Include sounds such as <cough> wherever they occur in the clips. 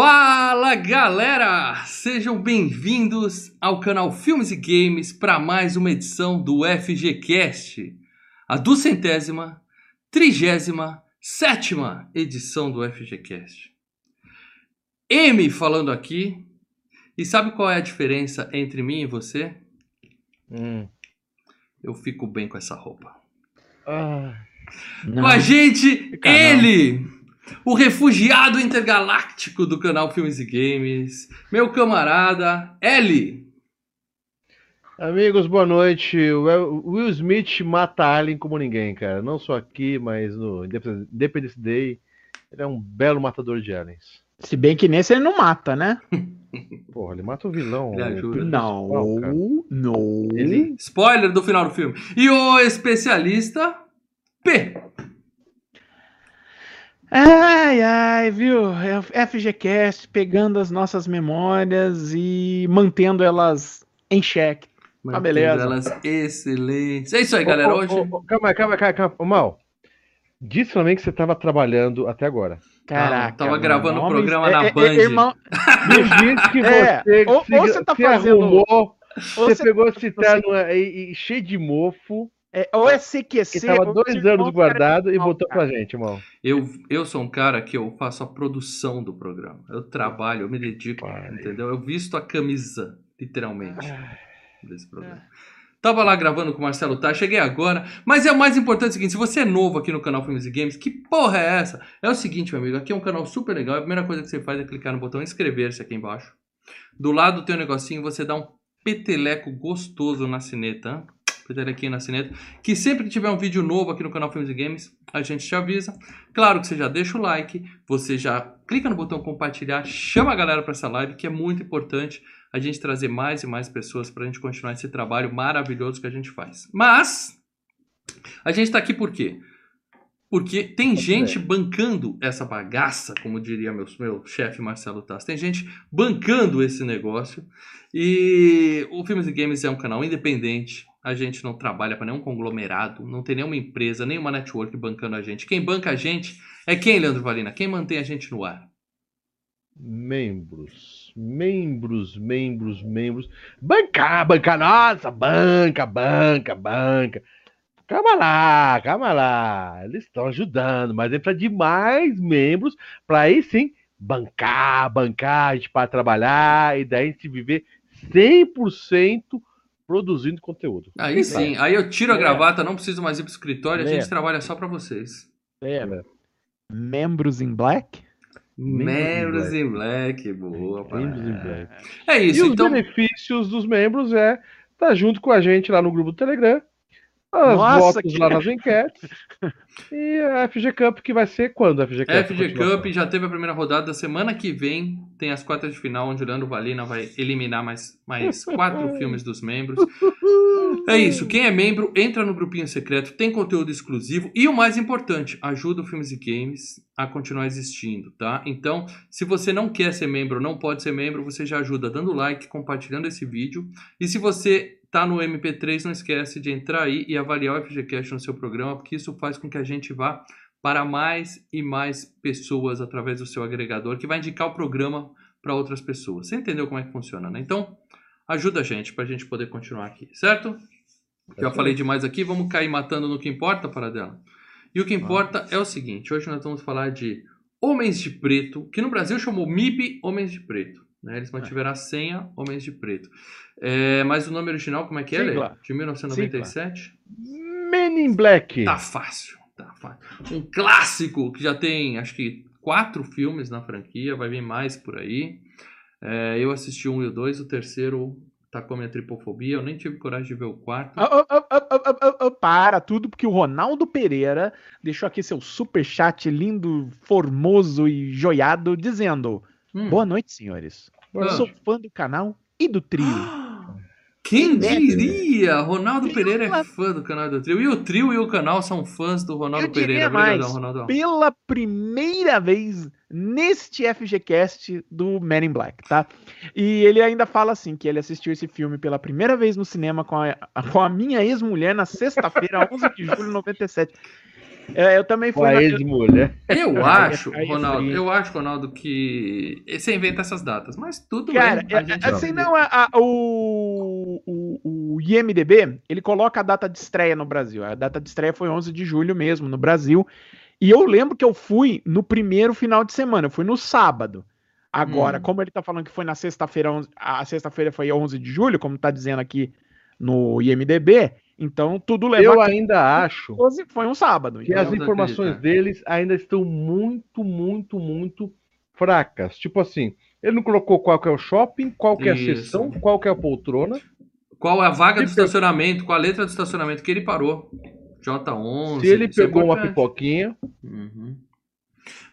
Fala galera! Sejam bem-vindos ao canal Filmes e Games para mais uma edição do FGCast, a duzentésima, trigésima, sétima edição do FGCast. M falando aqui, e sabe qual é a diferença entre mim e você? Hum. Eu fico bem com essa roupa. Ah, Com a gente, não. ele, o refugiado intergaláctico do canal Filmes e Games, meu camarada L. amigos, boa noite. O Will Smith mata Alien como ninguém, cara. Não só aqui, mas no Independence Day. Ele é um belo matador de aliens. Se bem que nesse ele não mata, né? <laughs> Porra, ele mata o vilão. Ele o ajuda. principal, cara. não. Ele? Spoiler do final do filme. E o especialista P. Ai, ai, viu? É FGCast pegando as nossas memórias e mantendo elas em xeque. Ah, beleza. Elas excelentes. É isso aí, galera. ô, Hoje. ô, ô, calma, calma, calma, calma. Mal, disse mim que você tava trabalhando até agora. Caraca. tava mano, gravando o programa é- na é- é- Band. irmão, <laughs> Me disse que É, você, ou- se, ou você tá se fazendo- arrumou, ou você, você- pegou esse terno aí, cheio de mofo, é, ou é que CQC. tava ou dois anos guardado e botou cara. pra gente, irmão. Eu, eu sou um cara que eu faço a produção do programa. Eu trabalho, eu me dedico, Pai. entendeu? Eu visto a camisa, literalmente, desse programa. Tava lá gravando com o Marcelo Tá, cheguei agora. Mas é o mais importante o seguinte: se você é novo aqui no canal Filmes e Games, que porra é essa? É o seguinte, meu amigo, aqui é um canal super legal. A primeira coisa que você faz é clicar no botão inscrever-se aqui embaixo. Do lado tem um negocinho, você dá um peteleco gostoso na sineta. hein? Petelequinho na sineta. Que sempre que tiver um vídeo novo aqui no canal Filmes e Games, a gente te avisa. Claro que você já deixa o like, você já clica no botão compartilhar, chama a galera para essa live, que é muito importante a gente trazer mais e mais pessoas para a gente continuar esse trabalho maravilhoso que a gente faz. Mas a gente está aqui por quê? Porque tem gente bancando essa bagaça, como diria meu, meu chefe Marcelo Tass. Tem gente bancando esse negócio. E o Filmes e Games é um canal independente. A gente não trabalha para nenhum conglomerado, não tem nenhuma empresa, nenhuma network bancando a gente. Quem banca a gente é quem, Leandro Valina? Quem mantém a gente no ar? Membros, membros, membros, membros. Bancar, bancar, nossa, banca, banca, banca. Calma lá, calma lá. Eles estão ajudando, mas é para de mais membros, para aí sim bancar, bancar, a gente para trabalhar e daí a gente viver 100% produzindo conteúdo. Aí sim, aí eu tiro a É. gravata, não preciso mais ir pro escritório, a É. gente trabalha só para vocês. É, Membros in Black? Membros em Black, boa. Membros em parada. Black. É isso, e os então. benefícios dos membros é estar junto com a gente lá no grupo do Telegram, as Nossa, votos que- lá <laughs> nas enquetes e a FG Cup que vai ser quando a FG Cup? FG. Cup já teve a primeira rodada da semana que vem. Tem as quartas de final, onde o Leandro Valina vai eliminar mais, mais quatro <laughs> filmes dos membros. É isso. Quem é membro, entra no grupinho secreto, tem conteúdo exclusivo e o mais importante, ajuda o Filmes e Games a continuar existindo, tá? Então, se você não quer ser membro, não pode ser membro, você já ajuda dando like, compartilhando esse vídeo. E se você tá no MP3, não esquece de entrar aí e avaliar o FGCast no seu programa, porque isso faz com que a gente vá para mais e mais pessoas através do seu agregador, que vai indicar o programa para outras pessoas. Você entendeu como é que funciona, né? Então, ajuda a gente para a gente poder continuar aqui, certo? Já falei demais aqui, vamos cair matando no que importa, Paradela. E o que importa é o seguinte: hoje nós vamos falar de Homens de Preto, que no Brasil chamou MIB Homens de Preto. Né? Eles mantiveram a senha Homens de Preto. É, mas o nome original, como é que é? Sigla. De 1997? Men in Black. Tá fácil, tá fácil. Um clássico que já tem, acho que, quatro filmes na franquia, vai vir mais por aí. É, eu assisti um e o dois, o terceiro tá com a minha tripofobia, eu nem tive coragem de ver o quarto. Ah, ah, ah, para tudo, porque o Ronaldo Pereira deixou aqui seu super chat lindo, formoso e joiado, dizendo: Hum. Boa noite, senhores. Eu Ah. sou fã do canal e do trio. <gasps> Quem Que diria? Ronaldo Pereira é fã do canal do Trio. E o Trio e o canal são fãs do Ronaldo Pereira. mais, Obrigadão, Ronaldão. Pela primeira vez neste FGCast do Men in Black, tá? E ele ainda fala assim, que ele assistiu esse filme pela primeira vez no cinema com a, com a minha ex-mulher na sexta-feira, <laughs> 11 de julho de 97. É, eu também Com fui. a ex-mulher. Eu acho, Ronaldo, eu acho, Ronaldo, que você inventa essas datas, mas tudo Cara, bem. a é- gente é- assim, não, a- a- o, o, o IMDB, ele coloca a data de estreia no Brasil. A data de estreia foi 11 de julho mesmo, no Brasil. E eu lembro que eu fui no primeiro final de semana, eu fui no sábado. Agora, Hum. como ele tá falando que foi na sexta-feira, 11 a sexta-feira foi 11 de julho, como tá dizendo aqui no IMDB, então tudo leva Eu a ainda acho 12, foi um sábado. que entendeu? as informações acreditar. deles ainda estão muito, muito, muito fracas. Tipo assim, ele não colocou qual que é o shopping, qual que é a Isso. sessão, qual que é a poltrona. Qual é a vaga do per- estacionamento, qual a letra do estacionamento que ele parou. J11. Se ele é pegou uma pipoquinha, Uhum.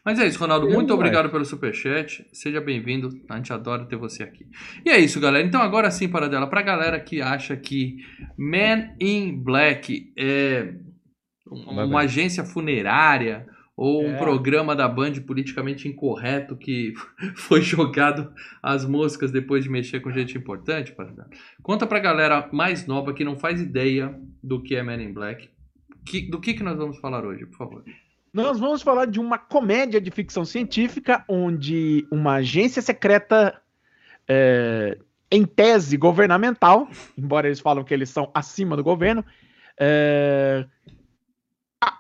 Mas é isso, Ronaldo. Eu Muito obrigado pelo superchat. Seja bem-vindo. A gente adora ter você aqui. E é isso, galera. Então, agora sim, para dela, pra galera que acha que Man in Black é um- uma agência funerária ou um É. programa da Band politicamente incorreto que <laughs> foi jogado às moscas depois de mexer com gente importante, Paradela. Conta pra galera mais nova que não faz ideia do que é Man in Black. Que- do que, que nós vamos falar hoje, por favor? Nós vamos falar de uma comédia de ficção científica onde uma agência secreta, é, em tese governamental, embora eles falam que eles são acima do governo, é,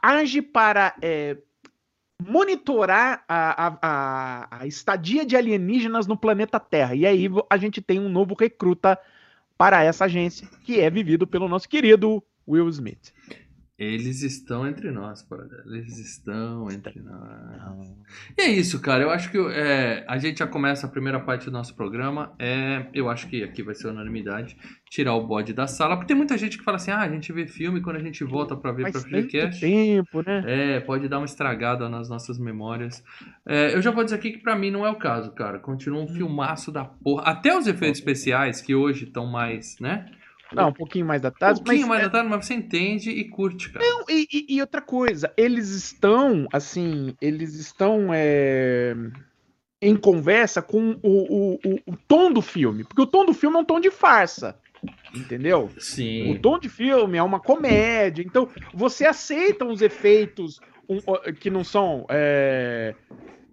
age para é, monitorar a- a- a estadia de alienígenas no planeta Terra. E aí a gente tem um novo recruta para essa agência, que é vivido pelo nosso querido Will Smith. Eles estão entre nós. Eles estão entre nós. E é isso, cara. Eu acho que é, a gente já começa a primeira parte do nosso programa. É, eu acho que aqui vai ser unanimidade. Tirar o bode da sala. Porque tem muita gente que fala assim: ah, a gente vê filme quando a gente volta pra ver Faz pra FGCast. tempo, né? É, pode dar uma estragada nas nossas memórias. É, eu já vou dizer aqui que pra mim não é o caso, cara. Continua um filmaço da porra. Até os efeitos especiais, que hoje estão mais, né? Não, um pouquinho mais Um datados, pouquinho mas mais é, datado, mas você entende e curte, cara. Não, e, e- e outra coisa, eles estão, assim, eles estão é, em conversa com o, o, o, o tom do filme, porque o tom do filme é um tom de farsa, entendeu? Sim. O tom de filme é uma comédia, então você aceita os efeitos um, que não são. é,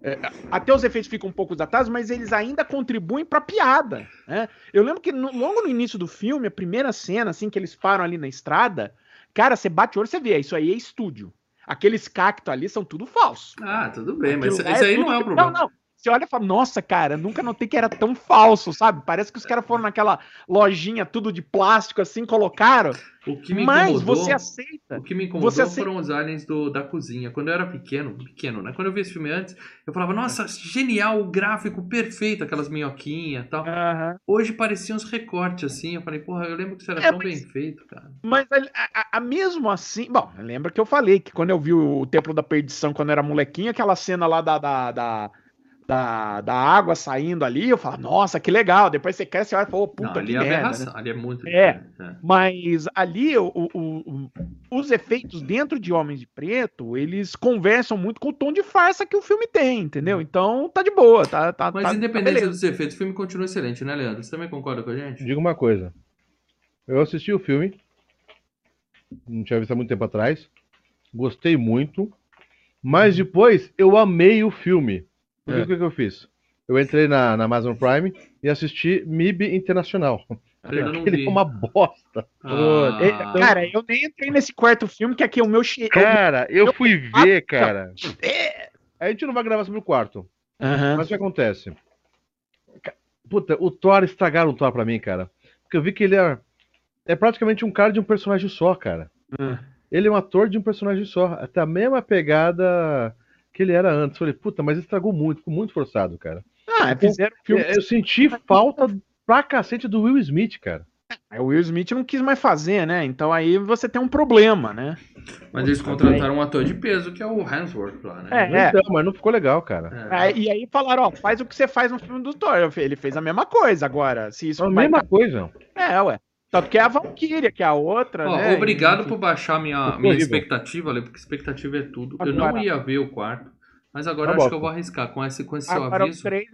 é, até os efeitos ficam um pouco datados, mas eles ainda contribuem pra piada. Né? Eu lembro que no- logo no início do filme, a primeira cena, assim, que eles param ali na estrada, cara, você bate o olho você vê, isso aí é estúdio. Aqueles cactos ali são tudo falso. Ah, tudo bem, mas Aquilo lá isso aí tudo- não é o problema. Não, não. Você olha e fala, nossa, cara, nunca notei que era tão falso, sabe? Parece que os caras foram naquela lojinha tudo de plástico assim, colocaram. O que me Mas incomodou, você aceita. o que me incomodou aceita- foram os aliens do, da cozinha. Quando eu era pequeno, pequeno, né? Quando eu vi esse filme antes, eu falava, nossa, genial, o gráfico perfeito, aquelas minhoquinhas e tal. Hoje pareciam uns recortes assim. Eu falei, porra, eu lembro que isso era É, tão mas- bem feito, cara. Mas a, a- a- mesmo assim, bom, lembra que eu falei que quando eu vi o Templo da Perdição, quando eu era molequinho, aquela cena lá da, da, da, da, da água saindo ali, eu falo, nossa, que legal. Depois você cresce e olha e fala, "Ô, puta não, ali que é merda. né? ali é muito É. é. Mas ali o- o- o- os efeitos dentro de Homens de Preto, eles conversam muito com o tom de farsa que o filme tem, entendeu? Então tá de boa, tá, tá, Mas tá- tá independente beleza. dos efeitos, o filme continua excelente, né, Leandro? Você também concorda com a gente? diga uma coisa. Eu assisti o filme, não tinha visto há muito tempo atrás, gostei muito, mas depois eu amei o filme. Porque É. o que, que eu fiz? Eu entrei na, na Amazon Prime e assisti MIB Internacional. Não Ele é uma bosta. Ah, É, Cara, eu nem entrei nesse quarto filme, que aqui é o meu cheiro. Cara, eu fui ver, cara. É. A gente não vai gravar sobre o quarto. Aham. Mas o que acontece? Puta, o Thor estragaram o Thor pra mim, cara. Porque eu vi que ele é, é praticamente um cara de um personagem só, cara. Hum. Ele é um ator de um personagem só. Até a mesma pegada que ele era antes. Falei, puta, mas estragou muito, ficou muito forçado, cara. Ah, fizeram o filme. É, Eu senti falta pra cacete do Will Smith, cara. Aí O Will Smith não quis mais fazer, né? Então aí você tem um problema, né? Mas eles contrataram um ator de peso, que é o Hemsworth lá, né? É. Então, mas não ficou legal, cara. É. Aí- e aí falaram, ó, faz o que você faz no filme do Thor. Ele fez a mesma coisa agora. Se isso É a vai- mesma coisa. É, ué. Tanto que é a Valkyria, que é a outra, Ó, né? obrigado Enfim. por baixar minha, minha expectativa, Ale, porque expectativa é tudo. Eu não ia ver o quarto, mas agora Tá acho bom. que eu vou arriscar com esse, com esse seu Agora o aviso. 3,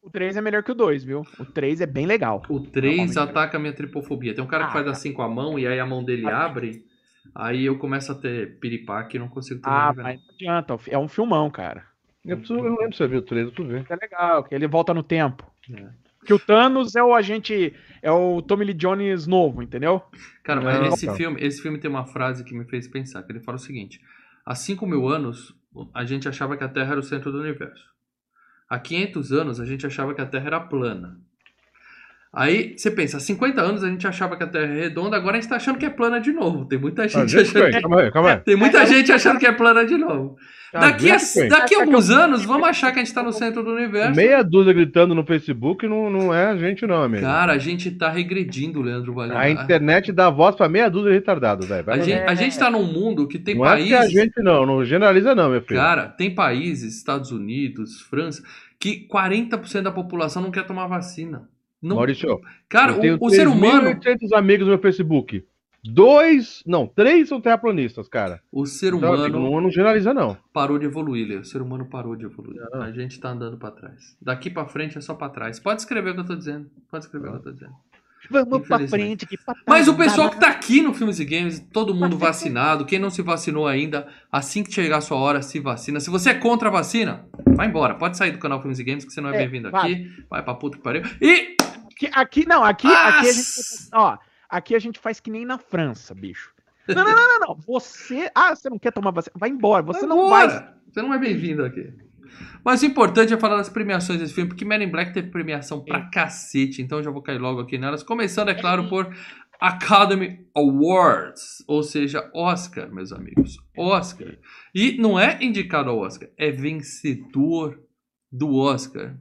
o 3 é melhor que o 2, viu? O 3 é bem legal. O 3 Normalmente. ataca a minha tripofobia. Tem um cara que Ah, faz assim com a mão e aí a mão dele Ah. abre. Aí eu começo a ter piripaque e não consigo ter Ah, mas não adianta. É um filmão, cara. Eu, preciso, eu não lembro se você viu o trailer, tu vê. É legal, que ele volta no tempo. É. Que o Thanos é o agente. É o Tommy Lee Jones novo, entendeu? Cara, mas não, esse não. filme, esse filme tem uma frase que me fez pensar, que ele fala o seguinte: há 5 mil anos a gente achava que a Terra era o centro do universo. Há 500 anos a gente achava que a Terra era plana. Aí você pensa, há 50 anos a gente achava que a Terra é redonda, agora a gente tá achando que é plana de novo. Tem muita Ah, gente gente, achando que... calma aí, calma aí. Tem muita gente achando que é plana de novo. Ah, Daqui a, gente, daqui a alguns anos, vamos achar que a gente tá no centro do universo. Meia dúzia gritando no Facebook não, não é a gente, não, amigo. Cara, a gente tá regredindo, Leandro Valente. A internet dá voz pra meia dúzia de retardado, velho. A gente, a gente tá num mundo que tem Não é que a países. gente não, não generaliza não, meu filho. Cara, tem países, Estados Unidos, França, que 40% da população não quer tomar vacina. Não, Maurício, cara, eu o, o ser humano, 3.800 amigos no meu Facebook. Dois, não, três são terraplanistas, cara. o ser Então, humano amigo, não, não generaliza não. parou de evoluir, Leo. O ser humano parou de evoluir. Não. A gente tá andando pra trás. Daqui pra frente é só pra trás. Pode escrever o que eu tô dizendo. Pode escrever o que eu tô dizendo. Vamos pra frente. Que patada. Mas o pessoal que tá aqui no Filmes e Games, todo mundo vacinado, quem não se vacinou ainda, assim que chegar a sua hora, se vacina. Se você é contra a vacina, vai embora. Pode sair do canal Filmes e Games, que você não é, É, bem-vindo vai. aqui. Vai pra puta que pariu. E Aqui, aqui- não, aqui, Ah, aqui a gente. Ó, aqui a gente faz que nem na França, bicho. Não, não, não, não, não. Você. Ah, você não quer tomar vacina? Vai embora. Você não vai. Você não é bem-vindo aqui. Mas o importante é falar das premiações desse filme, porque Men in Black teve premiação pra cacete, então já vou cair logo aqui nelas. Começando, é claro, por Academy Awards, ou seja, Oscar, meus amigos. Oscar. E não é indicado ao Oscar, é vencedor do Oscar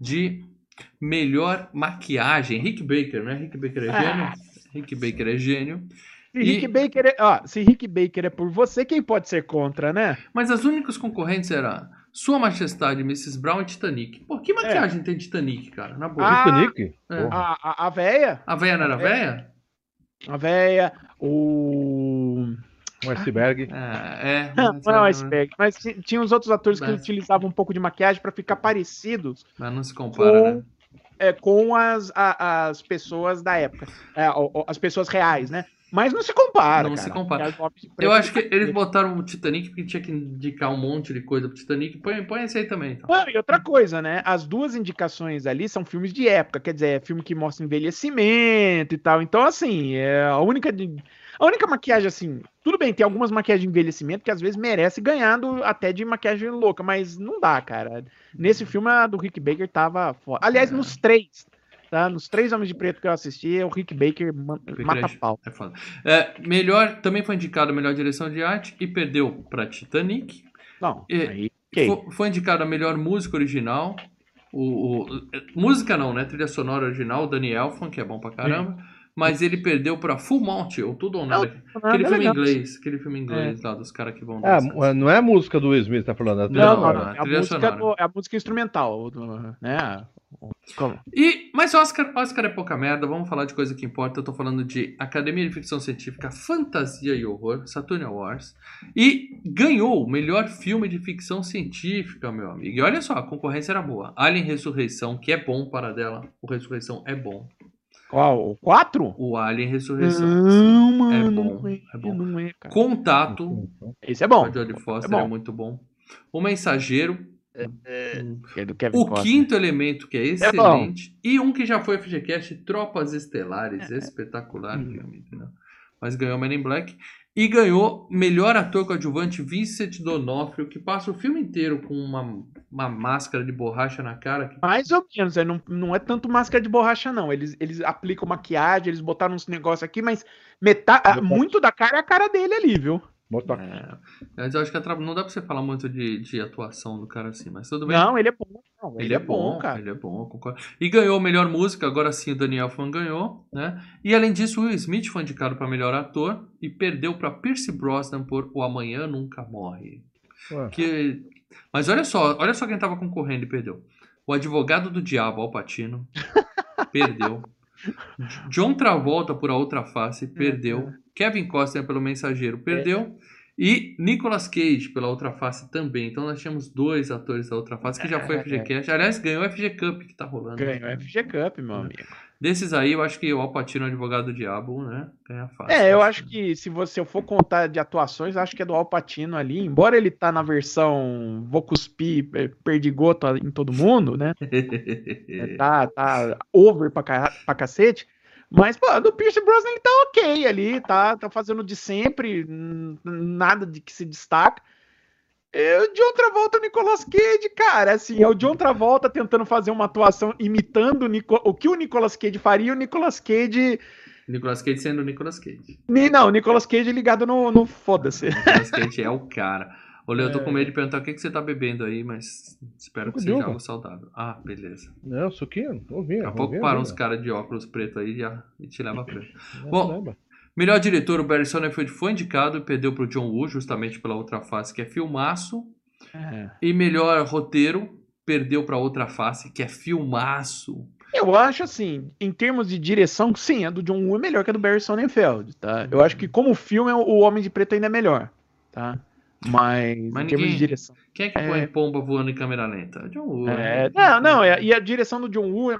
de melhor maquiagem. Rick Baker, né? Rick Baker é gênio. Rick Baker é gênio. Se E- Rick Baker é, ó, se Rick Baker é por você, quem pode ser contra, né? Mas as únicas concorrentes eram Sua Majestade, Mrs. Brown e Titanic. Por que maquiagem tem Titanic, cara? Na boa. Ah, Titanic? É. A, a, a véia, A véia não era véia? a véia, o. Um iceberg. <laughs> É. é <laughs> Não, mas, não é o é, iceberg, mas ti- tinha os outros atores que utilizavam um pouco de maquiagem pra ficar parecidos mas não se compara, com, né? é, com as, a- as pessoas da época. É, o- o- as pessoas reais, né? Mas não se compara. Não cara. se compara. Eu acho que eles botaram o Titanic porque tinha que indicar um monte de coisa pro Titanic. Põe, põe esse aí também, então. Não, e outra coisa, né? As duas indicações ali são filmes de época, quer dizer, é filme que mostra envelhecimento e tal. Então, assim, é a única a única maquiagem assim, tudo bem, tem algumas maquiagens de envelhecimento que às vezes merece ganhar do- até de maquiagem louca, mas não dá, cara. Nesse filme a do Rick Baker tava foda. Aliás, É. nos três, tá? Nos três Homens de Preto que eu assisti, o Rick Baker ma- Baker mata é- pau. É foda. É, melhor, também foi indicado a melhor direção de arte e perdeu pra Titanic. Não, E- aí, ok. Fo- Foi, indicado a melhor música original. O, o- é, música não, né? Trilha sonora original, Danny Elfman, que é bom pra caramba. Mas ele perdeu pra Full Monty, ou Tudo ou Nada. Aquele é filme em legal. inglês. Aquele filme inglês lá dos caras que vão dançar. não é a música do Will Smith tá falando. é a trilha Não, não, sonora. não. a É a, trilha música sonora. do- é a música instrumental, do- né? Como? E, mas Oscar, Oscar é pouca merda, vamos falar de coisa que importa. Eu tô falando de Academia de Ficção Científica, Fantasia e Horror, Saturn Awards. E ganhou o melhor filme de ficção científica, meu amigo. E olha só, a concorrência era boa. Alien Ressurreição, que é bom para dela. O Ressurreição é bom. Qual? O 4? O Alien Ressurreição. Não, mano, É bom, é, é bom. não é, cara. Contato, Esse é bom. a Jodie Foster, É é, bom. muito bom. O Mensageiro, Que é do Kevin o Costner. Quinto Elemento, que é excelente. e um que já foi FGCast, Tropas Estelares. Espetacular Hum. filme, entendeu? Mas ganhou Men in Black. E ganhou melhor ator coadjuvante Vincent D'Onofrio, que passa o filme inteiro com uma, uma máscara de borracha na cara. que- Mais ou menos, é, não, não é tanto máscara de borracha, não. Eles, eles aplicam maquiagem, eles botaram uns negócios aqui, mas metade, muito da cara é a cara dele ali, viu? Botox. É, mas eu acho que não dá pra você falar muito de, de atuação do cara assim, mas tudo bem. Não, ele é bom. Não, Ele, é bom, cara. Ele é bom, concordo. E ganhou a melhor música, agora sim o Daniel Fan ganhou, né? E além disso, o Will Smith foi indicado para melhor ator e perdeu para Pierce Brosnan por O Amanhã Nunca Morre. Ué. Que... Mas olha só, olha só quem tava concorrendo e perdeu. O advogado do diabo, Al Pacino, <laughs> perdeu. John Travolta por A Outra Face, perdeu. Kevin Costner pelo Mensageiro, perdeu. E Nicolas Cage pela Outra Face também. Então nós tínhamos dois atores da Outra Face que já foi FGCast. Aliás, ganhou o FG Cup que tá rolando. Ganhou o FG Cup, meu amigo. Desses aí, eu acho que o Alpatino, advogado do diabo, né? Ganha fácil. É, eu acho que se você eu for contar de atuações, acho que é do Alpatino ali, embora ele tá na versão vou cuspir, eh, perdigoto em todo mundo, né? É, <laughs> tá, tá over pra, ca- pra cacete. Mas, pô, do Pierce Brosnan ele tá ok ali, tá, tá fazendo de sempre, nada de que se destaca. E o John Travolta o Nicolas Cage, cara, assim, é o John Travolta tentando fazer uma atuação imitando o, Nico- o que o Nicolas Cage faria, e o Nicolas Cage. Nicolas Cage sendo o Nicolas Cage. Ni- Não, o Nicolas Cage ligado no, no foda-se. Nicolas Cage é o cara. Leo, eu tô É. com medo de perguntar o que, que você tá bebendo aí, mas espero que seja algo saudável. Ah, beleza. Não, suquinho, ouvinho. Daqui a pouco param uns caras de óculos preto aí já, e te leva preto. Bom, Bom, Melhor diretor, o Barry Sonnenfeld foi indicado e perdeu pro John Woo, justamente pela outra face, que é filmaço. É. E melhor roteiro, perdeu pra outra face, que é filmaço. Eu acho assim, em termos de direção, sim, a do John Woo é melhor que a do Barry Sonnenfeld, tá? Eu acho que como filme o Homem de Preto ainda é melhor, tá? Mas, Mas em termos de direção. Quem é que É. põe pomba voando em câmera lenta? John Woo. É, né? não, não, é- e a direção do John Woo é,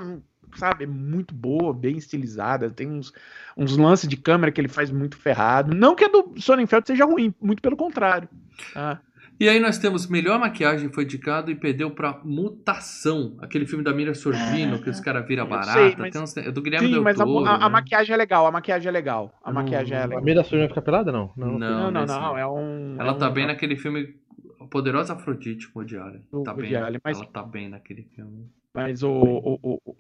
sabe, é muito boa, bem estilizada, tem uns, uns lances de câmera que ele faz muito ferrado. Não que a do Sonnenfeld seja ruim, muito pelo contrário. Tá? E aí nós temos melhor maquiagem foi indicado e perdeu pra Mutação, aquele filme da Mira Sorvino, que os caras viram barata. sei, mas- Tem uns, é do Guilherme Sim, Del mas a, Toro, a- a né? maquiagem é legal, a maquiagem é legal. A não- maquiagem é não- A legal. Mira vai ficar pelada, não? Não, Não, não, não, não. é um. Ela é tá um- bem naquele filme Poderosa Afrodite. Do Tá bem, Allen, mas- Ela tá bem naquele filme. Mas o, o, o,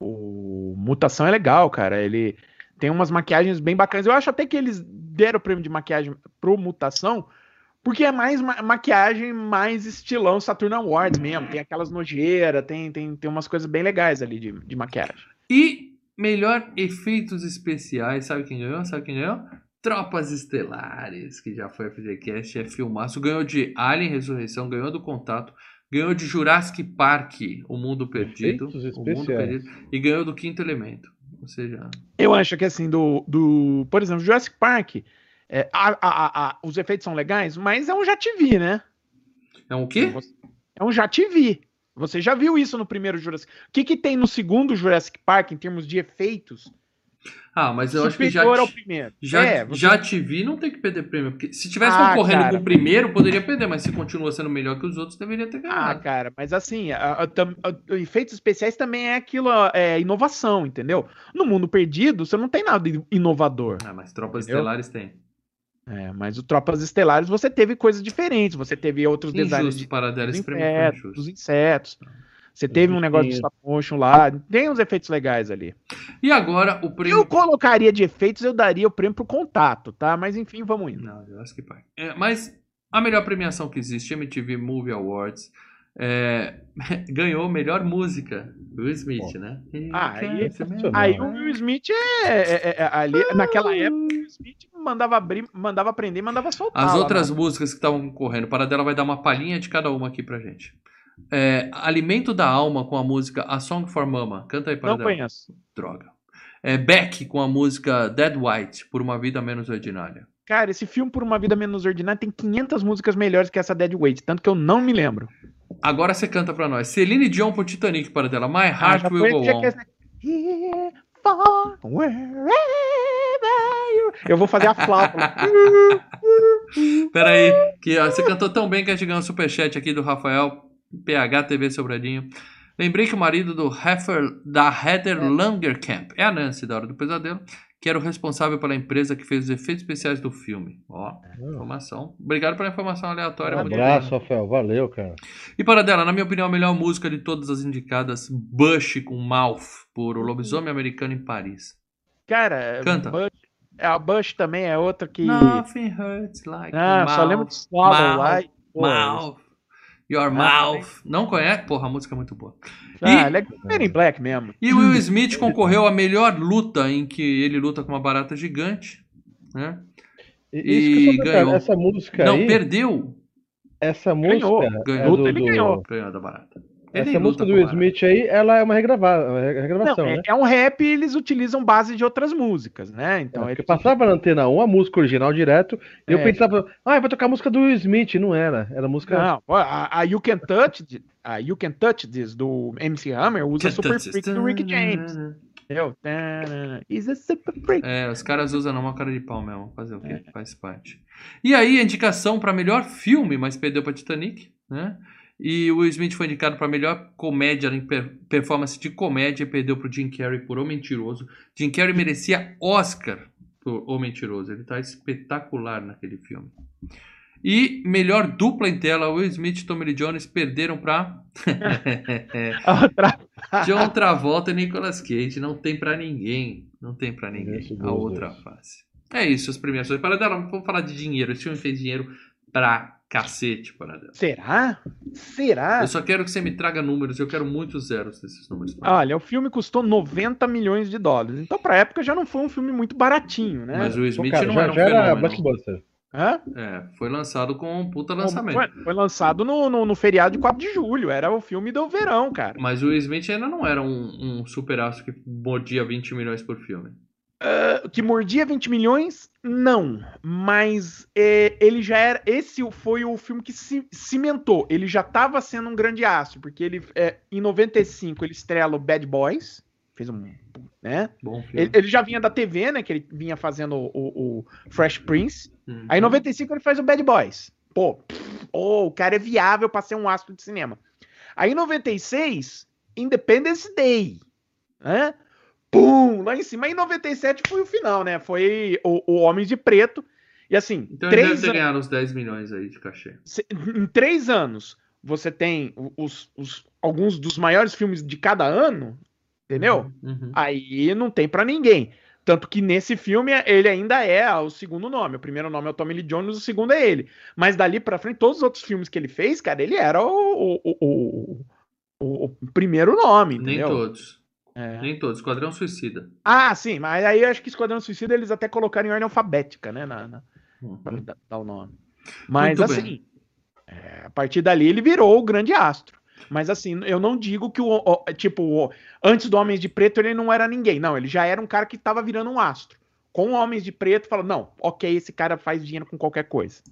o- Mutação é legal, cara. Ele tem umas maquiagens bem bacanas. Eu acho até que eles deram o prêmio de maquiagem pro Mutação, porque é mais ma- maquiagem mais estilão Saturn Awards mesmo. Tem aquelas nojeiras, tem, tem, tem umas coisas bem legais ali de, de maquiagem. E melhor efeitos especiais, sabe quem ganhou? Sabe quem ganhou? Tropas Estelares, que já foi a FGCast, é filmaço. Ganhou de Alien Ressurreição, ganhou do Contato, ganhou de Jurassic Park, O Mundo Perdido. O Mundo. Perdido. E ganhou do Quinto Elemento. Ou seja, Eu acho que assim, do. do por exemplo, Jurassic Park. é, a- a- a- os efeitos são legais, mas é um já te vi, né? é um quê? É um já te vi. Você já viu isso no primeiro Jurassic O que, que tem no segundo Jurassic Park em termos de efeitos? Ah, mas eu acho que já, superior ao te- primeiro. já, É, você- já te vi, não tem que perder prêmio. Porque se tivesse Ah, concorrendo cara. com o primeiro, poderia perder, mas se continua sendo melhor que os outros, deveria ter Ah, ganhado. cara, mas assim, a- a- a- efeitos especiais também é aquilo, é inovação, entendeu? No mundo perdido, você não tem nada de inovador. Ah, mas Tropas Entendeu? Estelares tem. É, mas o Tropas Estelares você teve coisas diferentes, você teve outros designs Injusto de para dela, dos insetos, dos insetos. Você teve um negócio de stop motion lá, tem uns efeitos legais ali. E agora o prêmio. Eu colocaria de efeitos, eu daria o prêmio pro contato, tá? Mas enfim, vamos indo. Não, Jurassic Park. É, mas a melhor premiação que existe, MTV Movie Awards, é, <laughs> ganhou melhor música. Will Smith, né? Ah, aí- mesmo. Aí o Will Smith é, é- é- é- ali, naquela época, o Will Smith mandava abrir, mandava aprender, mandava soltar. As lá outras na- músicas que estavam concorrendo, para dela vai dar uma palhinha de cada uma aqui pra gente. É, Alimento da Alma com a música A Song for Mama. Canta aí para Não dela. conheço. Droga. É, Beck com a música Dead White, Por uma Vida Menos Ordinária. Cara, esse filme Por uma Vida Menos Ordinária tem 500 músicas melhores que essa Dead Weight, tanto que eu não me lembro. Agora você canta pra nós. Celine Dion por Titanic para dela. My Ah, Heart já Will Go On. Eu vou fazer a flauta. lá. Pera aí, que ó, você cantou tão bem que a gente ganhou um superchat aqui do Rafael, PH TV Sobradinho. Lembrei que o marido do Heifer, da Heather Langerkamp é a Nancy da Hora do Pesadelo, que era o responsável pela empresa que fez os efeitos especiais do filme. Ó, informação. Obrigado pela informação aleatória. Um muito abraço. Rafael. Valeu, cara. E para dela, na minha opinião, a melhor música de todas as indicadas, Bush com Mouth, por O Lobisomem Americano em Paris. Cara, Canta. Bush, é, a Bush também é outra que. Nothing hurts like Ah, só lembro de Swallow mouth, lá. e- pô, Mouth. Your Ah, mouth. Não conhece? Porra, a música é muito boa. Ah, E- ele é Men in Black mesmo. E o Will Smith concorreu à melhor luta em que ele luta com uma barata gigante. Né? E, E ganhou. Essa música Não, aí, perdeu. essa música Ganhou. é Ganhou. do, Ele do- ganhou. Ganhou da barata. Essa Ele música luta do Will. Smith aí, ela é uma regrava- uma Não, regravação, é, né? é um rap e eles utilizam base de outras músicas, né? Então É, ele passava na antena 1 a música original direto, e eu É. pensava, ah, vai tocar a música do Will Smith, não era. Era a música. Não, a, a You Can Touch, a You Can Touch This do MC Hammer usa Super Freak do Rick James. Eu, tarana, Is a super freak. É, os caras usam uma cara de pau mesmo. Fazer o quê? Faz parte. E aí, a indicação pra melhor filme, mas perdeu pra Titanic, né? E o Will Smith foi indicado pra melhor comédia em per- performance de comédia e perdeu pro Jim Carrey por O Mentiroso. Jim Carrey merecia Oscar por O Mentiroso. Ele tá espetacular naquele filme. E melhor dupla em tela, Will Smith e Tommy Lee Jones perderam pra <laughs> A outra- <laughs> John Travolta e Nicolas Cage. Não tem pra ninguém. Não tem pra ninguém. Esse A outra dois. face. É isso, as premiações. Paradela, vamos falar de dinheiro. Esse filme fez dinheiro pra cacete, Paradela. Será? Será? Eu só quero que você me traga números. Eu quero muitos zeros desses números. Olha, o filme custou 90 milhões de dólares. Então, pra época, já não foi um filme muito baratinho, né? Mas o Will Pô, Smith cara, não já, era um já era fenômeno. blockbuster. Hã? É, foi lançado com um puta lançamento. Foi, foi lançado no, no, no feriado de 4 de julho. Era o filme do verão, cara. Mas o Smith ainda não era um, um super astro que mordia 20 milhões por filme. Ah, que mordia 20 milhões? Não. Mas é, ele já era. Esse foi o filme que se cimentou. Ele já estava sendo um grande astro, porque ele é, em 95 ele estrela o Bad Boys. Fez um. Né? Bom filme. Ele, ele já vinha da TV, né? Que ele vinha fazendo o, o- o Fresh Prince. Uhum. Aí em 95 ele faz o Bad Boys. Pô, pff, oh, o cara é viável pra ser um astro de cinema. Aí em 96, Independence Day. Né? Pum, lá em cima. Aí em 97 foi o final, né? Foi o, o Homem de Preto. E assim, Então deve três ter an- ganhado uns 10 milhões aí de cachê. em três anos, você tem os, os- alguns dos maiores filmes de cada ano, entendeu? Uhum. Aí não tem pra ninguém. Tanto que nesse filme ele ainda é o segundo nome. O primeiro nome é o Tommy Lee Jones, o segundo é ele. Mas dali pra frente, todos os outros filmes que ele fez, cara, ele era o, o, o, o- o primeiro nome, Nem entendeu? todos. É. Nem todos. Esquadrão Suicida. Ah, sim, mas aí eu acho que Esquadrão Suicida eles até colocaram em ordem alfabética, né? Na, na, Uhum. pra dar, dar o nome. Mas Muito assim, é, a partir dali ele virou o grande astro. Mas assim, eu não digo que o, o- tipo, o- antes do Homens de Preto ele não era ninguém. Não, ele já era um cara que tava virando um astro. Com Homens de Preto, fala, não, ok, esse cara faz dinheiro com qualquer coisa.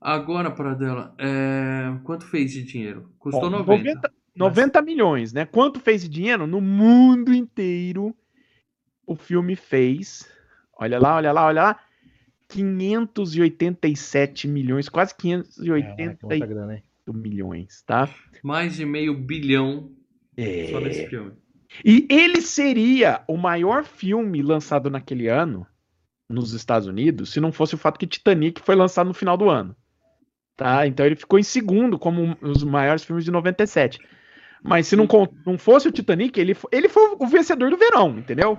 Agora, Paradela, é... quanto fez de dinheiro? Custou Bom, 90. 90, 90 milhões, né? Quanto fez de dinheiro? No mundo inteiro, o filme fez. Olha lá, olha lá, olha lá. 587 milhões, quase 580 Caraca, muita grana, hein? milhões, tá? Mais de meio bilhão É. só nesse filme. E ele seria o maior filme lançado naquele ano nos Estados Unidos, se não fosse o fato que Titanic foi lançado no final do ano. Tá? Então ele ficou em segundo como um dos maiores filmes de 97. Mas se não, não fosse o Titanic, ele, ele foi o vencedor do verão, entendeu?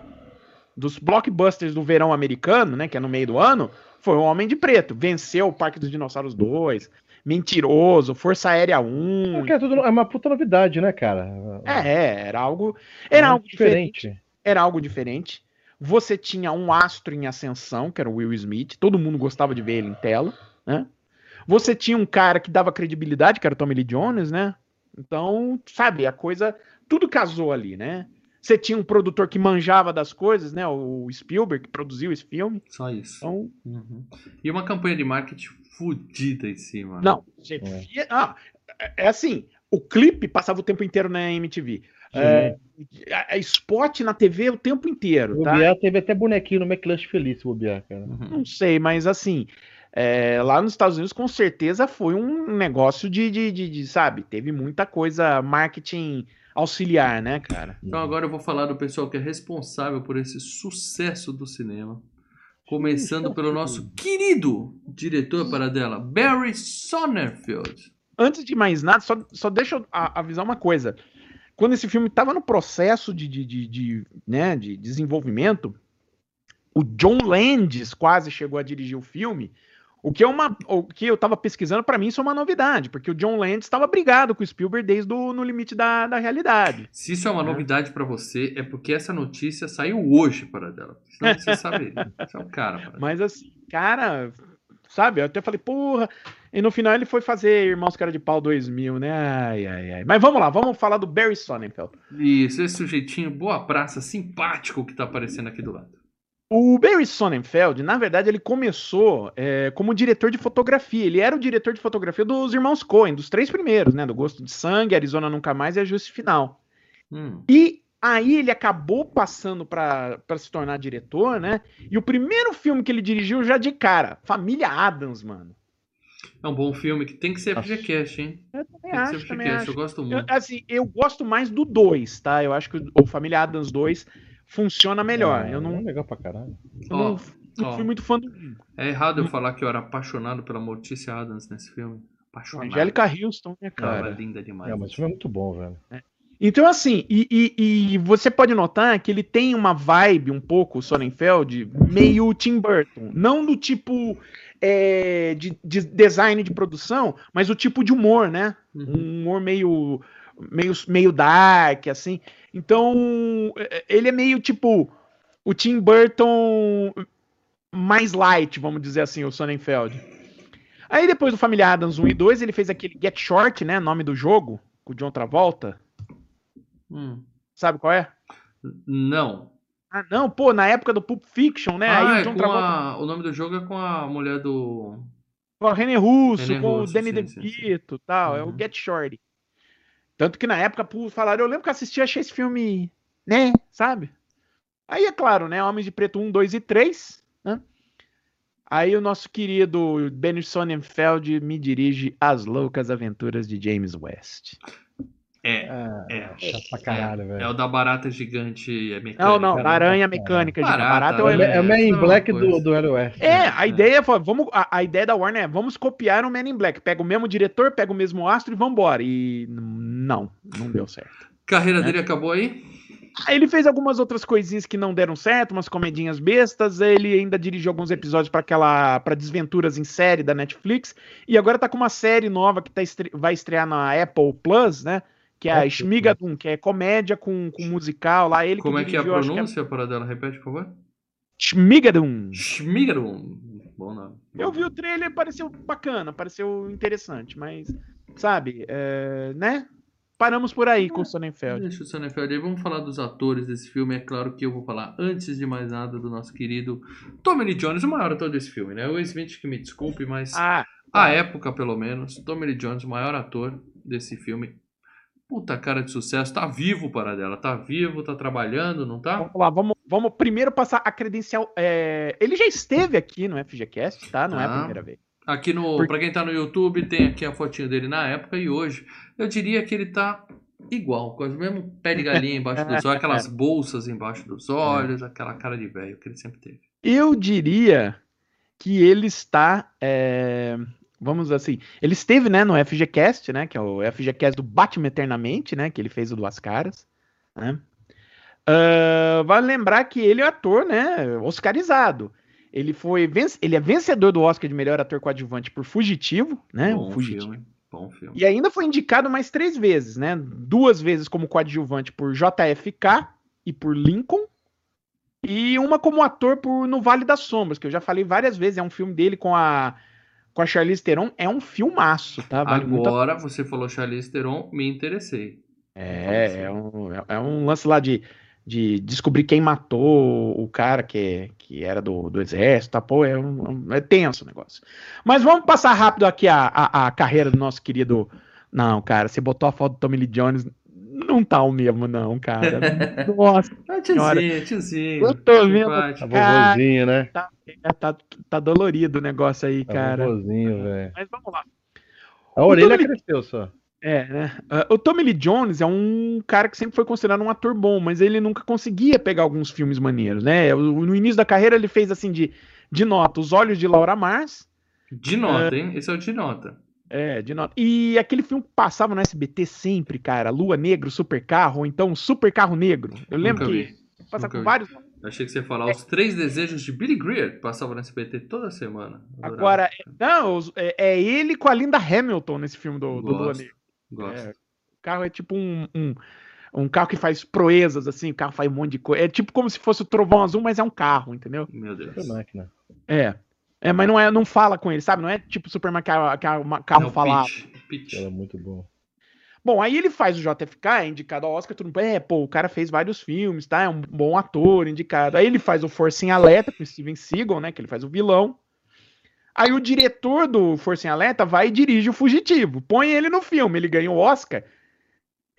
Dos blockbusters do verão americano, né, que é no meio do ano, foi o Homem de Preto. Venceu o Parque dos Dinossauros 2, Mentiroso, Força Aérea 1. Porque é, tudo, é uma puta novidade, né, cara? É, era algo, era É algo muito diferente. Era algo diferente. Você tinha um astro em ascensão, que era o Will Smith. Todo mundo gostava de ver ele em tela, né? Você tinha um cara que dava credibilidade, que era o Tommy Lee Jones, né? Então, sabe, a coisa. Tudo casou ali, né? Você tinha um produtor que manjava das coisas, né? O Spielberg, que produziu esse filme. Só isso. Então, Uhum. E uma campanha de marketing fodida em cima. não. você via- ah, é- é assim: o clipe passava o tempo inteiro na MTV. É, a, a spot na TV o tempo inteiro, O tá? Bobear teve até bonequinho no McLanche Feliz, bobear, cara. Uhum. Não sei, mas assim, é, lá nos Estados Unidos, com certeza foi um negócio de, de, de- de, sabe? Teve muita coisa, marketing auxiliar, né, cara? Então agora eu vou falar do pessoal que é responsável por esse sucesso do cinema. Começando pelo nosso querido diretor paradela, Barry Sonnenfeld. Antes de mais nada, só, só deixa eu avisar uma coisa. Quando esse filme estava no processo de, de, de, de, né, de desenvolvimento, o John Landis quase chegou a dirigir o filme. O que é uma, o que eu tava pesquisando, para mim isso é uma novidade, porque o John Landis estava brigado com o Spielberg desde o no limite da, da realidade. Se isso é uma É. novidade pra você, é porque essa notícia saiu hoje, paradela. Senão você sabe. Você é um cara, paradela. Mas assim, cara, sabe? Eu até falei, porra. E no final ele foi fazer Irmãos Cara de Pau 2000, né? Ai, ai, ai. Mas vamos lá, vamos falar do Barry Sonnenfeld. Isso, esse sujeitinho, boa praça, simpático que tá aparecendo aqui do lado. O Barry Sonnenfeld, na verdade, ele começou é, como diretor de fotografia. Ele era o diretor de fotografia dos irmãos Coen, dos três primeiros, né? Do Gosto de Sangue, Arizona Nunca Mais e Ajuste Final. Hum, E Aí ele acabou passando pra pra se tornar diretor, né? E o primeiro filme que ele dirigiu já de cara, Família Adams, mano. É um bom filme que tem que ser. FGCast, hein? Eu também Tem que acho, ser também acho. eu gosto Eu, muito. assim, eu gosto mais do 2, tá? Eu acho que o Família Adams 2 funciona melhor. Ah, eu não, é legal pra caralho. eu Ó, não, ó. fui muito fã do 1. É errado eu falar que eu era apaixonado pela Mortícia Adams nesse filme. Apaixonado. Angélica Houston, né, Ela cara? é linda demais. É, mas o filme é muito bom, velho. Então, assim, e, e- e você pode notar que ele tem uma vibe um pouco, o Sonnenfeld, meio Tim Burton. Não do tipo é, de, de design de produção, mas o tipo de humor, né? Uhum. Um humor meio, meio, meio dark, assim. Então, é, ele é meio tipo o Tim Burton mais light, vamos dizer assim, o Sonnenfeld. Aí depois do Família Adams 1 e 2, ele fez aquele Get Short, né? Nome do jogo, com o John Travolta. Hum. Sabe qual é? Não. Ah, não, pô, na época do Pulp Fiction, né? ah, Aí é Travolta a... o nome do jogo é com a mulher do. com o René Russo, René com Russo, o Danny DeVito e tal. É o Uhum. Get Shorty. Tanto que na época, por falar, eu lembro que assisti achei esse filme, né? Sabe? Aí é claro, né? Homens de Preto 1, 2 e 3, né? Aí o nosso querido Benny Sonnenfeld me dirige As Loucas Aventuras de James West. É. Ah, É. chato pra caralho, É velho. o da barata gigante é mecânica. Não, não, da aranha cara. mecânica. de Barata, barato É, é, o- é o Man in É, Black do, do Oeste. É, a É. ideia foi, vamos, a, a ideia da Warner é, vamos copiar o Man in Black. Pega o mesmo diretor, pega o mesmo astro e vambora. E não, não deu certo. Carreira É. dele acabou aí? Aí ele fez algumas outras coisinhas que não deram certo, umas comedinhas bestas. Ele ainda dirigiu alguns episódios para aquela para Desventuras em série da Netflix e agora tá com uma série nova que tá estre- vai estrear na Apple Plus, né? Que é a Apple Shmigadun, que é comédia com, com musical lá. Ele Como é que é a que pronúncia, para dela? Repete, por favor. Shmigadun. Schmigarum. Bom nome. Eu vi o trailer, pareceu bacana, pareceu interessante, mas, sabe, é, né? Paramos por aí com o Sonnenfeld. Deixa o Sonnenfeld aí. Vamos falar dos atores desse filme. É claro que eu vou falar, antes de mais nada, do nosso querido Tommy Lee Jones, o maior ator desse filme, né? O Smith que me desculpe, mas Ah, à época, pelo menos, Tommy Lee Jones, o maior ator desse filme. Puta cara de sucesso. Tá vivo, para dela. Tá vivo, tá trabalhando, não tá? vamos lá, vamos, vamos primeiro passar a credencial. é, ele já esteve aqui no FGCast, tá? Não é a Tá. primeira vez. Aqui no, Por- pra quem tá no YouTube, tem aqui a fotinho dele na época e hoje. Eu diria que ele tá igual, com o mesmo pé de galinha embaixo dos <laughs> olhos, aquelas bolsas embaixo dos olhos, aquela cara de velho que ele sempre teve. Eu diria que ele está. é, vamos assim. Ele esteve, né, no FGCast, né? Que é o FGCast do Batman Eternamente, né? Que ele fez o Duas Caras. Né? Ah, vale lembrar que ele é ator, né? Oscarizado. Ele foi ele é vencedor do Oscar de melhor ator coadjuvante por Fugitivo, né? Bom Fugitivo. filme, bom filme. E ainda foi indicado mais três vezes, né? Duas vezes como coadjuvante por JFK e por Lincoln. E uma como ator por No Vale das Sombras, que eu já falei várias vezes. É um filme dele com a, com a Charlize Theron. É um filmaço, tá? Vale muito a- Agora, você falou Charlize Theron, me interessei. É, é um, é- é um lance lá de, de descobrir quem matou o cara que, que era do, do exército, tá? Pô, é, um- é tenso o negócio. Mas vamos passar rápido aqui a, a, a carreira do nosso querido. Não, cara, você botou a foto do Tommy Lee Jones. Não tá o mesmo, não, cara. <laughs> Nossa, Senhora. tiozinho, tiozinho. Eu tô vendo. A vovozinho, né? tá, tá, tá dolorido o negócio aí, A cara. vovozinho, velho. Mas vamos lá. A orelha Tommy- cresceu só. É, né? Ah, o Tommy Lee Jones é um cara que sempre foi considerado um ator bom, mas ele nunca conseguia pegar alguns filmes maneiros, né? No início da carreira ele fez assim de, de nota Os Olhos de Laura Mars, De nota, hein? Esse é o de nota. É, de nota. E aquele filme que passava no SBT sempre, cara, Lua Negro, Super Carro, ou então Super Carro Negro. Eu lembro Nunca que vi. passava nunca com vi. vários. Achei que você ia falar os três desejos de Billy Greer, que passava no SBT toda semana. Adorava. Agora, não, é, é ele com a Linda Hamilton nesse filme do, do Lua Gosto. Negra. Gosto. É, o carro é tipo um, um, um carro que faz proezas, assim, o carro faz um monte de coisa. É tipo como se fosse o Trovão Azul, mas é um carro, entendeu? Meu Deus. É. É, mas não, é, não fala com ele, sabe? Não é tipo Superman carro, carro, carro Não, falado. Pitch. Pitch. Ela é muito bom. Bom, aí ele faz o JFK, é indicado ao Oscar, tudo. É, pô, o cara fez vários filmes, tá? É um bom ator, indicado. Aí ele faz o Força em Alerta com o Steven Seagal, né? Que ele faz o vilão. Aí o diretor do Força em Alerta vai e dirige o Fugitivo. Põe ele no filme, ele ganha o Oscar.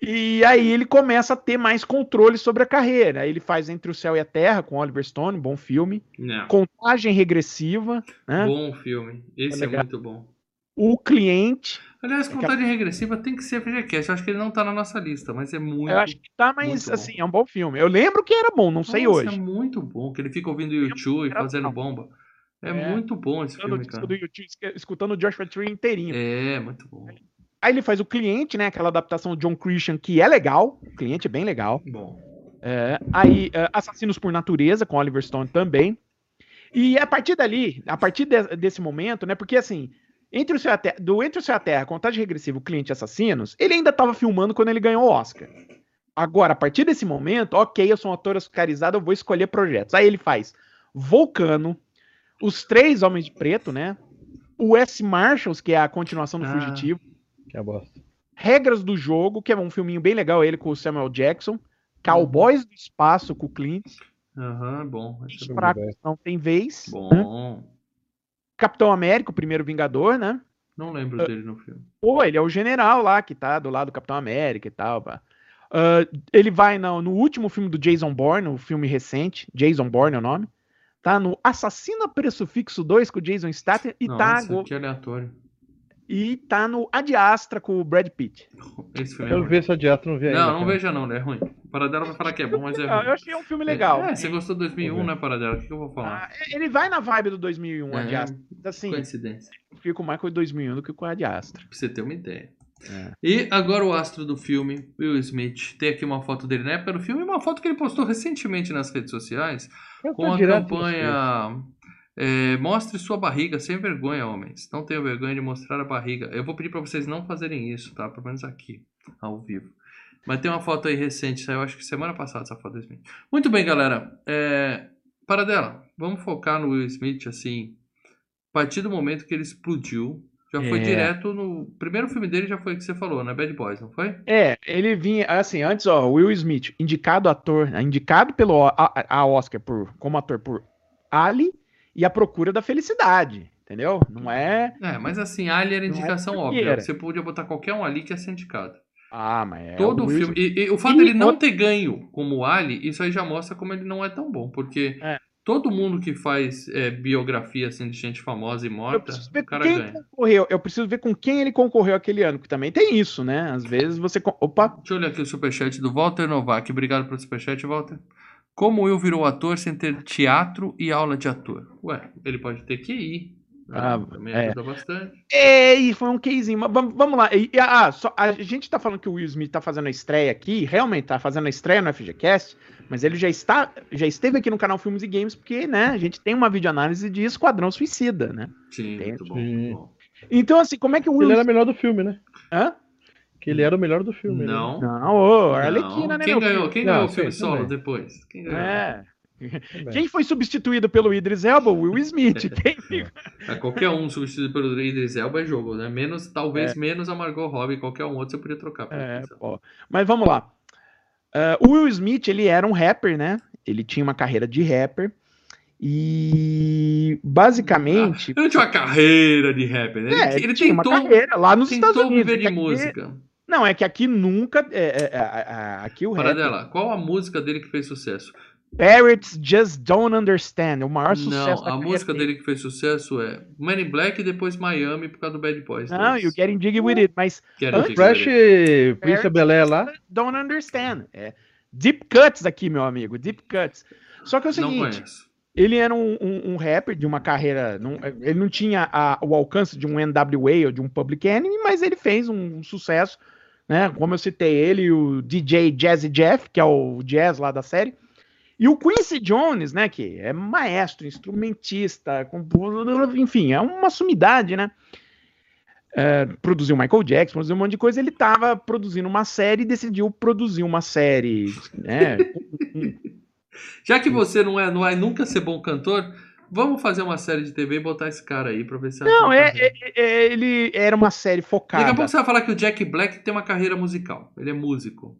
E aí ele começa a ter mais controle sobre a carreira. Aí ele faz Entre o Céu e a Terra com Oliver Stone, bom filme. Não. Contagem regressiva, né? Bom filme. Esse É é, muito bom. O Cliente. Aliás, contagem regressiva tem que ser FGCast. Eu acho que ele não tá na nossa lista, mas é muito. Eu acho que tá, mas assim, é um bom filme. Eu lembro que era bom, não sei Nossa, hoje. É muito bom. Que ele fica ouvindo YouTube e fazendo bom. bomba. É, É. muito bom esse filme, cara. do YouTube, escutando o Joshua Tree inteirinho. É, muito bom. Aí ele faz o Cliente, né? Aquela adaptação do John Christian, que é legal. O Cliente é bem legal. Bom. É, aí, é, Assassinos por Natureza, com Oliver Stone também. E a partir dali, a partir de- desse momento, né? Porque assim, entre o Céu Terra, do Entre o Céu e a Terra, Contagem Regressiva, o Cliente Assassinos, ele ainda estava filmando quando ele ganhou o Oscar. Agora, a partir desse momento, ok, eu sou um ator oscarizado, eu vou escolher projetos. Aí ele faz Vulcano, Os Três Homens de Preto, né? O S. Marshalls, que é a continuação do Ah. Fugitivo. Que é bosta. Regras do Jogo, que é um filminho bem legal, ele com o Samuel Jackson. Cowboys do Espaço com o Clint. Aham, bom. Esse Filme Fracos não tem vez. é né? Bom. Capitão América, o primeiro Vingador, né? Não lembro Ah. dele no filme. Pô, ele é o general lá que tá do lado do Capitão América e tal. pá. Ah, ele vai no, no último filme do Jason Bourne, o filme recente, Jason Bourne é o nome. Tá no Assassino a Preço Fixo 2 com o Jason Statham e, Não, tá, aqui é aleatório. E tá no Ad Astra com o Brad Pitt. Esse filme é Quero ruim. ver essa dieta, não vi ainda. Não, não cara. veja não, né? É ruim. Paradela vai falar que é bom, mas é <laughs> ruim. eu achei um filme legal. É, você gostou de 2001, Vou ver. né, Paradela? O que eu vou falar? Ah, ele vai na vibe do 2001, É, Ad Astra. Assim, Coincidência. eu fico mais com o 2001 do que com o Ad Astra. Pra você ter uma ideia. É. E agora o astro do filme, Will Smith. Tem aqui uma foto dele na época do filme e uma foto que ele postou recentemente nas redes sociais Eu com a campanha é, Mostre sua barriga sem vergonha, homens. Não tenham vergonha de mostrar a barriga. Eu vou pedir pra vocês não fazerem isso, tá? Pelo menos aqui, ao vivo. Mas tem uma foto aí recente, saiu acho que semana passada essa foto do Smith. Muito bem, galera. É, Paradela, vamos focar no Will Smith, assim. A partir do momento que ele explodiu, já foi É. direto no. Primeiro filme dele já foi o que você falou, né? Bad Boys, não foi? É, ele vinha, assim, antes, ó, Will Smith, indicado ator, indicado pelo a, a Oscar por, como ator por Ali e A Procura da Felicidade, entendeu? Não é... É, mas assim, Ali era Não é indicação porque óbvia. era. Você podia botar qualquer um ali que ia ser indicado. Ah, mas é... Todo o filme. E, e o fato dele não ter ganho como Ali, isso aí já mostra como ele não é tão bom. Porque É. todo mundo que faz é, biografia assim, de gente famosa e morta, o cara ganha. concorreu. Eu preciso ver com quem ele concorreu aquele ano, que também tem isso, né? Às vezes você. Opa! Deixa eu olhar aqui o superchat do Walter Novak. Obrigado pelo superchat, Walter. Como o Will virou ator sem ter teatro e aula de ator? Ué, ele pode ter QI. né? Ah, Também é. ajuda bastante. Ei, foi um casezinho. Mas vamos, lá. E, e, ah, só, a gente tá falando que o Will Smith tá fazendo a estreia aqui, realmente tá fazendo a estreia no FGCast, mas ele já está, já esteve aqui no canal Filmes e Games, porque, né, a gente tem uma videoanálise de Esquadrão Suicida, né? Sim, Tem. muito bom. Sim. muito bom. Então, assim, como é que o Will Ele era o melhor do filme, né? Hã? Que ele era o melhor do filme. né? Não. Não, ô, não. Arlequina, né, Quem meu ganhou? Quem Não, ganhou o sim, filme solo também. depois? Quem ganhou? É. Quem foi substituído pelo Idris Elba? O Will Smith. <laughs> Quem... É, qualquer um substituído pelo Idris Elba é jogo, né? Menos, talvez menos a Margot Robbie, qualquer um outro você podia trocar. É. Mas vamos lá. Ah, o Will Smith, ele era um rapper, né? Ele tinha uma carreira de rapper. E basicamente. Ele não tinha uma carreira de rapper, né? é, ele, ele tinha uma tentou, carreira lá nos Estados Unidos. viver de música. Não, é que aqui nunca. é, é, é, aqui o Para dela, qual a música dele que fez sucesso? Parrots Just Don't Understand. O maior sucesso Não, da a música dele que fez sucesso é Man in Black e depois Miami por causa do Bad Boys. Não, 2. you getting jiggy with it, mas o Fresh Prince Belé lá. don't understand. É deep cuts aqui, meu amigo, deep cuts. Só que é o seguinte, conheço. ele era um, um- um rapper de uma carreira, não- ele não tinha a- o alcance de um NWA ou de um Public Enemy, mas ele fez um, sucesso, né? Como eu citei ele, o DJ Jazzy Jeff, que é o jazz lá da série, e o Quincy Jones, né? Que é maestro, instrumentista, compositor, enfim, é uma sumidade, né? É, produziu Michael Jackson, produziu um monte de coisa. Ele estava produzindo uma série e decidiu produzir uma série, né? <laughs> Já que você não é, não vai nunca ser bom cantor, vamos fazer uma série de TV e botar esse cara aí pra ver se Não, atua é, é- é- ele era uma série focada. Daqui a pouco você vai falar que o Jack Black tem uma carreira musical. Ele é músico.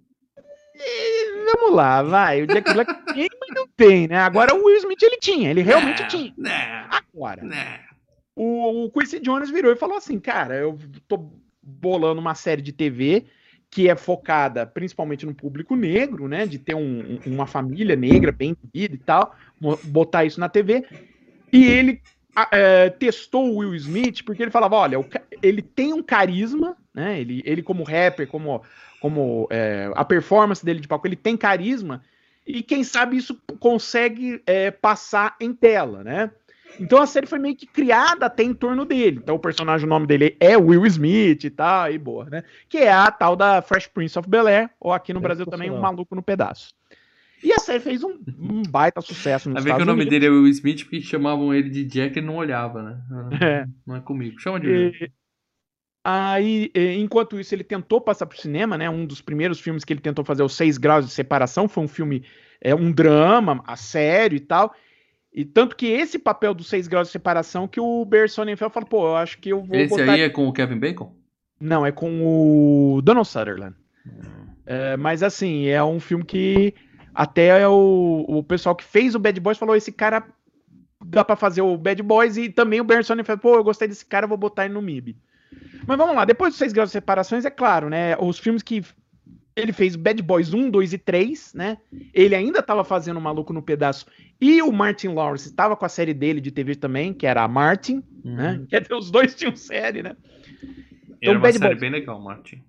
Vamos lá, vai. O Jack Black <laughs> tem, mas não tem, né? Agora o Will Smith ele tinha, ele realmente Né, tinha. Né, Agora, né. o, o Quincy Jones virou e falou assim: Cara, eu tô bolando uma série de TV que é focada principalmente no público negro, né? De ter um- um- uma família negra bem vivida e tal, botar isso na TV. E ele é, testou o Will Smith porque ele falava: olha, ele tem um carisma, né? Ele, ele como rapper, como, como é, a performance dele de palco, ele tem carisma. E quem sabe isso consegue é, passar em tela, né? Então a série foi meio que criada até em torno dele. Então o personagem, o nome dele é Will Smith e tal, e boa, né? Que é a tal da Fresh Prince of Bel Air, ou aqui no Brasil também, um maluco no pedaço. E a série fez um, um baita sucesso nos Vai ver que o nome Unidos. dele é Will Smith porque chamavam ele de Jack e ele não olhava, né? É. Não é comigo. Chama de Will. E- Aí, enquanto isso, ele tentou passar pro cinema, né? Um dos primeiros filmes que ele tentou fazer, os Seis Graus de Separação, foi um filme, é um drama, a sério e tal. E tanto que esse papel dos Seis Graus de Separação que o Barry Sonnenfeld falou, pô, eu acho que eu vou Esse botar... aí é com o Kevin Bacon? Não, é com o Donald Sutherland. É, mas assim, é um filme que até o, o pessoal que fez o Bad Boys falou, esse cara dá pra fazer o Bad Boys e também o Barry Sonnenfeld, pô, eu gostei desse cara, vou botar ele no MIB. Mas vamos lá, depois dos Seis Graus de Separações, é claro, né, os filmes que ele fez Bad Boys 1, 2 e 3, né, ele ainda tava fazendo o Maluco no Pedaço e o Martin Lawrence estava com a série dele de TV também, que era a Martin, né, Uhum. <laughs> quer dizer, os dois tinham série, né. Era uma Bad série Boys. bem legal, Martin.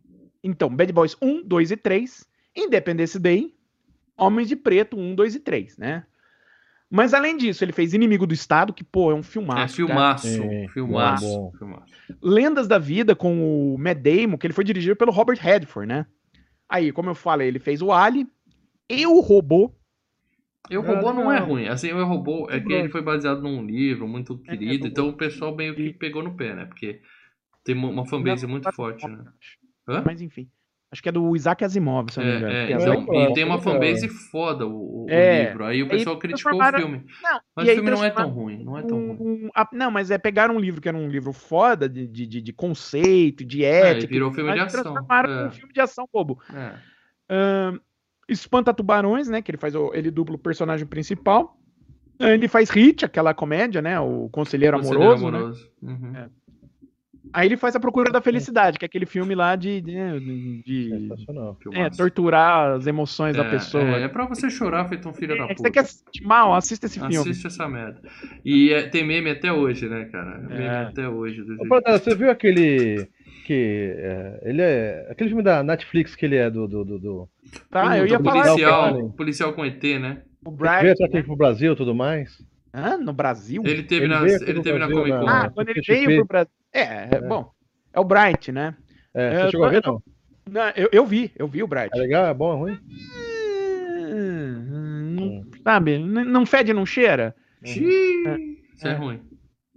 Então, Bad Boys 1, 2 e 3, Independence Day, Homens de Preto 1, 2 e 3, né? Mas além disso, ele fez Inimigo do Estado, que, pô, é um É filmaço. cara. filmaço. É, filmaço. bom. filmaço. Lendas da Vida com o Matt Damon, que ele foi dirigido pelo Robert Redford, né? Aí, como eu falei, ele fez o Ali e o Robô. E o robô não é não. ruim. Assim, o robô é que ele foi baseado num livro muito É, querido, é, então o pessoal meio que pegou no pé, né? Porque tem uma- fanbase muito forte, né? Hã? Mas enfim, acho que é do Isaac Asimov, se eu não me engano. É, é, que é Isaac- e tem uma legal. fanbase foda o, o É. livro. Aí o Aí pessoal criticou o filme. Não, Mas o aí filme não é tão ruim, não é tão ruim. um- a- não, mas é pegaram um livro que era um livro foda de, de, de- de conceito, de É, ética. virou filme de ação. transformaram É. num filme de ação bobo. É. Espanta Tubarões, né? Que ele faz o, ele dubla o personagem principal. Ele faz Hit, aquela comédia, né? O Conselheiro, Conselheiro Amoroso. né? amoroso. Uhum. É. Aí ele faz A Procura da Felicidade, que é aquele filme lá de, de, de- Sensacional. é, torturar as emoções da É, pessoa. É, é pra você chorar feito um filho da É, puta. você quer se sentir mal, assista esse filme. Assiste essa merda. E é- tem meme até hoje, né, cara? Meme É. até hoje. do Ô, você viu aquele. Que. é, ele é. Aquele filme da Netflix que ele é do. do, do, do... Tá, eu do ia falar policial, cara. policial com ET, né? o Veio Bright, até né? aqui pro Brasil e tudo mais. Hã? no Brasil? Ele teve, Ele na, veio ele teve na Comic Con. Ah, quando ele veio pro Brasil. É, é, bom. É o Bright, né? É, É, você chegou a ver, não? Não, eu, eu vi, eu vi o Bright. É legal? É bom? É ruim? Hum, não- sabe, n- não fede, não cheira? Xiii, Isso é, É. ruim.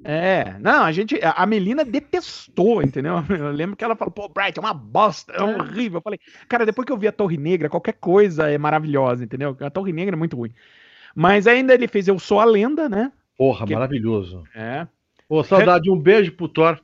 É, não, a gente, a a Melina detestou, entendeu? <laughs> Eu lembro que ela falou, pô, Bright, é uma bosta, é horrível. Eu falei, cara, depois que eu vi a Torre Negra, qualquer coisa é maravilhosa, entendeu? A Torre Negra é muito ruim. Mas ainda ele fez Eu Sou a Lenda, né? Porra, Que- maravilhoso. É. Pô, saudade, um beijo pro Thor.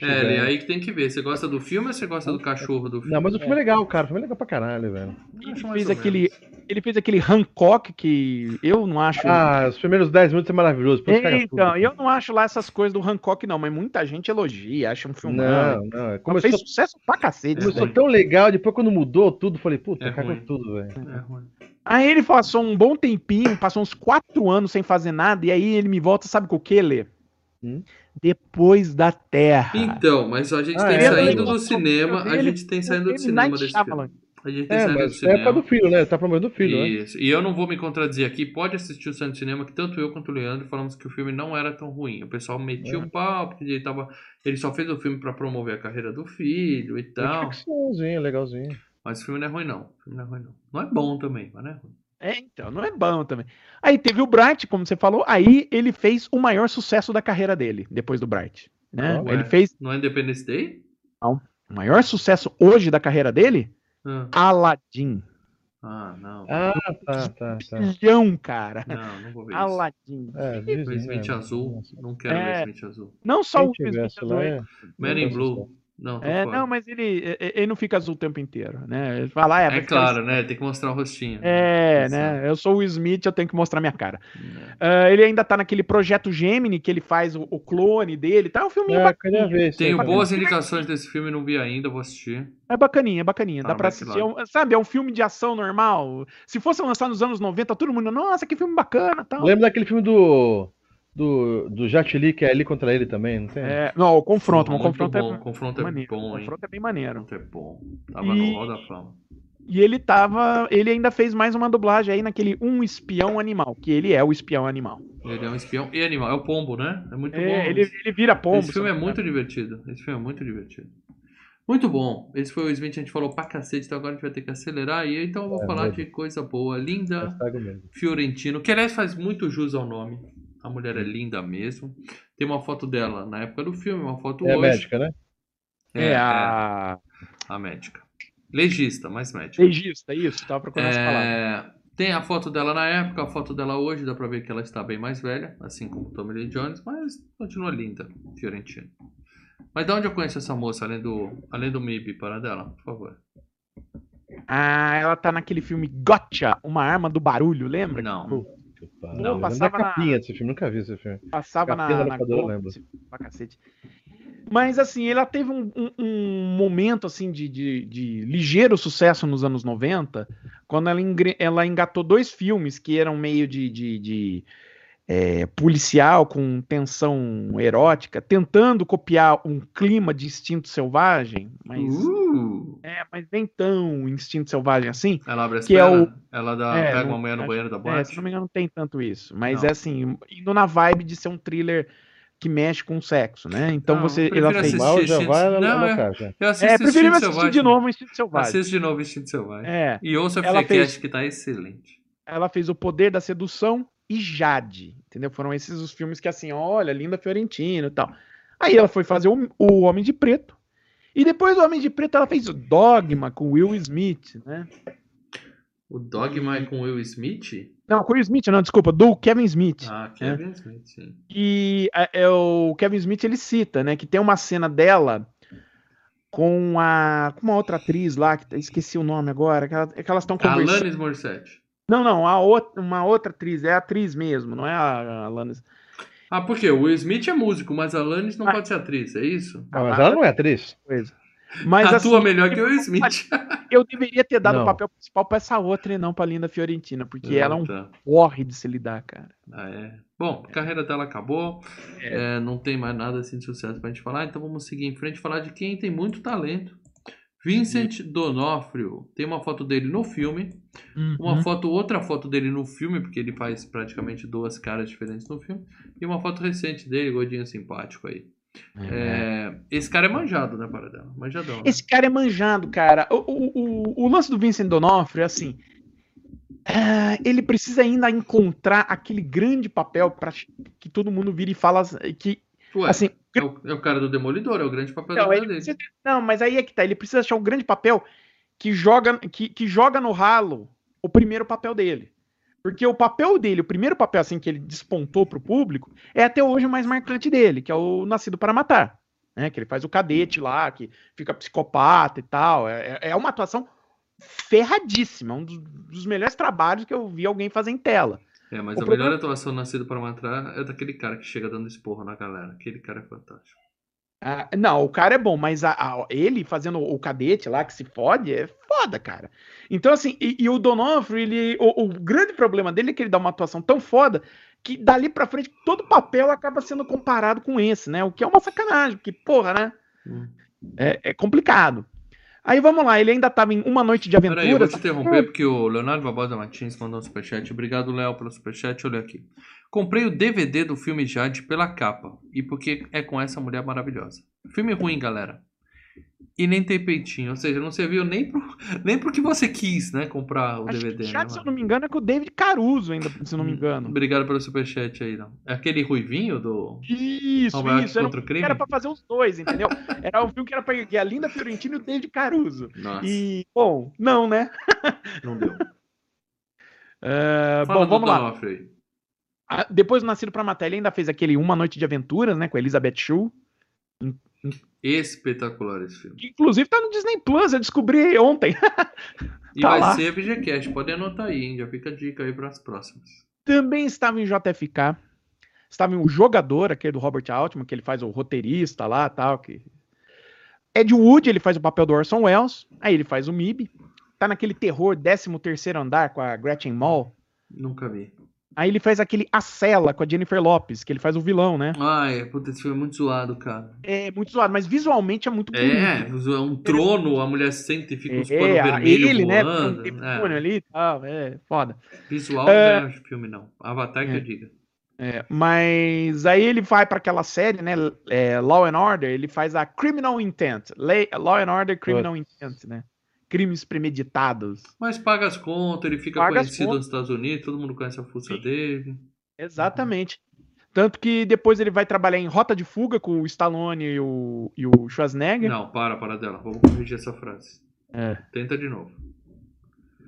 É, aí que tem que ver. Você gosta do filme ou você gosta do cachorro do filme? Não, mas o filme é legal, cara. O filme é legal pra caralho, velho. Ele fez aquele, ele fez aquele Hancock que eu não acho. Ah, os primeiros 10 minutos é maravilhoso. então, tudo. eu não acho lá essas coisas do Hancock, não, mas muita gente elogia, acha um filme. Não, não. é- Começou, fez sucesso pra cacete. isso começou tão legal, depois quando mudou tudo, falei, puta, É cagou tudo, velho. É ruim. Aí ele passou um bom tempinho, passou uns quatro anos sem fazer nada, e aí ele me volta, sabe com o que, Lê? Hum? Depois da Terra. Então, mas a gente Ah, tem é, saindo do cinema, a gente tem saindo do cinema Night desse Shyamalan. filme. A gente tem É, saído do mas é causa do cinema. filho, né? Tá promovendo o filho, né? Isso. E eu não vou me contradizer aqui, pode assistir o Santo Cinema, que tanto eu quanto o Leandro falamos que o filme não era tão ruim. O pessoal metia É. o pau, porque ele tava. Ele só fez o filme pra promover a carreira do filho e É tal. ficçãozinho, legalzinho. Mas o filme não é ruim, não. O filme não é ruim, não. Não é bom também, mas não é ruim. É, então, não é bom também. Aí teve o Bright, como você falou, aí ele fez o maior sucesso da carreira dele, depois do Bright. Né? Qual é? Ele fez Não é Independence Day? o maior sucesso hoje da carreira dele, Ah, Aladdin. Ah, não. Ah, tá, tá, tá. Bilhão, cara. Não, não vou ver isso. Aladdin. É, Disney, né? azul. Não quero É. ver azul. Não só Quem o lá azul, é... Man in Blue. Não, É, fora. não, mas ele, ele não fica azul o tempo inteiro, né? Ele fala, ah, É ficar claro, né? Tem que mostrar o rostinho. É, Exato. né? Eu sou o Smith, eu tenho que mostrar minha cara. É. Ah, ele ainda tá naquele projeto Gemini, que ele faz o, o clone dele. Tá um filminho É, ver aí Tenho também. boas indicações desse filme, não vi ainda, vou assistir. É bacaninha, é bacaninha. Tá Dá no pra assistir. É um- sabe, é um filme de ação normal. Se fosse lançar nos anos 90, todo mundo, nossa, que filme bacana tal. Lembra daquele filme do. Do, do Jet Li, que é ali contra ele também, não tem? É, não, o confronto, o confronto bom. é confronto é maneiro. bom, o hein? confronto é bem maneiro. Confronto é bom. Tava E- no Hall da Fama. E ele tava. Ele ainda fez mais uma dublagem aí naquele Um Espião Animal, que ele é o espião animal. Ele é um espião e animal. É o pombo, né? É muito bom. É, ele, ele vira pombo. Esse filme é muito divertido. Esse filme é muito divertido. Muito bom. Esse foi o Smith, a gente falou pra cacete, então agora a gente vai ter que acelerar aí. Então eu vou É, falar mesmo. de coisa boa. Linda. Fiorentino, que aliás faz muito jus ao nome. A mulher é linda mesmo. Tem uma foto dela na época do filme, uma foto É a hoje. médica, né? É, a. a médica. Legista, mas médica. Legista, isso, tava procurando essa palavra. É, tem a foto dela na época, a foto dela hoje, dá pra ver que ela está bem mais velha, assim como Tommy Lee Jones, mas continua linda, Fiorentino. Mas de onde eu conheço essa moça, além do, além do MIB, para dela, por favor? Ah, ela tá naquele filme Gotcha, uma arma do barulho, lembra? Não. Não, da passava na- capinha desse filme, nunca vi esse filme. Passava na, Capinha da na locadora, Globo, lembro. pra cacete. Mas assim, ela teve um, um- um momento assim de, de- de ligeiro sucesso nos anos 90, quando ela, ela engatou dois filmes que eram meio de- de, é, policial com tensão erótica, tentando copiar um clima de instinto selvagem, mas, Uh, é, mas nem tão instinto selvagem assim. ela abre as Que é pernas, ela dá, É, pega não- uma mulher no acho- banheiro da É, se boate. não me engano, não tem tanto isso. Mas Não. é assim, indo na vibe de ser um thriller que mexe com o sexo, né? Então Não, você. eu Ela prefiro fez. assistir. Mal já instinto- vai Não, alocar, já. Eu assisto É, Instinto assistir Selvagem. de novo o Instinto Selvagem. Assiste de novo Instinto Selvagem. É, E ouça a Freecast, fez- que tá excelente. ela fez O Poder da Sedução e Jade. Entendeu? Foram esses os filmes que, assim, olha, linda Fiorentino e tal. Aí ela foi fazer o, o Homem de Preto. E depois do Homem de Preto, ela fez o Dogma com Will Smith, né? O Dogma é com Will Smith? Não, com Will Smith, não, desculpa, do Kevin Smith. Ah, Kevin Smith, sim. E é, é, o Kevin Smith ele cita, né, que tem uma cena dela com a com uma outra atriz lá, que esqueci o nome agora, que, ela- que elas estão conversando. Alanis Morissette. Não, não, a outra, uma outra atriz, é a atriz mesmo, não é a, a Alanis. Ah, por quê? O Will Smith é músico, mas a Alanis não Ah. pode ser atriz, é isso? Ah, mas ela não é atriz. Coisa. Mas Atua assim, melhor que o Will Smith. <laughs> eu deveria ter dado Não. o papel principal pra essa outra e não pra Linda Fiorentina, porque ela é um Tá. porre de se lidar, cara. Ah, é. Bom, a carreira dela acabou. É, não tem mais nada assim de sucesso pra gente falar, então vamos seguir em frente e falar de quem tem muito talento. Vincent D'Onofrio. Tem uma foto dele no filme. Uma Uhum. foto, outra foto dele no filme, porque ele faz praticamente duas caras diferentes no filme. E uma foto recente dele, gordinho simpático aí. É, esse cara é manjado, né, Paradela? Manjadão. né? Esse cara é manjado, cara. O, o, o, o lance do Vincent D'Onofrio é assim. ah, ele precisa ainda encontrar aquele grande papel para que todo mundo vire e fala que Ué, assim, é, o, é o cara do Demolidor, é o grande papel não, da precisa- não, mas aí é que tá, ele precisa achar o grande papel que joga que, que joga no ralo o primeiro papel dele. Porque o papel dele, o primeiro papel assim que ele despontou pro público, é até hoje o mais marcante dele, que é o Nascido para Matar. Né, que ele faz o cadete lá, que fica psicopata e tal. É, é- é uma atuação ferradíssima, um dos, dos melhores trabalhos que eu vi alguém fazer em tela. É, mas O a problema- melhor atuação nascida para matar é daquele cara que chega dando esporro na galera. Aquele cara é fantástico. Ah, não, o cara é bom, mas a- a- ele fazendo o cadete lá que se fode é foda, cara. Então, assim, e, e o Donofrio, ele. O, o grande problema dele é que ele dá uma atuação tão foda que dali pra frente todo papel acaba sendo comparado com esse, né? O que é uma sacanagem, porque, porra, né? Hum. É, é complicado. Aí vamos lá, ele ainda tava em Uma Noite de Peraí, eu vou te interromper porque o Leonardo Barbosa Martins mandou um superchat. Obrigado, Léo, pelo superchat. Olha aqui. Comprei o DVD do filme Jade pela capa e porque é com essa mulher maravilhosa. Filme ruim, galera. E nem tem peitinho, ou seja, não serviu nem pro, <laughs> nem pro que você quis, né? Comprar o Acho que DVD. já, né, se eu não me engano, é com o David Caruso ainda, se eu não me engano. Obrigado pelo superchat aí, não. É aquele ruivinho do. Isso, isso. Era um crime? que era pra fazer os dois, entendeu? <laughs> Era um filme que era pra que a Linda Fiorentino e o David Caruso. Nossa, E, bom, não, né? <laughs> não deu. Fala bom, vamos lá. Depois do Nascido pra Matar, ele ainda fez aquele Uma Noite de Aventuras, né? Com a Elizabeth Shue. Espetacular esse filme. Inclusive tá no Disney Plus, eu descobri ontem. <laughs> E Tá vai lá. ser FGCast, podem anotar aí, hein? Já fica a dica aí para as próximas. Também estava em JFK. Estava em o jogador, aquele do Robert Altman, que ele faz o roteirista lá tal. Que... Ed Wood, ele faz o papel do Orson Welles. Aí ele faz o MIB. Tá naquele terror 13 terceiro andar com a Gretchen Mol. Nunca vi. Aí ele faz aquele A Cela com a Jennifer Lopes, que ele faz o vilão, né? Ai, puta, esse filme é muito zoado, cara. É muito zoado, mas visualmente é muito bonito. É, é um trono, a mulher senta e fica panos É, a- vermelhos ele, né? voando. Com um é. ali e tal, é foda. Visual É. não é filme, não. Avatar que É. eu diga. É, mas aí ele vai pra aquela série, né? é, Law and Order, ele faz a Criminal Intent. Law and Order Criminal Intent, né? Crimes premeditados. Mas paga as contas, ele fica Paga conhecido nos Estados Unidos, todo mundo conhece a fuça Sim. dele. Exatamente. Tanto que depois ele vai trabalhar em Rota de Fuga com o Stallone e o, e o Schwarzenegger. Não, para, para dela. Vamos corrigir essa frase. É. Tenta de novo.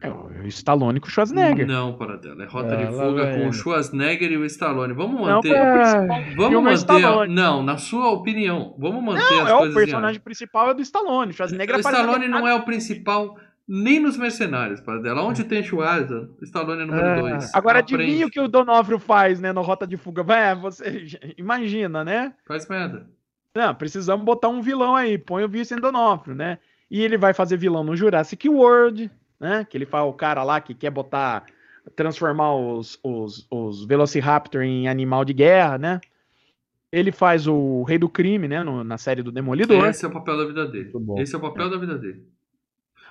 É o Stallone com o Schwarzenegger. Não, para dela. É Rota de Ah, lá Fuga vai com o. Schwarzenegger e o Stallone. Vamos Não, manter. é o principal Vamos é manter. Stallone. Não, na sua opinião. Vamos manter Não, as é o personagem principal é do Stallone. O Schwarzenegger O Stallone não é o principal nem nos Mercenários, para dela. Onde tem Schwarza, o Stallone é número Ah. 2. Agora adivinha o que o Donofrio faz, né, no Rota de Fuga. Vai, você <laughs> imagina, né? Faz merda. Não, precisamos botar um vilão aí. Põe o Vincent Donofrio, né? E ele vai fazer vilão no Jurassic World, né? Que ele faz o cara lá que quer botar. transformar os, os, os Velociraptor em animal de guerra, né? Ele faz o Rei do Crime, né? no- na série do Demolidor. Esse é o papel da vida dele. Esse é o papel da vida dele.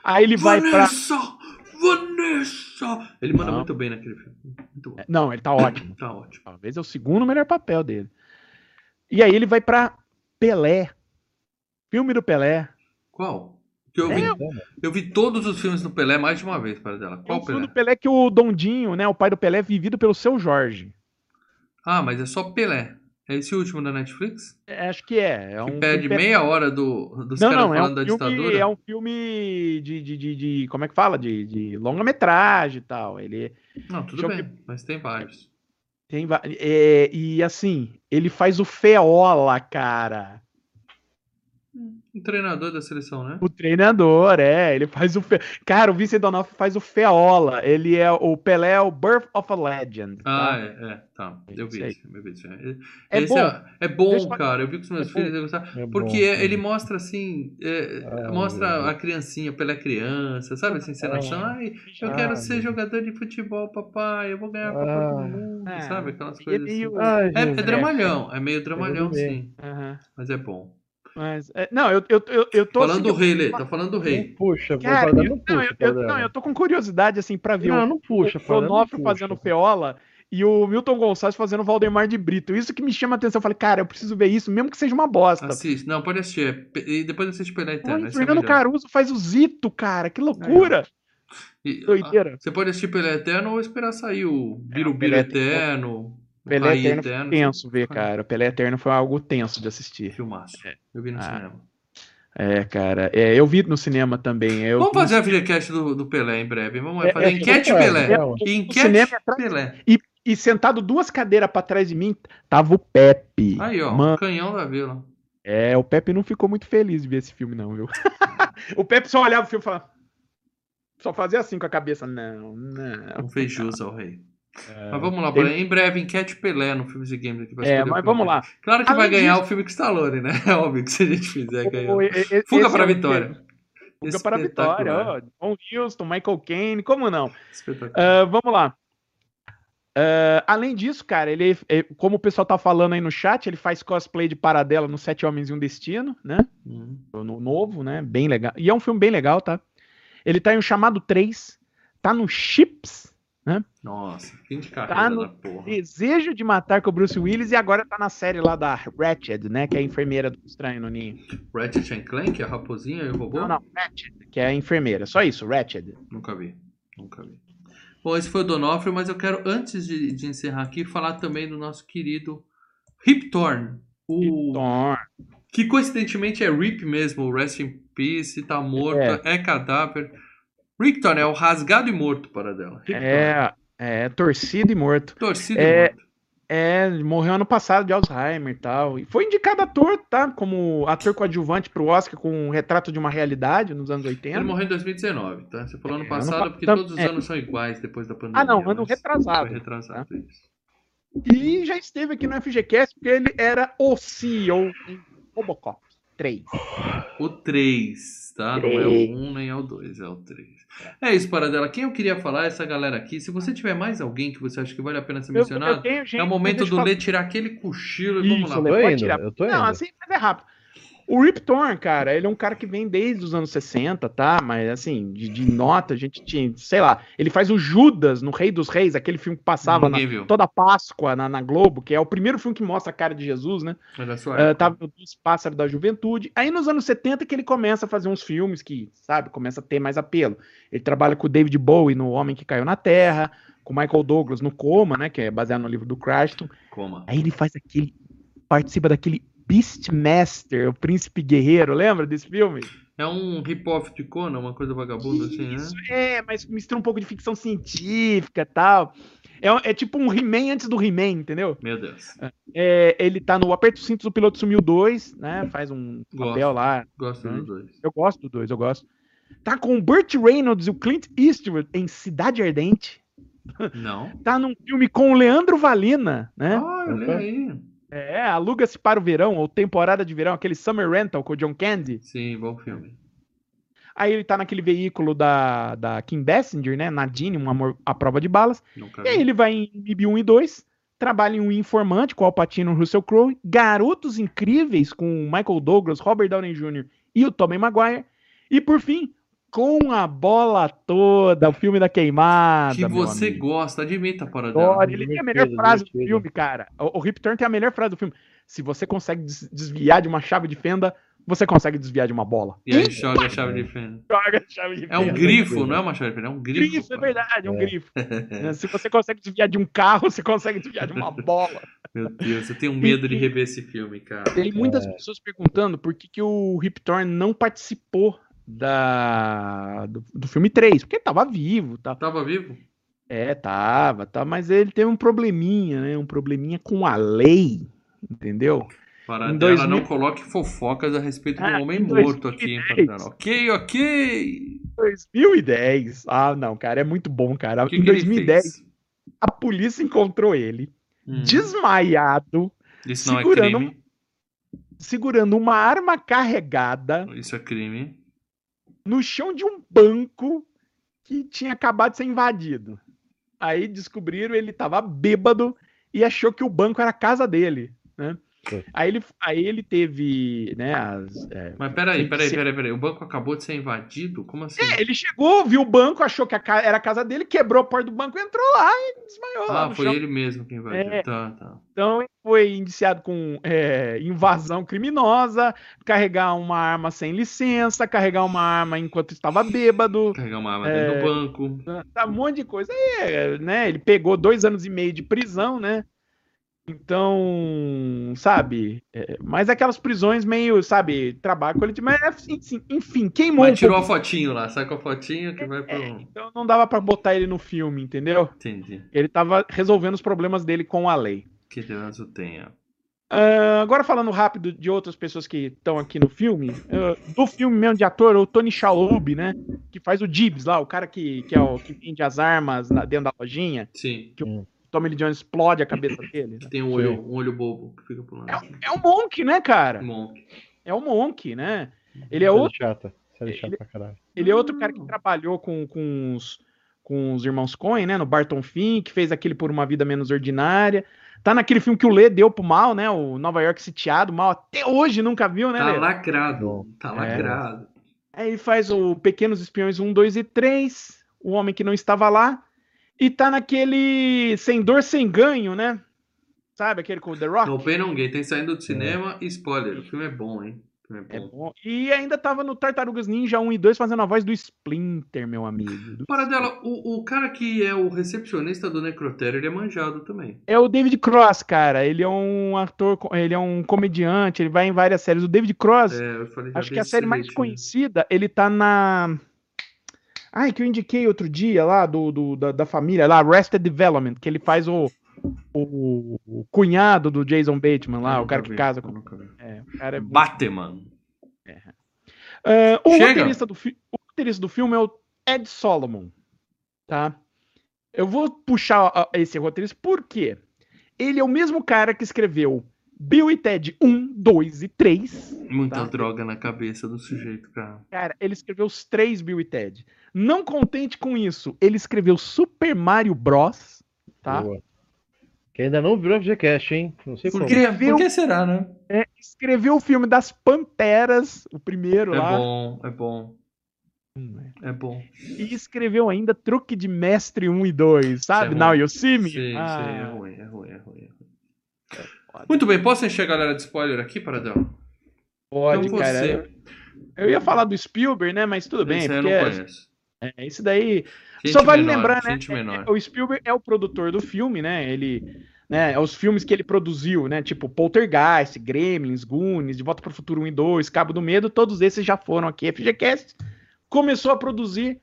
Aí ele vai pra. Vanessa! Vanessa! Ele manda Não. muito bem naquele filme. Não, ele tá ótimo. Tá ótimo. Talvez é o segundo melhor papel dele. E aí ele vai pra Pelé. Filme do Pelé. Qual? Que eu, É, vi, eu vi todos os filmes do Pelé mais de uma vez, para dela. É Qual um filme Pelé? do Pelé que o Dondinho, né? O pai do Pelé é vivido pelo seu Jorge. Ah, mas é só Pelé. É esse último da Netflix? É, acho que é. é Que um perde filme- meia hora do, dos Não, caras não, é falando um, da filme, ditadura. é um filme de, de, de, de- Como é que fala? De, de longa-metragem e tal. Ele Não, tudo Deixa eu bem, mas tem vários. tem. va- é, e assim, ele faz o Feola, cara. Um treinador da seleção, né? O treinador, é. Ele faz o. Fe... Cara, o Vincent D'Onofrio faz o Feola. Ele é o Pelé, é o Birth of a Legend. Ah, tá? é, é, tá. Eu vi Isso eu vi. É Esse bom. É, é bom, eu- cara. Eu vi com os meus É filhos, gostava. É Porque é ele mostra assim, é, mostra a criancinha pela criança, sabe? Assim, encenação. Ai, eu Ah, quero ser jogador de futebol, papai. Eu vou ganhar a Copa Ah. do Mundo, É. sabe? Aquelas coisas e assim. o- Ai, É, é dramalhão, é meio dramalhão, sim. Aham. Mas é bom. Mas, é, não, eu, eu, eu, eu tô. Falando assim, do rei, Lê, tá falando do rei. Não puxa, Cara, eu, não não, puxa. eu, eu- não, eu tô com curiosidade, assim, pra ver Não, o, não puxa, o puxa. fazendo Feola e o Milton Gonçalves fazendo o Valdemar de Brito. Isso que me chama a atenção. Eu falei, cara, eu preciso ver isso, mesmo que seja uma bosta. Assiste. Não, pode assistir. é E depois assiste Pelé Pô, Eterno. esse é Fernando melhor. Caruso faz o Zito, cara. Que loucura. E- Doideira. ah, Você pode assistir Pelé Eterno ou esperar sair o Birubiru Pelé Eterno. Pelé Raí Eterno foi tenso ver, cara. Pelé Eterno foi algo tenso de assistir. Filmaço. É. Eu vi no Ah, cinema. É, cara. É, eu vi no cinema também. Eu, Vamos fazer a videocast do, do Pelé em breve. Vamos É, fazer é, enquete vamos Pelé. Enquete é Pelé. E sentado duas cadeiras pra trás de mim, tava o Pepe. Aí, ó. Mano, Canhão da Vila. é, o Pepe não ficou muito feliz de ver esse filme, não, viu? o Pepe só olhava o filme e falava. Só fazia assim com a cabeça. Não, não. Não fez jus ao rei. É. Mas vamos lá, Pelé. Em breve, enquete Pelé no Filmes e Games. Aqui pra É, mas vamos lá. Claro que Além vai ganhar disso- o filme com Stallone, né? <laughs> É óbvio que se a gente fizer, ganhar. Fuga para a é vitória. quê? Fuga para a vitória. Ó. John Houston, Michael Caine, como não? Ah, vamos lá. Ah, além disso, cara, ele, é- como o pessoal tá falando aí no chat, ele faz cosplay de Paradela no Sete Homens e um Destino, né? Hum. No novo, né? Bem legal. E é um filme bem legal, tá? Ele tá em um chamado 3, tá no Chips, Nossa, fim de carreira Tá no da porra. Desejo de Matar com o Bruce Willis e agora tá na série lá da Ratched, né? Que é a enfermeira do Estranho no Ninho. Ratchet and Clank, a raposinha e o robô? Não, não, Ratched, que é a enfermeira. Só isso, Ratched. Nunca vi. Nunca vi. Bom, esse foi o Donofrio, mas eu quero, antes de, de encerrar aqui, falar também do nosso querido Rip Torn. O... Thor. Que coincidentemente é Rip mesmo, Rest in Peace, tá morto, é, cadáver. Rick Torn é o rasgado e morto para dela. Rip Torn. É, é torcido e morto. Torcido É, e morto. É, morreu ano passado de Alzheimer e tal. E foi indicado ator, tá? Como ator coadjuvante pro Oscar com um retrato de uma realidade nos anos 80. Ele morreu em 2019, tá? Você falou ano É, passado ano porque todos os é. anos são iguais depois da pandemia. Ah, não, ano retrasado, Foi retrasado, isso. E já esteve aqui no FGCast porque ele era o CEO em Robocop 3. O 3, tá? Não é o 1 nem é o 2, é o 3. É isso, Paradela. Quem eu queria falar é essa galera aqui. Se você tiver mais alguém que você acha que vale a pena ser Eu- eu mencionado, tenho gente é o momento do eu falar. Lê tirar aquele cochilo e vamos lá. Lê. Eu tô pode indo, tirar. eu tô indo. Não, assim, mas é rápido. O Rip Torn, cara, ele é um cara que vem desde os anos 60, tá? Mas assim, de, de nota, a gente tinha, sei lá, ele faz o Judas no Rei dos Reis, aquele filme que passava na, toda Páscoa na, na Globo, que é o primeiro filme que mostra a cara de Jesus, né? É Uh, época. tava dos Pássaros da Juventude. Aí nos anos 70 que ele começa a fazer uns filmes que, sabe, começa a ter mais apelo. Ele trabalha com o David Bowie no Homem que Caiu na Terra, com o Michael Douglas no Coma, né, que é baseado no livro do Crichton. Coma. Aí ele faz aquele participa daquele Beastmaster, o Príncipe Guerreiro, lembra desse filme? É um rip-off de Conan, uma coisa vagabunda assim, né? Isso, é, mas mistura um pouco de ficção científica e tal. É, é tipo um He-Man antes do He-Man, entendeu? Meu Deus. É, ele tá no Aperto os Cintos do Piloto Sumiu 2, né? Faz um Gosto. papel lá. Gosto Hum. dos dois. Eu gosto do 2, eu gosto. Tá com o Burt Reynolds e o Clint Eastwood em Cidade Ardente. Não. <laughs> Tá num filme com o Leandro Valina, né? Ah, olha aí. É, Aluga-se para o Verão, ou Temporada de Verão, aquele Summer Rental com o John Candy. Sim, bom filme. Aí ele tá naquele veículo da, da Kim Basinger, né? Nadine, um amor à prova de balas. Nunca E aí vi. ele vai em MIB 1 e 2, trabalha em um informante com o Alpatino e Russell Crowe, Garotos Incríveis com o Michael Douglas, Robert Downey Jr. e o Tobey Maguire. E por fim, com a bola toda, o filme da queimada. Que você amigo. gosta, admita, Paradela. Adoro. Ele tem a melhor frase do filme, cara. O, o Rip Torn tem a melhor frase do filme. Se você consegue des- desviar de uma chave de fenda, você consegue desviar de uma bola. E aí joga a chave de fenda. <laughs> Joga a chave de É um fenda. grifo, não é uma chave de fenda, é um grifo. Grifo, é cara. verdade, é um É. grifo. Né, <laughs> Se você consegue desviar de um carro, <laughs> você consegue desviar de uma bola. Meu Deus, eu tenho medo de rever esse filme, cara. Tem muitas pessoas perguntando por que, que o Rip Torn não participou da, do, do filme 3, porque ele tava vivo, tá? Tava vivo? É, tava, tá, mas ele teve um probleminha, né? Um probleminha com a lei, entendeu? Paradela, Em 2000 não coloque fofocas a respeito do Ah, homem em morto aqui, hein, 2010. Paradela. Ok, ok. 2010. Ah, não, cara, é muito bom, cara. Que, em que ele 2010, fez? a polícia encontrou ele Hum, desmaiado, Isso é segurando crime. segurando uma arma carregada Isso é crime. No chão de um banco que tinha acabado de ser invadido. Aí descobriram ele tava bêbado e achou que o banco era a casa dele, né? Aí ele, aí ele teve, né, as, é, Mas peraí, peraí, peraí, peraí. O banco acabou de ser invadido? Como assim? É, ele chegou, viu o banco, achou que a ca- era a casa dele, quebrou a porta do banco, entrou lá e desmaiou lá ah, foi chão. ele mesmo que invadiu. É. Tá, tá. Então ele foi indiciado com é, invasão criminosa, carregar uma arma sem licença, carregar uma arma enquanto estava bêbado, Carregar uma arma É. dentro do banco. tá, um monte de coisa. Aí, é, né, ele pegou dois anos e meio de prisão, né? Então, sabe? é, mas aquelas prisões meio, sabe, trabalho coletivo. Mas, enfim, enfim queimou um Mas tirou a pouco. fotinho lá, sai com a fotinho que vai pro. Então não dava pra botar ele no filme, entendeu? Entendi. Ele tava resolvendo os problemas dele com a lei. Que Deus o tenha. Ah, agora falando rápido de outras pessoas que estão aqui no filme, ah, do filme mesmo de ator, o Tony Shalhoub, né, que faz o Gibbs lá, o cara que, que é o que vende as armas na- dentro da lojinha, Sim. o Tommy Lee Jones explode a <clears throat> cabeça dele. né? Tem um olho, um olho bobo que fica pro lado. É, um- é o Monk, né, cara? Monk. É o Monk, né? Ele é Série outro, chata. Série Ele- chata pra caralho. ele é outro cara que trabalhou com, com os com os irmãos Coen, né, no Barton Fink, fez aquele Por Uma Vida Menos Ordinária. Tá naquele filme que o Lê deu pro mal, né? O Nova York Sitiado, mal até hoje nunca viu, né, Tá Lê? lacrado. Tá É. lacrado. Aí ele faz o Pequenos Espiões 1, 2 e 3, O Homem que Não Estava Lá, e tá naquele Sem Dor, Sem Ganho, né? Sabe, aquele com o The Rock? No No Gain tem saindo do cinema e spoiler. O filme é bom, hein? O filme é É bom. bom. E ainda tava no Tartarugas Ninja 1 e 2 fazendo a voz do Splinter, meu amigo. Paradela, o, o cara que é o recepcionista do Necrotério, ele é manjado também. É o David Cross, cara. Ele é um ator, ele é um comediante, ele vai em várias séries. O David Cross, É, falei acho que a série mais jeitinho. conhecida, ele tá na. Ai, que eu indiquei outro dia lá, do, do- da, da família, lá, Arrested Development, que ele faz o, o, o cunhado do Jason Bateman lá, Eu o cara nunca que vi, casa com. vi. É, o cara é muito Batman. Ah, o, Chega. roteirista do fi- o roteirista do filme é o Ed Solomon, tá? Eu vou puxar esse roteirista por quê? Ele é o mesmo cara que escreveu Bill e Ted 1, 2 e 3. Muita Tá. droga na cabeça do sujeito, cara. Cara, ele escreveu os três Bill e Ted. Não contente com isso, ele escreveu Super Mario Bros, tá? Boa. Que ainda não virou FGCast, hein? Não sei Por Viu? por que será, né? É, escreveu o filme das Panteras, o primeiro É lá. bom, é bom, Hum, é. é bom. E escreveu ainda Truque de Mestre 1 e 2, sabe? Isso é Now. You See Me? Sim, Ah, sim, é ruim, é ruim, é ruim. é ruim. Muito bem, posso encher a galera de spoiler aqui, Paradão? Pode, Então cara. você. Eu, eu ia falar do Spielberg, né? Mas tudo bem, Esse eu porque não conheço. É, isso daí. Gente Só vale menor, lembrar, né? menor. é- O Spielberg é o produtor do filme, né? Ele. Né, é os filmes que ele produziu, né? Tipo Poltergeist, Gremlins, Goonies, De Volta para o Futuro 1 e 2, Cabo do Medo, todos esses já foram aqui. FGCast começou a produzir.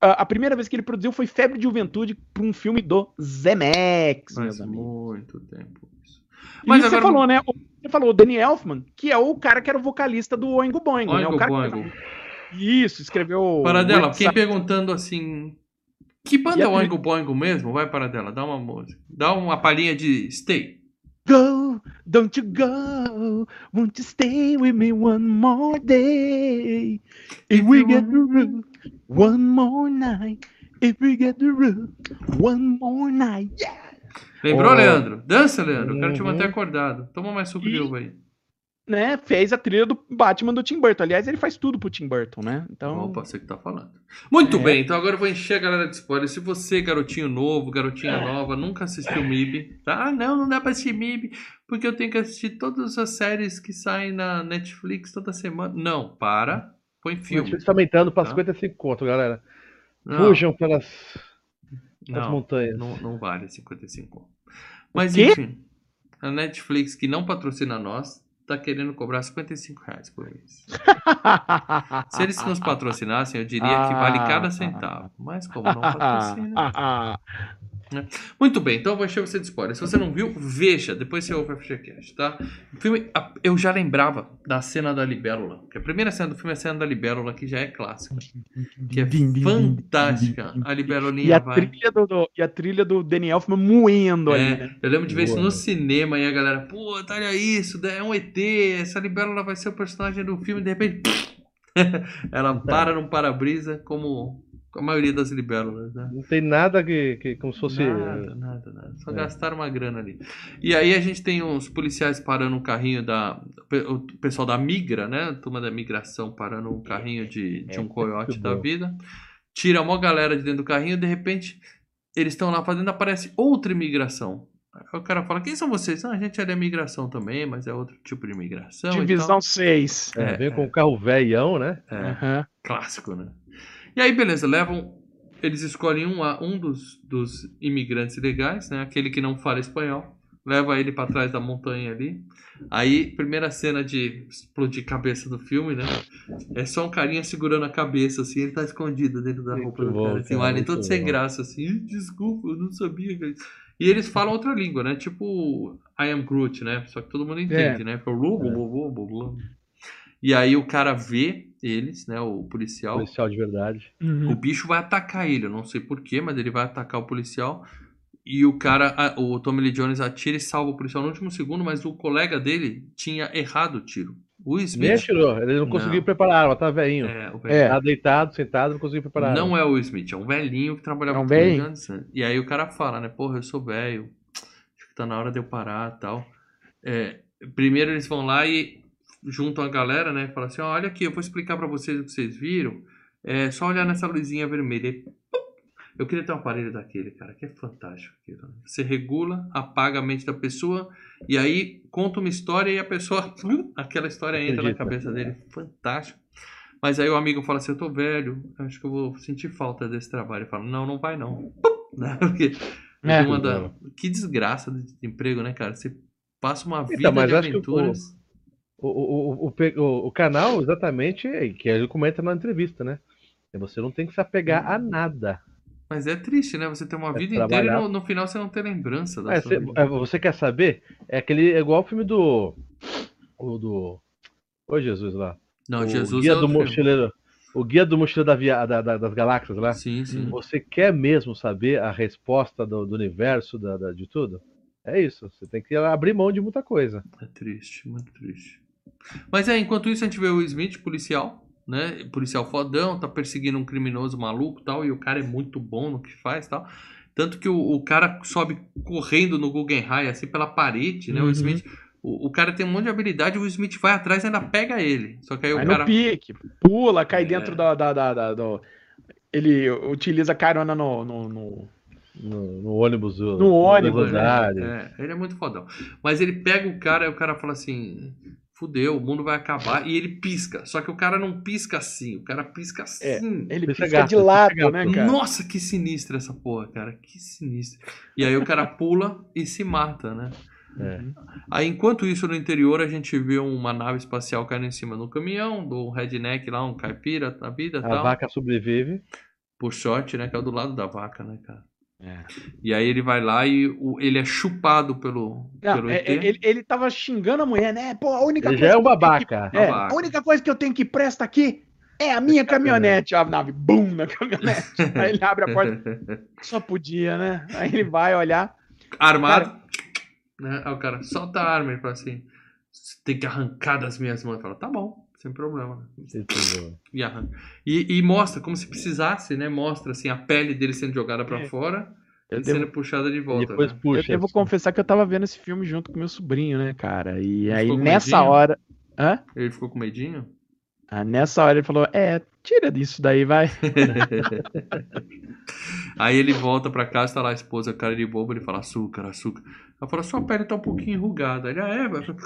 A, a primeira vez que ele produziu foi Febre de Juventude para um filme do Zemex, meus Faz amigos. muito tempo isso. Mas você agora- falou, né? Você falou o Danny Elfman, que é o cara que era o vocalista do Oingo Boingo, né? O Oingo cara Boingo. Que... Isso, escreveu. Paradela, Website- fiquei perguntando assim. Que banda é o Oingo Boingo mesmo? Vai, Paradela, dá uma música. Dá uma palhinha de Stay. Go, don't you go, won't you stay with me one more day? If we get the room, one more night. If we get the room, one more night. Yeah. Lembrou, Oh. Leandro? Dança, Leandro. Quero te Uhum. manter acordado. Toma mais suco de uva aí. Né, fez a trilha do Batman do Tim Burton. Aliás, ele faz tudo pro Tim Burton, né? Então, Opa, você que tá falando. Muito É. bem, então agora eu vou encher a galera de spoiler. Se você, garotinho novo, garotinha nova, nunca assistiu MIB, tá? Ah, não, não dá pra assistir MIB, porque eu tenho que assistir todas as séries que saem na Netflix toda semana. Não, para. Põe O filme. Netflix tá aumentando pra Tá. 55 conto, galera. Não, Fujam pelas, pelas não, montanhas. não, não vale 55. Mas quê? enfim, a Netflix, que não patrocina nós, tá querendo cobrar 55 reais por mês. <laughs> Se eles nos patrocinassem, eu diria que vale cada centavo. Mas como não <laughs> patrocina. <laughs> Muito bem, então eu vou encher você de spoiler. Se você não viu, veja, depois você ouve o FGCast, tá? O filme, eu já lembrava da cena da libélula. Que a primeira cena do filme é a cena da libélula, que já é clássica. Que é fantástica. A E libélulinha a, vai. trilha do, do- e a trilha do Danny Elfman moendo ali, É, né? eu lembro de ver isso Boa. no cinema e a galera, pô, olha isso, é um ET, essa libélula vai ser o personagem do filme, de repente, <laughs> ela para num para-brisa como a maioria das libélulas, né? Não tem nada que, que como se fosse. Nada, nada, nada. Só É. gastaram uma grana ali. E aí a gente tem uns policiais parando um carrinho da. O pessoal da Migra, né? A turma da migração parando um carrinho de, de É, um coiote muito da bom. vida. Tira uma galera de dentro do carrinho, de repente, eles estão lá fazendo, aparece outra imigração. Aí o cara fala, quem são vocês? Ah, a gente é da imigração também, mas é outro tipo de imigração. Divisão 6. tal. É, É, veio é, com um carro velhão, né? é. Aham. Clássico, né? E aí, beleza, levam. Eles escolhem um, um dos, dos imigrantes ilegais, né? Aquele que não fala espanhol. Leva ele pra trás da montanha ali. Aí, primeira cena de explodir cabeça do filme, né? É só um carinha segurando a cabeça, assim, ele tá escondido dentro da Muito roupa do bom, cara. Assim, um cara, alien todo sem bom. graça, assim. "Ih, Desculpa, eu não sabia. que-" E eles falam outra língua, né? Tipo I am Groot, né? Só que todo mundo entende, né? Fala, "Lu, lu, lu, lu, lu". E aí o cara vê eles, né? O policial. Policial de verdade. Uhum. O bicho vai atacar ele, eu não sei porquê, mas ele vai atacar o policial. E o cara, o Tommy Lee Jones atira e salva o policial no último segundo, mas o colega dele tinha errado o tiro. O Nem Smith. atirou, ele não conseguiu Não. preparar a arma, tá velhinho. É, o É. Tá deitado, sentado, não conseguiu preparar. a não é o Smith, é um velhinho que trabalhava É um com o? Jones. né? E aí o cara fala, né? Porra, eu sou velho, acho que tá na hora de eu parar e tal. É, primeiro eles vão lá e juntam a galera, né? Falam assim: ó, olha aqui, eu vou explicar pra vocês o que vocês viram. É só olhar nessa luzinha vermelha. E, eu queria ter um aparelho daquele, cara, que é fantástico. aquilo, né? Você regula, apaga a mente da pessoa e aí conta uma história e a pessoa. <laughs> Aquela história entra na Acredita. cabeça dele. Fantástico. Mas aí o amigo fala assim: Eu tô velho, acho que eu vou sentir falta desse trabalho. Eu falo: Não, não vai não. <laughs> Né? Porque É. da- que desgraça de emprego, né, cara? Você passa uma vida Então, de aventuras. O, o, o, o, canal, exatamente, é que ele comenta na entrevista, né? É Você não tem que se apegar a nada. Mas é triste, né? Você ter uma É vida trabalhar. inteira e no, no final você não ter lembrança da É, sua cê- vida. é, você quer saber? É aquele. É igual o filme do. O do. Ô Jesus lá. Não, o Jesus Guia é do filme. Mochileiro. O Guia do Mochileiro da via, da- da- das Galáxias lá. Sim, sim. Você quer mesmo saber a resposta do, do universo, da, da- de tudo? É isso. Você tem que abrir mão de muita coisa. É triste, muito triste. Mas é, enquanto isso a gente vê o Smith, policial, né? Policial fodão, tá perseguindo um criminoso maluco e tal, e o cara é muito bom no que faz e tal. Tanto que o, o cara sobe correndo no Guggenheim, assim, pela parede, né? O Uhum. Smith. O, o cara tem um monte de habilidade, o Smith vai atrás e ainda pega ele. Só que aí Vai o cara. no pique, pula, cai É. dentro da, da, da- da- do... Ele utiliza carona no, no, no- No, no ônibus. do- No ônibus, da né? cidade. É, ele é muito fodão. Mas ele pega o cara e o cara fala assim: fudeu, o mundo vai acabar. E ele pisca. Só que o cara não pisca assim, o cara pisca É, assim. Ele Pisca pisca gato, de lado, pisca né, cara? Nossa, que sinistra essa porra, cara. Que sinistro. E aí o cara pula e se mata, né? É. Aí enquanto isso no interior a gente vê uma nave espacial caindo em cima do caminhão, do redneck lá, um caipira da vida e A tal. vaca sobrevive. Por short, né? Que é o do lado da vaca, né, cara? É. E aí ele vai lá e o- ele é chupado pelo, Não, pelo é- ET. é- ele, ele tava xingando a mulher, né? Pô, a única Ele coisa já é um eu tenho que- babaca. É, Babaca. a única coisa que eu tenho que presta aqui é a minha <laughs> caminhonete. A nave, bum, na caminhonete. <laughs> Aí ele abre a porta, só podia, né? Aí ele vai olhar. Armado. Né? Aí o cara, solta a arma. Ele fala assim: você tem que arrancar das minhas mãos. Fala, tá bom, sem problema. Entendeu? E arranca. E, e mostra, como se precisasse, né? Mostra assim, a pele dele sendo jogada pra É. fora Eu e devo, sendo puxada de volta. depois né? eu puxa. devo confessar que eu tava vendo esse filme junto com meu sobrinho, né, cara? E aí ficou com nessa medinho? hora. Hã? Ele ficou com medinho? Ah, nessa hora ele falou: É, tira disso daí, vai. <laughs> Aí ele volta pra casa, tá lá a esposa, cara de bobo, ele fala açúcar, açúcar. Ela fala, sua pele tá um pouquinho enrugada. Ele, ah, é? velho?"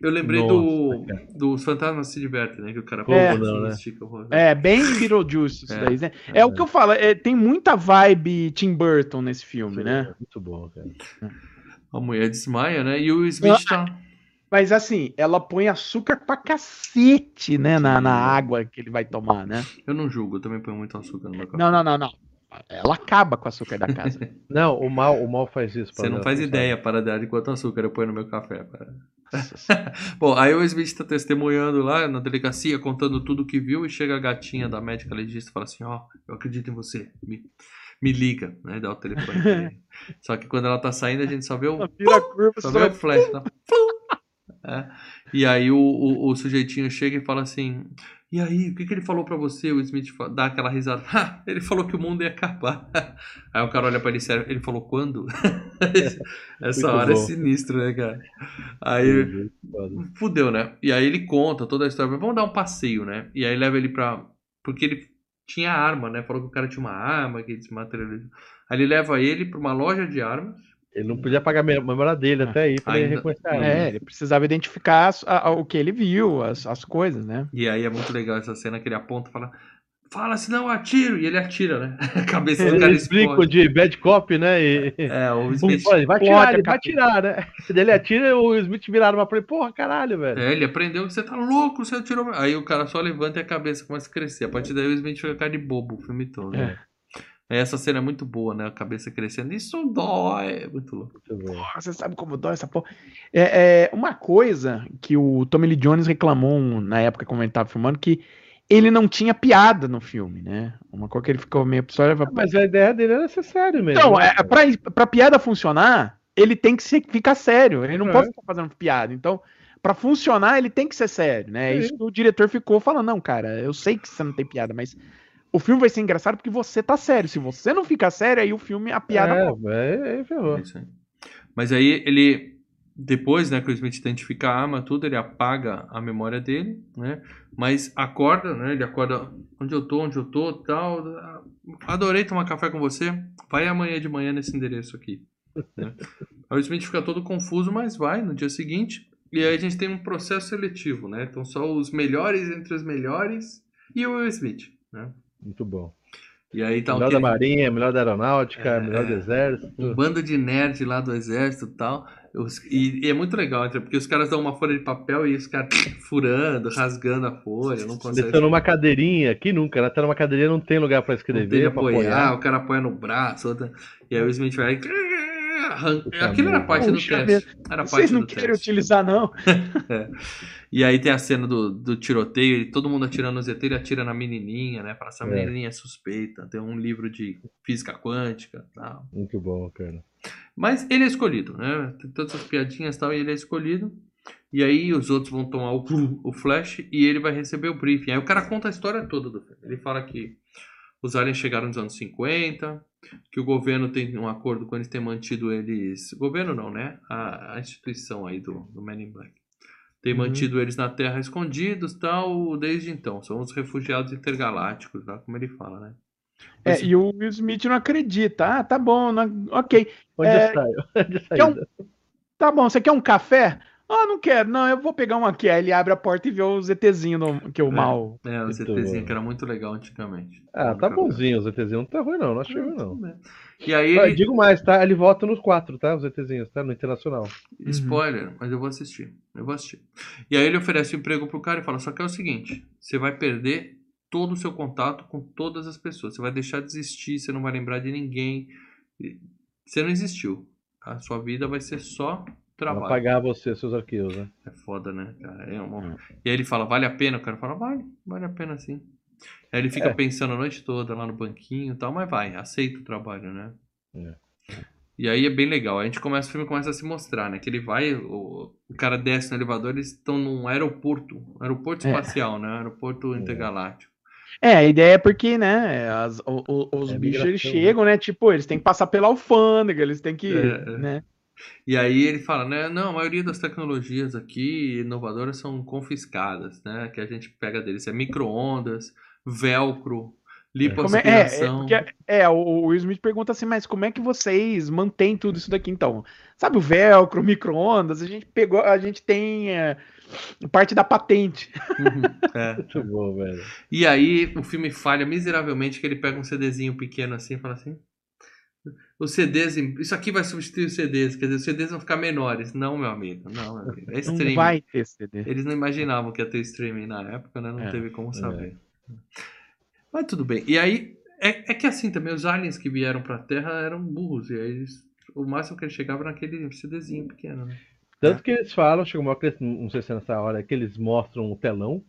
Eu lembrei do, Nossa, cara. dos fantasmas se divertem, né? Que o cara É. Não, né? estica o rosto. É, bem Beetlejuice isso É. daí, né? É, o que eu falo, é, tem muita vibe Tim Burton nesse filme, né? Muito bom, cara. A mulher desmaia, né? E o Smith tá. Mas assim, ela põe açúcar pra cacete, né, na, na água que ele vai tomar, né? Eu não julgo, eu também ponho muito açúcar no meu café. Não, não, não, não. Ela acaba com o açúcar da casa. <laughs> Não, o mal, o mal faz isso. Você não faz ideia para dar de quanto açúcar eu ponho no meu café. Cara. <laughs> Bom, aí o Smith tá testemunhando lá na delegacia, contando tudo que viu, e chega a gatinha da médica legista e fala assim: Ó, eu acredito em você, me, me liga, né? Dá o telefone pra ele. <laughs> Só que quando ela tá saindo, a gente só vê o, a curva, só só vê o flash. Tá? <laughs> É. E aí o, o, o sujeitinho chega e fala assim: E aí, o que, que ele falou pra você? O Smith dá aquela risada. "Ha, <laughs> ele falou que o mundo ia acabar. <laughs> Aí o cara olha pra ele sério. Ele falou quando? <laughs> Essa Muito hora é bom. sinistro, né, cara? Aí fudeu, né? E aí ele conta toda a história. Vamos dar um passeio, né? E aí leva ele pra. Porque ele tinha arma, né? Falou que o cara tinha uma arma, que desmaterializou. Aí ele leva ele pra uma loja de armas. Ele não podia pagar a memória dele até aí pra ele Ainda- reconhecer a arma. É, ele precisava identificar a- a- o que ele viu, as, as coisas, né? E aí é muito legal essa cena que ele aponta e fala: Fala, senão eu atiro. E ele atira, né? <laughs> A cabeça do cara explode. de bad cop, né? E... É, o Pô, <laughs> Smith. ele vai explode tirar, a ele vai cabeça. tirar, né? Daí <laughs> Ele atira o Smith vira a arma pra ele. Porra, caralho, velho. É, ele aprendeu que você tá louco, você atirou. Aí o cara só levanta e a cabeça começa a crescer. A partir daí o Smith fica cara de bobo o filme todo. né? Essa cena é muito boa, né? A cabeça crescendo. Isso dói. É muito louco. Você sabe como dói essa porra? É, é, uma coisa que o Tommy Lee Jones reclamou na época quando ele tava filmando, que ele não tinha piada no filme, né? Uma coisa que ele ficou meio pistola. Mas a ideia dele era ser sério mesmo. Então, é, pra, pra piada funcionar, ele tem que ser, ficar sério. Ele não É. pode ficar fazendo piada. Então, pra funcionar, ele tem que ser sério, né? É Sim. isso que o diretor ficou falando. Não, cara, eu sei que você não tem piada, mas o filme vai ser engraçado porque você tá sério. Se você não ficar sério, aí o filme, a piada é, morre. é, é, ferrou. É isso aí. Mas aí ele. Depois, né, que o Smith identifica a arma, tudo, ele apaga a memória dele, né? Mas acorda, né? Ele acorda onde eu tô, onde eu tô, tal. Adorei tomar café com você. Vai amanhã de manhã nesse endereço aqui. <laughs> né? Aí o Smith fica todo confuso, mas vai no dia seguinte. E aí a gente tem um processo seletivo, né? Então só os melhores entre os melhores e o Will Smith, né? Muito bom. E aí tá melhor aquele- da Marinha, melhor da Aeronáutica, É. melhor do Exército. um bando de nerd lá do exército e tal. Os- e, e é muito legal, porque os caras dão uma folha de papel e os caras <laughs> furando, rasgando a folha, não consegue. Deixando uma cadeirinha, aqui nunca, né? Tá numa cadeirinha não tem lugar pra Não tem escrever, apoiar, apoiar. o cara apoia no braço, outra... e aí o Smith vai. Arranca- Aquilo era parte do teste. Era parte Vocês não do querem teste. utilizar, não? <laughs> E aí tem a cena do, do tiroteio, e todo mundo atirando no ZT, ele atira na menininha, né? Fala, essa É. menininha é suspeita, tem um livro de física quântica e tal. Muito bom, cara. Mas ele é escolhido, né? Tem todas essas piadinhas e tal, e ele é escolhido. E aí os outros vão tomar o, <laughs> o flash e ele vai receber o briefing. Aí o cara conta a história toda do filme. Ele fala que os aliens chegaram nos anos 50, que o governo tem um acordo com eles ter mantido eles. Governo não, né? A, a instituição aí do, do Men in Black. Tem Uhum. mantido eles na Terra escondidos tal, desde então. São os refugiados intergalácticos, tá? como ele fala, né? É, Esse- e o Will Smith não acredita. Ah, tá bom, não- ok. Onde É, saiu? <laughs> Onde Quer um- saiu? Tá bom, você quer um café? Ah, não quero. Não, eu vou pegar um aqui. Aí ele abre a porta e vê o ZTzinho no- que o É. mal. É, o Muito ZTzinho bom. que era muito legal antigamente. Ah, tá bonzinho o ZTzinho. Não tá ruim, não. Não achei ruim, não. E aí Ah, ele... digo mais, tá? Ele volta nos quatro, tá? Os ZTzinhos, tá? No Internacional. Spoiler, mas eu vou assistir. Eu vou assistir. E aí ele oferece um emprego pro cara e fala: só que é o seguinte: você vai perder todo o seu contato com todas as pessoas. Você vai deixar de existir, você não vai lembrar de ninguém. Você não existiu. A sua vida vai ser só Pra trabalho. pagar você, seus arquivos, né? É foda, né, cara? É uma- Hum. E aí ele fala: vale a pena? O cara fala: vale, vale a pena sim. Aí ele fica É. pensando a noite toda lá no banquinho e tal, mas vai, aceita o trabalho, né? É. E aí é bem legal. A gente começa, o filme começa a se mostrar, né? Que ele vai, o, o cara desce no elevador, eles estão num aeroporto, aeroporto É. espacial, né? Aeroporto intergaláctico. É, a ideia é porque, né, as- o- o- os É bichos eles migração, chegam, né? Tipo, eles têm que passar pela alfândega, eles têm que, É, é. E aí ele fala, né? Não, a maioria das tecnologias aqui inovadoras são confiscadas, né? Que a gente pega deles. É micro-ondas, velcro, Como é, é, é, lipoaspiração. porque, é, o, Will Smith pergunta assim, mas como é que vocês mantêm tudo isso daqui então? Sabe o velcro, o micro-ondas, a gente pegou, a gente tem é, parte da patente. Uhum, é. <laughs> Muito bom, velho. E aí o filme falha miseravelmente que ele pega um CDzinho pequeno assim e fala assim. Os CDs, isso aqui vai substituir os CDs, quer dizer, os CDs vão ficar menores. Não, meu amigo, não, meu amigo. É <laughs> Não streaming. vai ter CD. Eles não imaginavam que ia ter streaming na época, né? Não É, teve como saber. Mas tudo bem. E aí, é, é que assim também, os aliens que vieram pra Terra eram burros. E aí eles, o máximo que eles chegavam era naquele CDzinho pequeno, né? Tanto que eles falam, chegou uma hora que eles, não sei se é nessa hora, que eles mostram o telão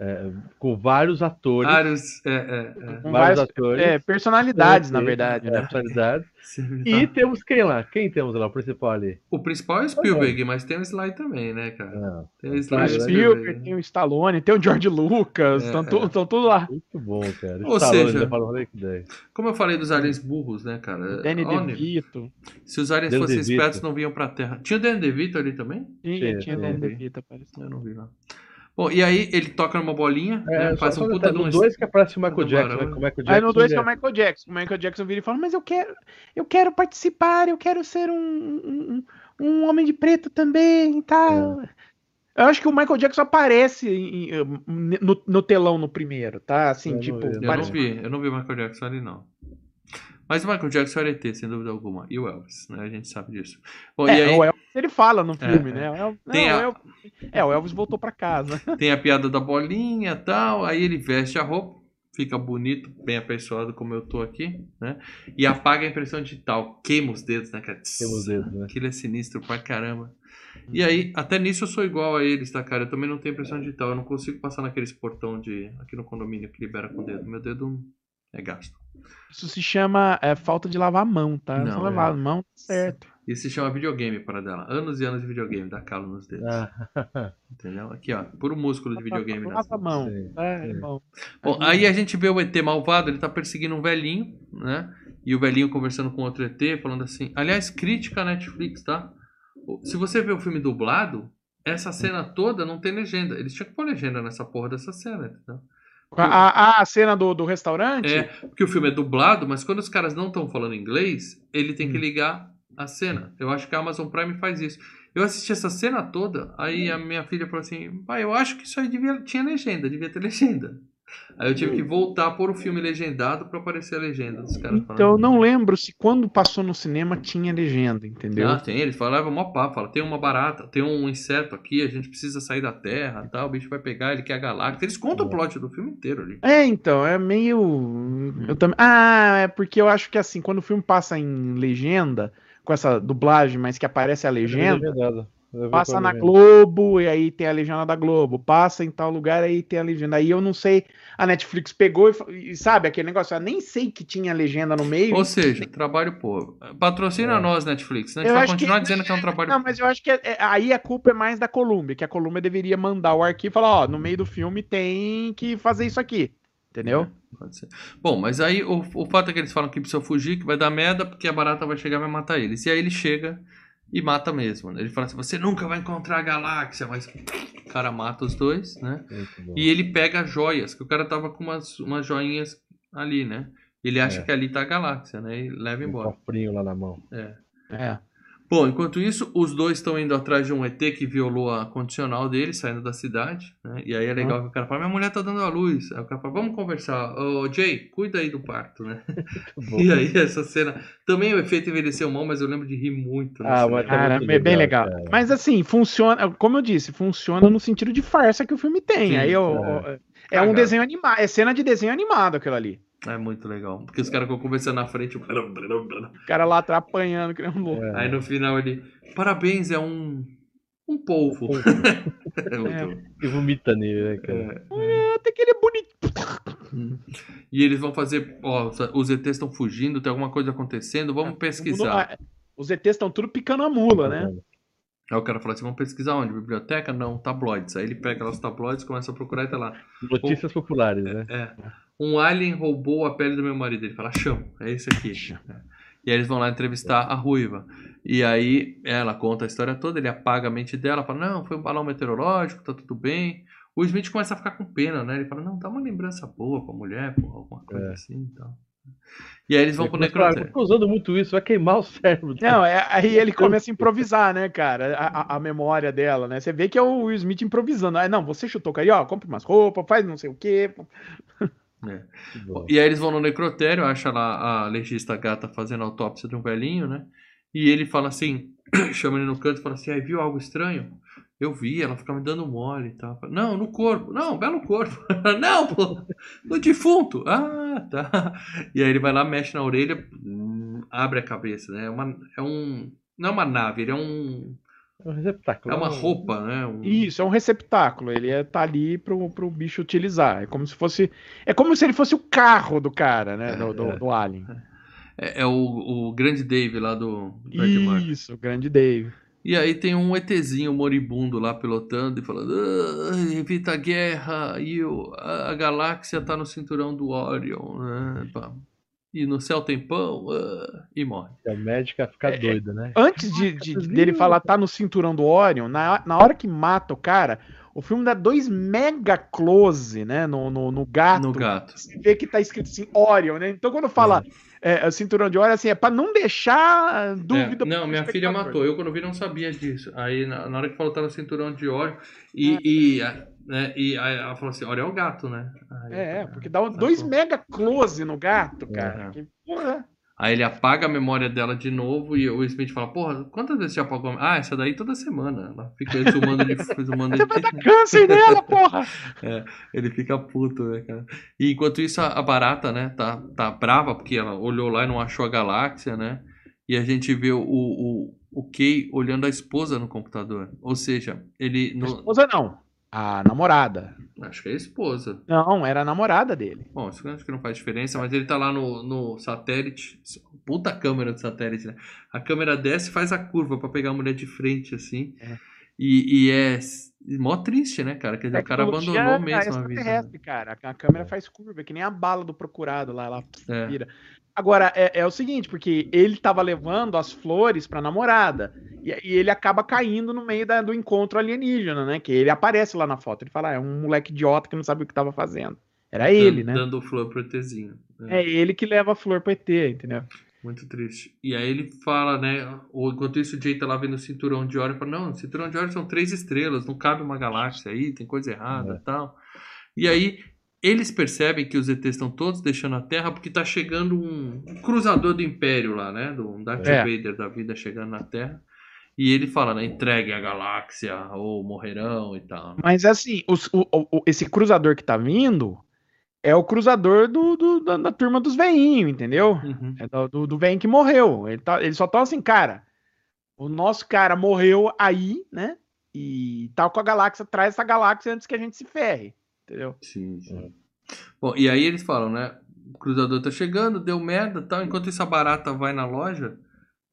é, com vários atores. Vários. É, é, é. Vários várias, atores. é, personalidades, na verdade, é, né? personalidades. <laughs> Sim, E tá. temos quem lá? Quem temos lá? O principal ali? O principal é o Spielberg, mas tem o Sly também, né, cara? Não. Tem o Tem Sly o e o Spielberg, Spielberg. tem o Stallone, tem o George Lucas, É, estão é. tudo lá. Muito bom, cara. Ou Stallone, seja, ideia. Como eu falei dos aliens burros, né, cara? Danny Olha, DeVito, Se os aliens Danny fossem espertos, não vinham pra Terra. Tinha o Danny DeVito ali também? tinha, Tinha, tinha tinha. Danny DeVito, apareceu. Eu não vi lá. Bom, e aí ele toca numa bolinha, É, né, faz um puta de um... no 2 que aparece o Michael Jackson, né? Com o Michael Jackson. Aí no 2 que é o ele Michael Jackson. O Michael Jackson vira e fala, mas eu quero, eu quero participar, eu quero ser um, um, um- homem de preto também e tal. Eu acho que o Michael Jackson aparece em- no, no telão no primeiro, tá? Assim, Eu não tipo, vi, eu não vi, eu não vi o Michael Jackson ali, não. Mas o Michael Jackson era ET, sem dúvida alguma. E o Elvis, né? A gente sabe disso. Bom, É, aí o Elvis ele fala no filme, É, né? O Tem não, a- o Elvis- é, o Elvis voltou pra casa. <laughs> tem a piada da bolinha e tal. Aí ele veste a roupa, fica bonito, bem apessoado como eu tô aqui, né? E apaga a impressão digital. Queima os dedos, né, cara? Queima os dedos, né? Aquilo é sinistro pra caramba. E aí, até nisso eu sou igual a eles, tá, cara? Eu também não tenho impressão digital. Eu não consigo passar naqueles portão de aqui no condomínio que libera com o dedo. Meu dedo é gasto. Isso se chama é, falta de lavar a mão, tá? Não, Só é. lavar a mão, tá certo. Isso se chama videogame para dela. Anos e anos de videogame, dá calo nos dedos. Ah, <laughs> Entendeu? Aqui, ó. Puro músculo de videogame. nas Lava a mão. Sim, tá? É sim. bom. Bom, aí a gente vê o ET malvado, ele tá perseguindo um velhinho, né? E o velhinho conversando com outro ET, falando assim. Aliás, crítica à Netflix, tá? Se você vê o filme dublado, essa cena toda não tem legenda. Eles tinham que pôr legenda nessa porra dessa cena, entendeu? A, a- a cena do, do restaurante? É, porque o filme é dublado, mas quando os caras não estão falando inglês, ele tem Hum. que ligar a cena. Eu acho que a Amazon Prime faz isso. Eu assisti essa cena toda, aí a minha filha falou assim: pai, eu acho que isso aí devia, tinha legenda, devia ter legenda. Aí eu tive que voltar por o filme legendado pra aparecer a legenda dos caras Então eu falando. não lembro se quando passou no cinema tinha legenda, entendeu? Ah, tem, eles falavam mó papo, fala, tem uma barata, tem um inseto aqui, a gente precisa sair da Terra, tal, o bicho vai pegar, ele quer a galáxia. Eles contam o plot do filme inteiro ali. É, então, é meio. Eu também. Ah, é porque eu acho que assim, quando o filme passa em legenda, com essa dublagem, mas que aparece a legenda, Legendado. Eu passa na legenda. Globo e aí tem a legenda da Globo, passa em tal lugar aí tem a legenda. Aí eu não sei, a Netflix pegou e, e sabe aquele negócio, eu nem sei que tinha legenda no meio. Ou seja, trabalho povo. Patrocina É. nós, Netflix, né? A Eu gente vai acho que- continuar dizendo que é um trabalho Não, mas eu acho que é- é- aí a culpa é mais da Columbia, que a Columbia deveria mandar o arquivo e falar, ó, no meio do filme tem que fazer isso aqui. Entendeu? Pode ser. Bom, mas aí o, o fato é que eles falam que precisa fugir, que vai dar merda, porque a barata vai chegar e vai matar eles. E aí ele chega e mata mesmo. né? Ele fala assim: você nunca vai encontrar a galáxia, mas o cara mata os dois, né? E ele pega joias, que o cara tava com umas, umas joinhas ali, né? Ele acha É. que ali tá a galáxia, né? E leva Um embora. cofrinho lá na mão. É. É. Bom, enquanto isso, os dois estão indo atrás de um ET que violou a condicional dele, saindo da cidade, né? E aí é legal que o cara fala, minha mulher tá dando a luz. Aí o cara fala, vamos conversar. Ô, Jay, cuida aí do parto, né? <laughs> Bom. E aí essa cena... Também o efeito envelheceu mal, mas eu lembro de rir muito. Ah, nessa mas cena. tá Cara, é bem legal, cara. Mas assim, funciona, como eu disse, funciona no sentido de farsa que o filme tem. Sim, Aí eu, é. é um desenho animado, é cena de desenho animado aquilo ali. É muito legal. Porque os caras ficam conversando na frente. o- cara lá atrapalhando, que nem um louco. É. Aí no final ele... Parabéns, é um... Um polvo. Um <laughs> É muito- E vomita nele, né, cara? é. Até que ele é bonito. E eles vão fazer... Ó, os ETs estão fugindo, tem alguma coisa acontecendo, vamos pesquisar. Ah, Os ETs estão tudo picando a mula, né? Aí o cara fala assim, vamos pesquisar onde? Biblioteca? Não, tabloides. Aí ele pega lá os tabloides, começa a procurar e tá lá. Notícias populares, né? É. Um alien roubou a pele do meu marido. Ele fala, chão, é esse aqui. É. E aí eles vão lá entrevistar a ruiva. E aí ela conta a história toda, ele apaga a mente dela, fala, não, foi um balão meteorológico, tá tudo bem. O Smith começa a ficar com pena, né? Ele fala, não, dá uma lembrança boa pra mulher, porra, alguma coisa É. assim e tal. E aí eles vão pro Ele fala, necrotério. "Tô usando muito isso, vai queimar o cérebro. Não, é, aí ele começa a improvisar, né, cara? A, a- a memória dela, né? Você vê que é o Will Smith improvisando. Ah, não, você chutou aí, ó, compra umas roupas, faz não sei o quê. É. E aí eles vão no necrotério, acha lá a legista gata fazendo autópsia de um velhinho, né? E ele fala assim, <clears throat> chama ele no canto e fala assim, aí viu algo estranho? Eu vi, ela ficava me dando mole e tal. Não, no corpo. Não, belo corpo. <laughs> Não, pô, no defunto. Ah, tá. <laughs> E aí ele vai lá, mexe na orelha, hum, abre a cabeça, né? É, uma, é um... Não é uma nave, ele é um... É um receptáculo. É uma roupa, né? Um- Isso, é um receptáculo. Ele é, tá ali pro, pro bicho utilizar. É como se fosse. É como se ele fosse o carro do cara, né? Do, do, É. do Alien. É, é o, o grande Dave lá do... Isso, o grande Dave. E aí tem um ETzinho moribundo lá pilotando e falando: "Ah, evita a guerra e a galáxia tá no cinturão do Orion. né, pá. E no céu tem pão ah", e morre. A médica fica doida, né? Antes de, de- dele falar tá no cinturão do Orion, na, na hora que mata o cara, o filme dá dois mega close, né? No, no, no gato. No gato. Você vê que tá escrito assim, Orion, né? Então quando fala é, o cinturão de Orion, assim, é pra não deixar dúvida. É, não, minha filha matou. Eu, quando vi, não sabia disso. Aí, na, na hora que falou, tá no cinturão de Orion. E, e, a- né, e aí ela falou assim: Orion é o gato, né? Aí, É, porque dá um- tá dois mega close no gato, cara. É. Que porra. Aí ele apaga a memória dela de novo e o Smith fala: Porra, quantas vezes você apagou? a- Ah, essa daí toda semana. Ela fica exumando de. <laughs> exumando Você de... vai dar <laughs> câncer nela, porra! Ele fica puto, né, cara? E enquanto isso, a a barata, né, tá, tá brava porque ela olhou lá e não achou a galáxia, né? E a gente vê o, o, o Kay olhando a esposa no computador. Ou seja, ele. A No... esposa não. A namorada. Acho que é a esposa. Não, era a namorada dele. Bom, isso acho que não faz diferença, mas ele tá lá no, no satélite. Puta câmera do satélite, né? A câmera desce e faz a curva pra pegar a mulher de frente, assim. É. E, e é mó triste, né, cara? Quer dizer, o cara abandonou mesmo a vida. né? cara. A câmera faz curva, é que nem a bala do procurado lá, ela É. Agora, é, é o seguinte, porque ele tava levando as flores pra namorada, e, e ele acaba caindo no meio da- do encontro alienígena, né? Que ele aparece lá na foto, ele fala, ah, é um moleque idiota que não sabe o que tava fazendo. Era ele, né? Dando flor pro ETzinho. né? É ele que leva a flor pro ET, entendeu? Muito triste. E aí ele fala, né? Ou enquanto isso o Jay tá lá vendo o cinturão de Orion, fala, não, o cinturão de Orion são três estrelas, não cabe uma galáxia aí, tem coisa errada É. e tal. E aí eles percebem que os ETs estão todos deixando a Terra porque tá chegando um, um cruzador do Império lá, né? Do um Darth É. Vader da vida chegando na Terra. E ele fala, né? Entregue a galáxia ou morrerão e tal. Mas assim, os- o- o- esse cruzador que tá vindo é o cruzador do, do- da, da turma dos veinhos, entendeu? Uhum. É do, do, velhinho que morreu. Ele, tá, ele só tá assim, cara. O nosso cara morreu aí, né? E tá com a galáxia, traz essa galáxia antes que a gente se ferre. Entendeu? Sim, sim. Bom, e aí eles falam, né? O cruzador tá chegando, deu merda e tal. Enquanto isso, a barata vai na loja,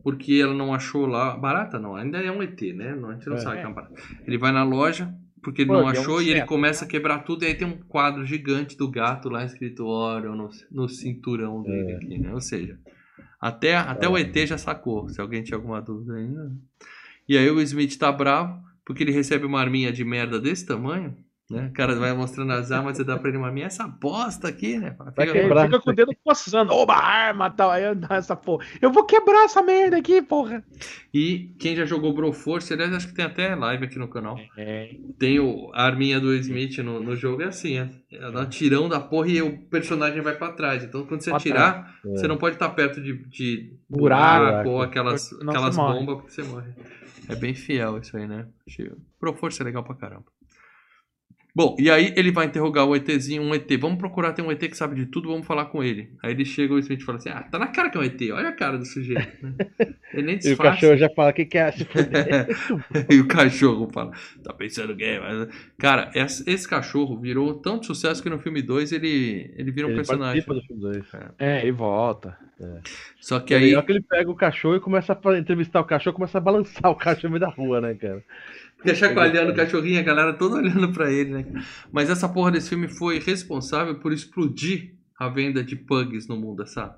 porque ela não achou lá. Barata não, ainda é um ET, né? Não, a gente não É. sabe que é uma barata. Ele vai na loja, porque ele Pô, não é um achou, e ele começa a quebrar tudo. E aí tem um quadro gigante do gato lá escrito Orion no, no cinturão dele É. aqui, né? Ou seja, até, até o ET já sacou, se alguém tinha alguma dúvida ainda. E aí o Smith tá bravo, porque ele recebe uma arminha de merda desse tamanho, né? O cara vai mostrando as armas e dá pra ele uma arminha, essa bosta aqui, né? Fica- quebrar. Fica com o dedo coçando. Oba, arma tal. Aí eu essa porra. Eu vou quebrar essa merda aqui, porra. E quem já jogou Broforce, aliás, acho que tem até live aqui no canal. É. Tem o, a arminha do Smith no, no jogo, é assim, é, ela dá um tirão da porra e o personagem vai pra trás. Então quando você Pra atirar, É. você não pode estar perto de, de Buraco. buraco ou aquelas, aquelas você bombas porque você morre. É bem fiel isso aí, né? Broforce é legal pra caramba. Bom, e aí ele vai interrogar o ETzinho, um ET. Vamos procurar, tem um ET que sabe de tudo, vamos falar com ele. Aí ele chega, o Smith fala assim: Ah, tá na cara que é um ET, olha a cara do sujeito. né? <laughs> Ele nem E o cachorro já fala, o que que é? <laughs> <laughs> E o cachorro fala, tá pensando o quê? Mas, Cara, esse, esse cachorro virou tanto sucesso que no filme 2 ele, ele vira um Ele personagem. participa do filme 2. É, ele volta. Só que É aí. legal que ele pega o cachorro e começa a entrevistar o cachorro, começa a balançar o cachorro no meio da rua, né, cara? Fica chacoalhando o cachorrinho, a galera toda <laughs> olhando pra ele, né? Mas essa porra desse filme foi responsável por explodir a venda de pugs no mundo, essa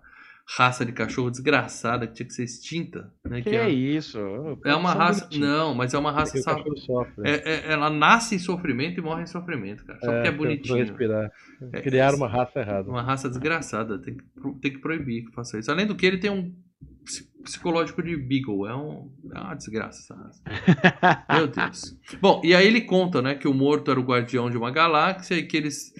raça de cachorro desgraçada que tinha que ser extinta, né? Que Que é é, isso? é uma raça. bonitinhos. Não, mas é uma raça. Sabe, é- é- ela nasce em sofrimento e morre em sofrimento, cara. Só porque é bonitinho. respirar. É, Criaram uma raça errada. Uma raça desgraçada, tem que, tem que proibir que faça isso. Além do que ele tem um psicológico de Beagle, é, um, é uma desgraça. <laughs> Meu Deus. Bom, e aí ele conta, né, que o morto era o guardião de uma galáxia e que eles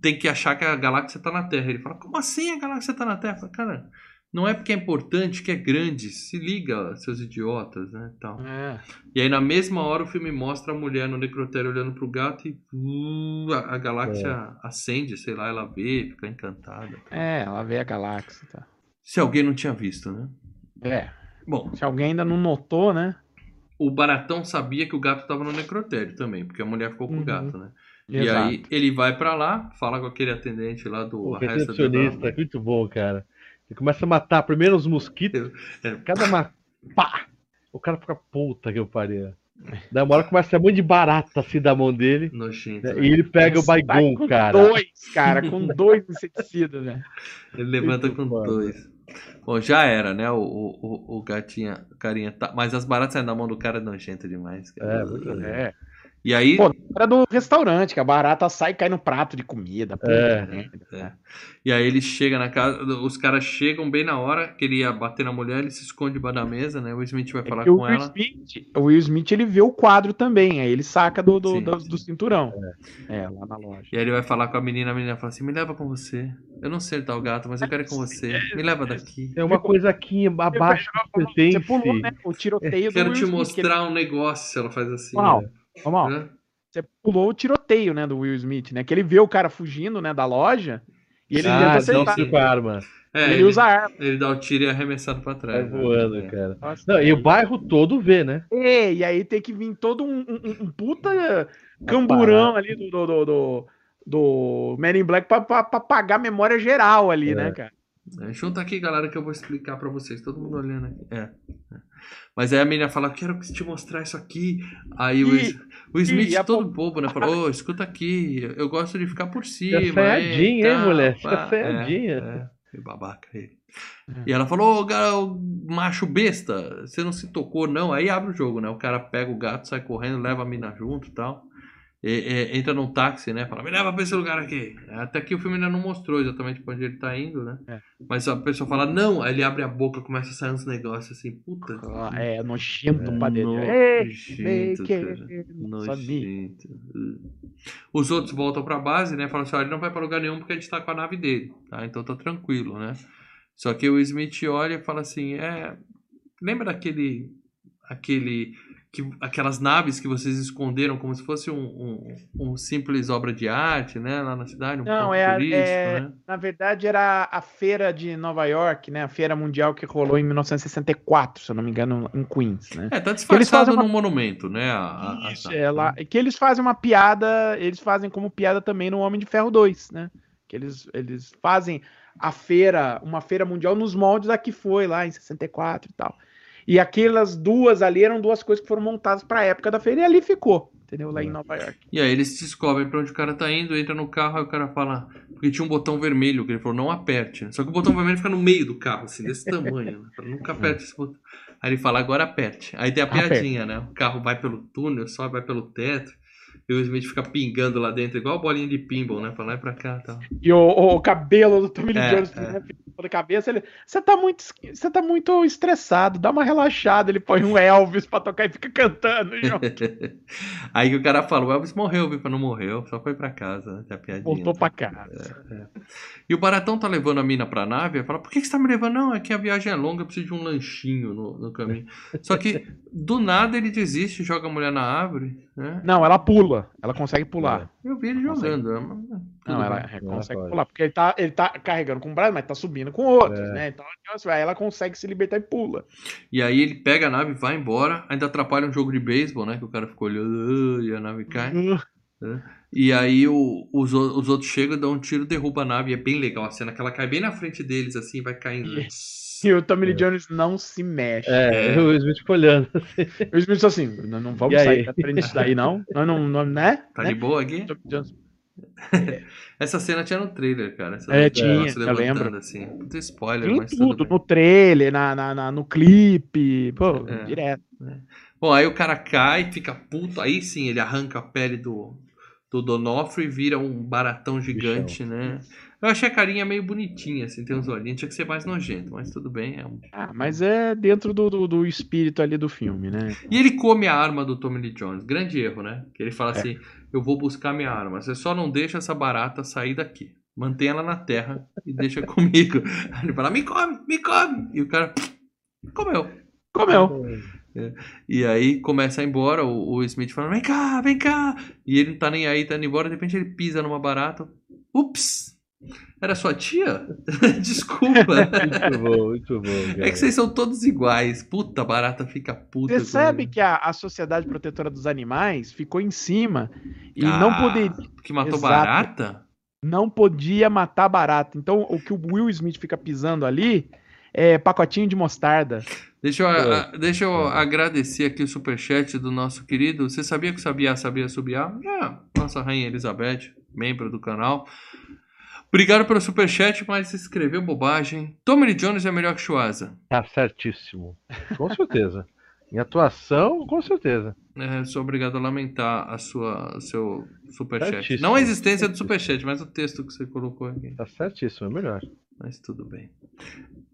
têm que achar que a galáxia tá na Terra. Ele fala, como assim a galáxia tá na Terra? Fala, Cara, não é porque é importante que é grande, se liga, seus idiotas, né, tal. É. E aí na mesma hora o filme mostra a mulher no necrotério olhando pro gato e uh, a, a galáxia acende, sei lá, ela vê, fica encantada. É, ela vê a galáxia. Tá. Se alguém não tinha visto, né? É. Bom, Se alguém ainda não notou, né? o Baratão sabia que o gato tava no necrotério também, porque a mulher ficou com o Uhum. gato, né? E Exato. aí ele vai pra lá, fala com aquele atendente lá do O recepcionista, muito bom, cara. Ele começa a matar primeiro os mosquitos. É. Cada ma... Pá! O cara fica puta que eu. Daí uma hora começa a ser um monte de barata assim da mão dele. Nojento. né? né? E ele pega o Baigon, com cara. Dois, cara, com dois inseticidas, né? Ele levanta Muito com foda. dois. Bom, já era, né? O, o, o, gatinha, o carinha. Tá... Mas as baratas saem da mão do cara é nojento demais. cara. É, muito. É. E aí. Pô, era do restaurante, que a barata sai e cai no prato de comida. puta É. merda, É. E aí ele chega na casa, os caras chegam bem na hora que ele ia bater na mulher, ele se esconde debaixo da mesa, né? O Smith vai É falar com Will ela. Smith, o Will Smith ele vê o quadro também, aí ele saca do, do, Sim, do, sim. do cinturão. É. lá na loja. E aí ele vai falar com a menina, a menina fala assim: me leva com você. Eu não sei onde tá o gato, mas eu quero ir com você. Me leva daqui. É uma coisa aqui abaixo que Você pertence. pulou, né? O tiroteio do Quero Will te Smith, que ele- mostrar um negócio, ela faz assim. Uau, né? Vamos lá. Né? Você pulou o tiroteio, né, do Will Smith, né? Que ele vê o cara fugindo, né, da loja e ele ah, tenta acertar. com a arma. É, ele, ele, usa a arma. ele dá o tiro e é arremessado pra Vai trás. né? voando, É. cara. Nossa, Não, e o bairro todo vê, né? É, e aí tem que vir todo um, um- um puta camburão ali do, do, do, do, do Men in Black pra, pra, pra pagar a memória geral ali, É. né, cara? É, junta aqui, galera, que eu vou explicar pra vocês. Todo mundo olhando aqui. É. é. Mas aí a menina fala, quero te mostrar isso aqui. Aí o, E- Is- o Smith, e a todo bobo, né? Falou, ô, escuta aqui, eu gosto de ficar por cima. Fica saiadinha, hein, hein, mulher? pá." Fica saiadinha. É, é, que babaca ele. E ela falou, gara- ô, macho besta, você não se tocou, não. Aí abre o jogo, né? O cara pega o gato, sai correndo, leva a mina junto e tal. É, é, entra num táxi, né? Fala, me leva pra esse lugar aqui. Até que o filme ainda não mostrou exatamente pra onde ele tá indo, né? É. Mas a pessoa fala, não, aí ele abre a boca, começa a sair uns negócios assim, puta. Ah, É nojento É pra dentro. Ei, nojento, cara. Nojento. Os outros voltam pra base, né? Falam assim, olha, ele não vai pra lugar nenhum porque a gente tá com a nave dele, tá? Então tá tranquilo, né? Só que o Smith olha e fala assim, é... Lembra daquele... Aquele... Que, aquelas naves que vocês esconderam como se fosse um, um, um simples obra de arte, né? Lá na cidade, um Não, é, a- turístico, é- né? na verdade era a feira de Nova York, né? A feira mundial que rolou em 1964, se eu não me engano, em Queens, né? É, tá disfarçado fazem uma- num monumento, né? A, a- a- Isso, é lá, que eles fazem uma piada, eles fazem como piada também no Homem de Ferro 2, né? Que eles, eles fazem a feira, uma feira mundial nos moldes da que foi lá em 64 e tal. E aquelas duas ali eram duas coisas que foram montadas para a época da feira e ali ficou, entendeu? Lá em Nova York. E aí eles descobrem pra onde o cara tá indo, entra no carro, aí o cara fala. Porque tinha um botão vermelho, que ele falou, não aperte. né? Só que o botão vermelho fica no meio do carro, assim, desse tamanho. Né? Nunca aperte esse botão. Aí ele fala, agora aperte. Aí tem a Aperte. piadinha, né? O carro vai pelo túnel, sobe, vai pelo teto. Smith fica pingando lá dentro, igual a bolinha de pinball, né? Pra lá e pra cá e tal. E o, o cabelo do Tommy É, Jones é. né, na cabeça, ele, você tá muito, você tá muito estressado, dá uma relaxada, ele põe um Elvis pra tocar e fica cantando, junto. <laughs> Aí que o cara fala, o Elvis morreu, viu? Não morreu, só foi pra casa, né? Tem a piadinha. voltou né? pra casa. E o Baratão tá levando a mina pra nave, aí fala, por que, que você tá me levando? Não, é que a viagem é longa, eu preciso de um lanchinho no, no caminho. Só que, do nada, ele desiste, joga a mulher na árvore, né? Não, ela pula, ela consegue pular. Eu vi ele jogando. né? Tudo Não, ela bem. é, Ela consegue pular, porque ele tá, ele tá carregando com um braço, mas tá subindo com outros, É. né? Então assim, aí ela consegue se libertar e pula. E aí ele pega a nave, vai embora, ainda atrapalha um jogo de beisebol, né? Que o cara ficou olhando "Ah", e a nave cai. E aí o- os, o- os outros chegam, dão um tiro, derruba a nave. E é bem legal a cena, que ela cai bem na frente deles, assim, vai caindo. né? E o Tommy Lee Jones não se mexe. É, É. o Smith ficou olhando. <laughs> O Smith disse assim: não, não vamos sair da frente disso daí, não. Nós não, não né? Tá né? de boa aqui? Tommy Jones- <laughs> Essa cena tinha no trailer, cara. Essa É, tinha, eu lembro. Assim. Puta spoiler, Em mas tudo tudo, no trailer, na, na, na- no clipe, pô, É. direto. Bom, aí o cara cai, fica puto. Aí sim, ele arranca a pele do, do Donofrio e vira um baratão gigante, né? Eu achei a carinha meio bonitinha, assim, tem uns olhinhos. Tinha que ser mais nojento, mas tudo bem. É um... Ah, mas é dentro do, do, do espírito ali do filme, né? E ele come a arma do Tommy Lee Jones. Grande erro, né? Que ele É. fala assim: Eu vou buscar minha arma. Você só não deixa essa barata sair daqui. Mantém ela na terra e deixa <laughs> comigo. Aí ele fala: Me come, me come. E o cara comeu. Comeu. E aí começa a ir embora. O, o Smith fala: Vem cá, vem cá. E ele não tá nem aí, tá indo embora. De repente ele pisa numa barata. Ups! Era sua tia? <laughs> Desculpa. Muito bom, muito bom. Cara. É que vocês são todos iguais. Puta, a barata fica puta. Percebe que a, a Sociedade Protetora dos Animais ficou em cima e Ah, não poderia. Que matou Exato. barata? não podia matar barata. Então, o que o Will Smith fica pisando ali é pacotinho de mostarda. Deixa eu, a- deixa eu agradecer aqui o superchat do nosso querido. Você sabia que o Sabiá sabia subiar? É, nossa rainha Elizabeth, membro do canal. Obrigado pelo superchat, mas escreveu bobagem. Tommy Jones é melhor que Chuasa. Tá certíssimo. Com certeza. Em atuação, com certeza. É, sou obrigado a lamentar a sua, o seu superchat. Certíssimo. Não a existência do superchat, mas o texto que você colocou aqui. Tá certíssimo, é melhor. Mas tudo bem.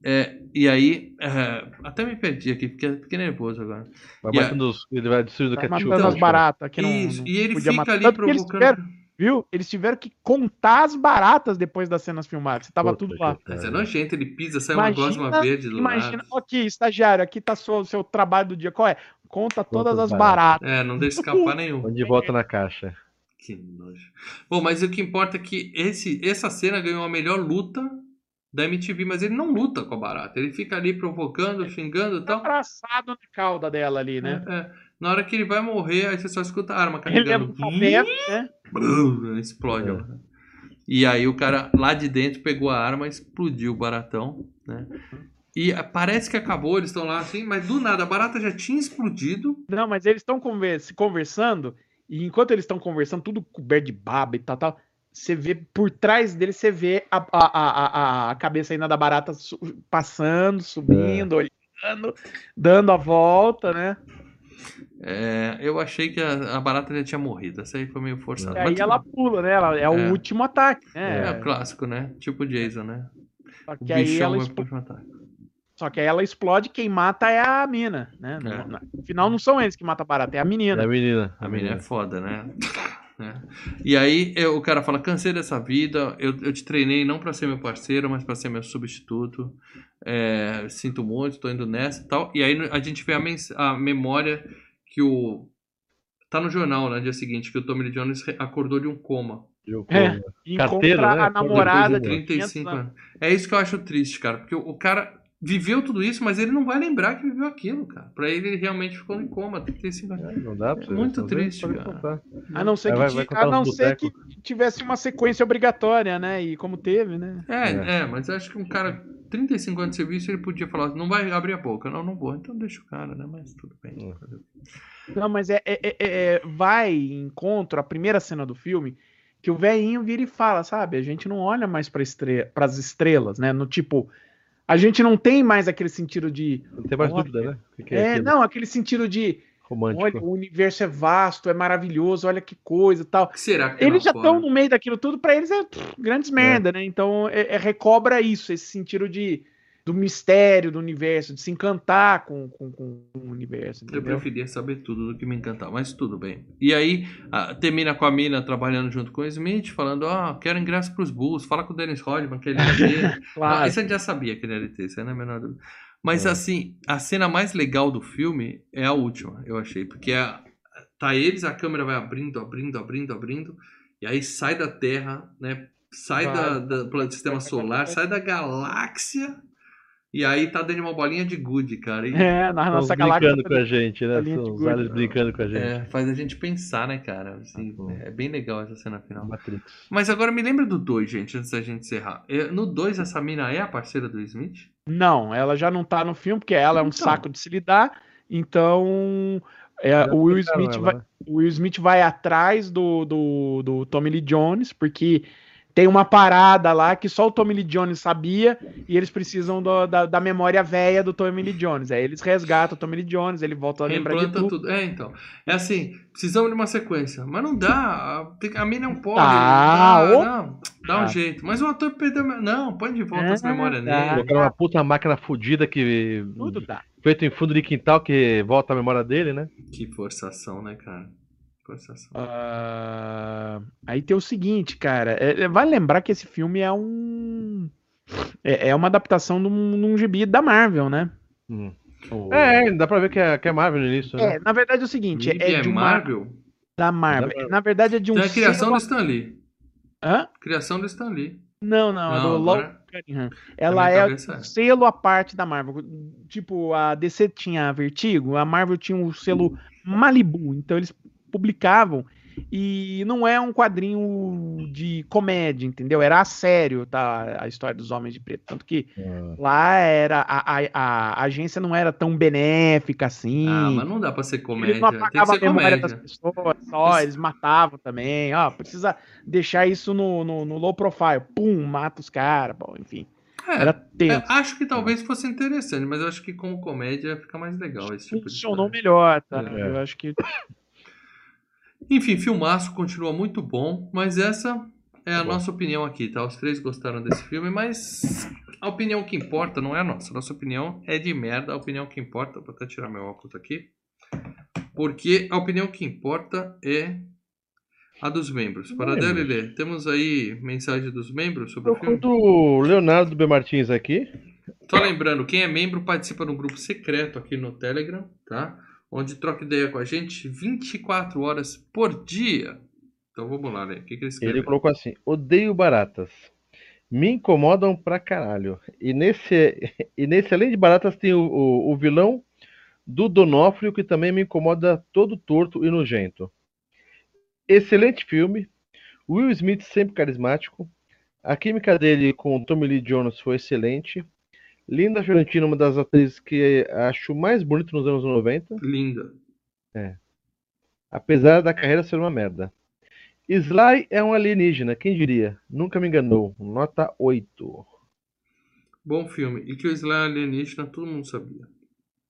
É, e aí, é, até me perdi aqui, fiquei, fiquei nervoso agora. Vai E a- matando os. Ele vai destruindo o Tá ketchup. matando as né? baratas que não, Isso, não e ele podia fica matar. ali provocando. Viu? Eles tiveram que contar as baratas depois das cenas filmadas. Você tava Puta tudo lá. Mas é nojento, ele pisa, sai uma gosma verde do imagina, lado. aqui, estagiário, aqui tá o seu trabalho do dia. Qual é? Conta todas as as baratas. É, não deixa escapar nenhum. Onde volta na caixa. Que nojo. Bom, mas o que importa é que esse, essa cena ganhou a melhor luta da MTV, mas ele não luta com a barata. Ele fica ali provocando, xingando e Tá tal. abraçado na cauda dela ali, né? É, é. Na hora que ele vai morrer, aí você só escuta a arma Ele carregando. leva o papel, né? Brum, explode. É. E aí o cara lá de dentro pegou a arma, explodiu o baratão, né? E ah, parece que acabou, eles estão lá assim, mas do nada a barata já tinha explodido. Não, mas eles estão conversando, e enquanto eles estão conversando, tudo coberto de baba e tal, tal, você vê por trás deles, você vê a, a, a, a, cabeça ainda da barata su- passando, subindo, olhando, dando a volta, né? É, eu achei que a, a barata já tinha morrido. Essa aí foi meio forçada. E Mas aí ela pula, né? Ela, é o É. último ataque, É, né? é o clássico, né? Tipo Jason, né? Só O que aí bichão ela vai expl- pro último ataque. Só que aí ela explode, quem mata é a mina, né? No, É. na- no final não são eles que matam a barata, é a É menina. a menina. A menina é foda, né? É. E aí eu- o cara fala, cansei dessa vida, eu, eu te treinei não pra ser meu parceiro, mas pra ser meu substituto. É, sinto muito, tô indo nessa e tal. E aí a gente vê a, a memória que o... Tá no jornal, né, dia seguinte, que o Tommy Lee Jones acordou de um coma. Eu É. E encontra né? a namorada de Depois 35 500 anos. É isso que eu acho triste, cara. Porque o, o cara viveu tudo isso, mas ele não vai lembrar que viveu aquilo, cara. Pra ele, ele realmente ficou em coma, 35 anos. É, não dá pra você Muito triste, cara. A não ser que, vai- vai a não ser que tivesse uma sequência obrigatória, né? E como teve, né? É, É. é, mas acho que um cara, 35 anos de serviço, ele podia falar, não vai abrir a boca. Não, não vou. Então deixa o cara, né? Mas tudo bem. Hum. Não, mas é, é- é- é- vai em encontro a primeira cena do filme que o velhinho vira e fala, sabe? A gente não olha mais para estre as estrelas, né? No tipo, a gente não tem mais aquele sentido de. Não tem mais Olha. dúvida, né? Que, que é, É, não, aquele sentido de. Romântico. Olha, o universo é vasto, é maravilhoso, olha que coisa e tal. Que será que Eles já estão no meio daquilo tudo, pra eles é pff, grandes merda, né? Então é, é- recobra isso, esse sentido de do mistério do universo, de se encantar com, com, com o universo. Eu Entendeu? preferia saber tudo do que me encantar, mas tudo bem. E aí, ah, termina com a mina trabalhando junto com o Smith, falando, ó, quero ingresso pros Bulls, fala com o Dennis Rodman, que ele é. <laughs> Claro. Isso a gente já sabia que ele era ET, isso aí não é a menor dúvida. Mas É. assim, a cena mais legal do filme é a última, eu achei. Porque é, tá eles, a câmera vai abrindo, abrindo, abrindo, abrindo. E aí sai da Terra, né? Sai Vai. da, da, do sistema solar, sai da galáxia. E aí tá dando uma bolinha de gude, cara. E, É, na Estão nossa galáxia. brincando com a gente, né? São os aliens brincando com a gente. é, faz a gente pensar, né, cara? Assim, Uhum. é bem legal essa cena final. Matrix. Mas agora me lembra do 2, gente, antes da gente encerrar. É, No 2, essa mina é a parceira do Smith? Não, ela já não tá no filme, porque ela é um Então. saco de se lidar. Então, é, o, Will Smith ela, vai, né? o Will Smith vai atrás do, do, do Tommy Lee Jones, porque tem uma parada lá que só o Tommy Lee Jones sabia e eles precisam do- da, da memória velha do TommyLee Jones. Aí eles resgatam o Tommy Lee Jones, ele volta a lembrar de tudo. tudo. É, então. É assim, precisamos de uma sequência. Mas não dá. A, a mina não pode. Ah, dá, ô. não, dá um Ah. jeito. Mas o ator perdeu. a- Não, põe de volta É, as memórias dá. nele. Colocaram uma puta máquina fodida que. Tudo dá. Feito em fundo de quintal que volta a memória dele, né? Que forçação, né, cara? Ah, aí tem o seguinte, cara. é- é- vale lembrar que esse filme é um. É, é uma adaptação de um, de um gibi da Marvel, né? Hum. O- É, dá pra ver que é, que é Marvel no início, né? É, na verdade é o seguinte, é é de uma Marvel? da Marvel. Da Marvel. Na verdade é de um Então é a criação selo- do Stan Lee. Hã? Criação do Stan Lee. Não, não, é Não, do Low agora- Cunningham. Ela é é. um selo à parte da Marvel. Tipo, a DC tinha a Vertigo, a Marvel tinha o selo Malibu, então eles publicavam e não é um quadrinho de comédia, entendeu? Era a sério, tá? A história dos Homens de Preto. Tanto que Ah. lá era a, a, a agência não era tão benéfica assim. Ah, mas não dá pra ser Eles comédia. não Tem que apagavam a ser memória das comédia. pessoas, só, eles matavam também. Ó, precisa deixar isso no, no, no low profile. Pum, mata os caras. Enfim. É, Era é, tenso. acho que talvez fosse interessante, mas eu acho que como comédia fica mais legal esse tipo Funcionou de história. melhor, tá? É. Eu acho que. Enfim, filmaço continua muito bom, mas essa é a Tá bom. nossa opinião aqui, tá? Os três gostaram desse filme, mas a opinião que importa não é a nossa. Nossa opinião é de merda. A opinião que importa, vou até tirar meu óculos aqui, porque a opinião que importa é a dos membros. Para. Lelê, temos aí mensagem dos membros sobre o Procuro filme? do Leonardo B. Martins aqui. Só lembrando, quem é membro participa de um grupo secreto aqui no Telegram, tá? Onde troca ideia com a gente 24 horas por dia. Então vamos lá, né? O que, que ele escreveu? Ele colocou assim: odeio baratas. Me incomodam pra caralho. E nesse, <laughs> e nesse além de baratas, tem o, o, o vilão do Donofrio, que também me incomoda todo torto e nojento. Excelente filme. Will Smith sempre carismático. A química dele com Tommy Lee Jones foi excelente. Linda Fiorentino, uma das atrizes que acho mais bonita nos anos 90. Linda. apesar da carreira ser uma merda. Sly é um alienígena, quem diria? Nunca me enganou. Nota 8. Bom filme. E que o Sly é alienígena, todo mundo sabia.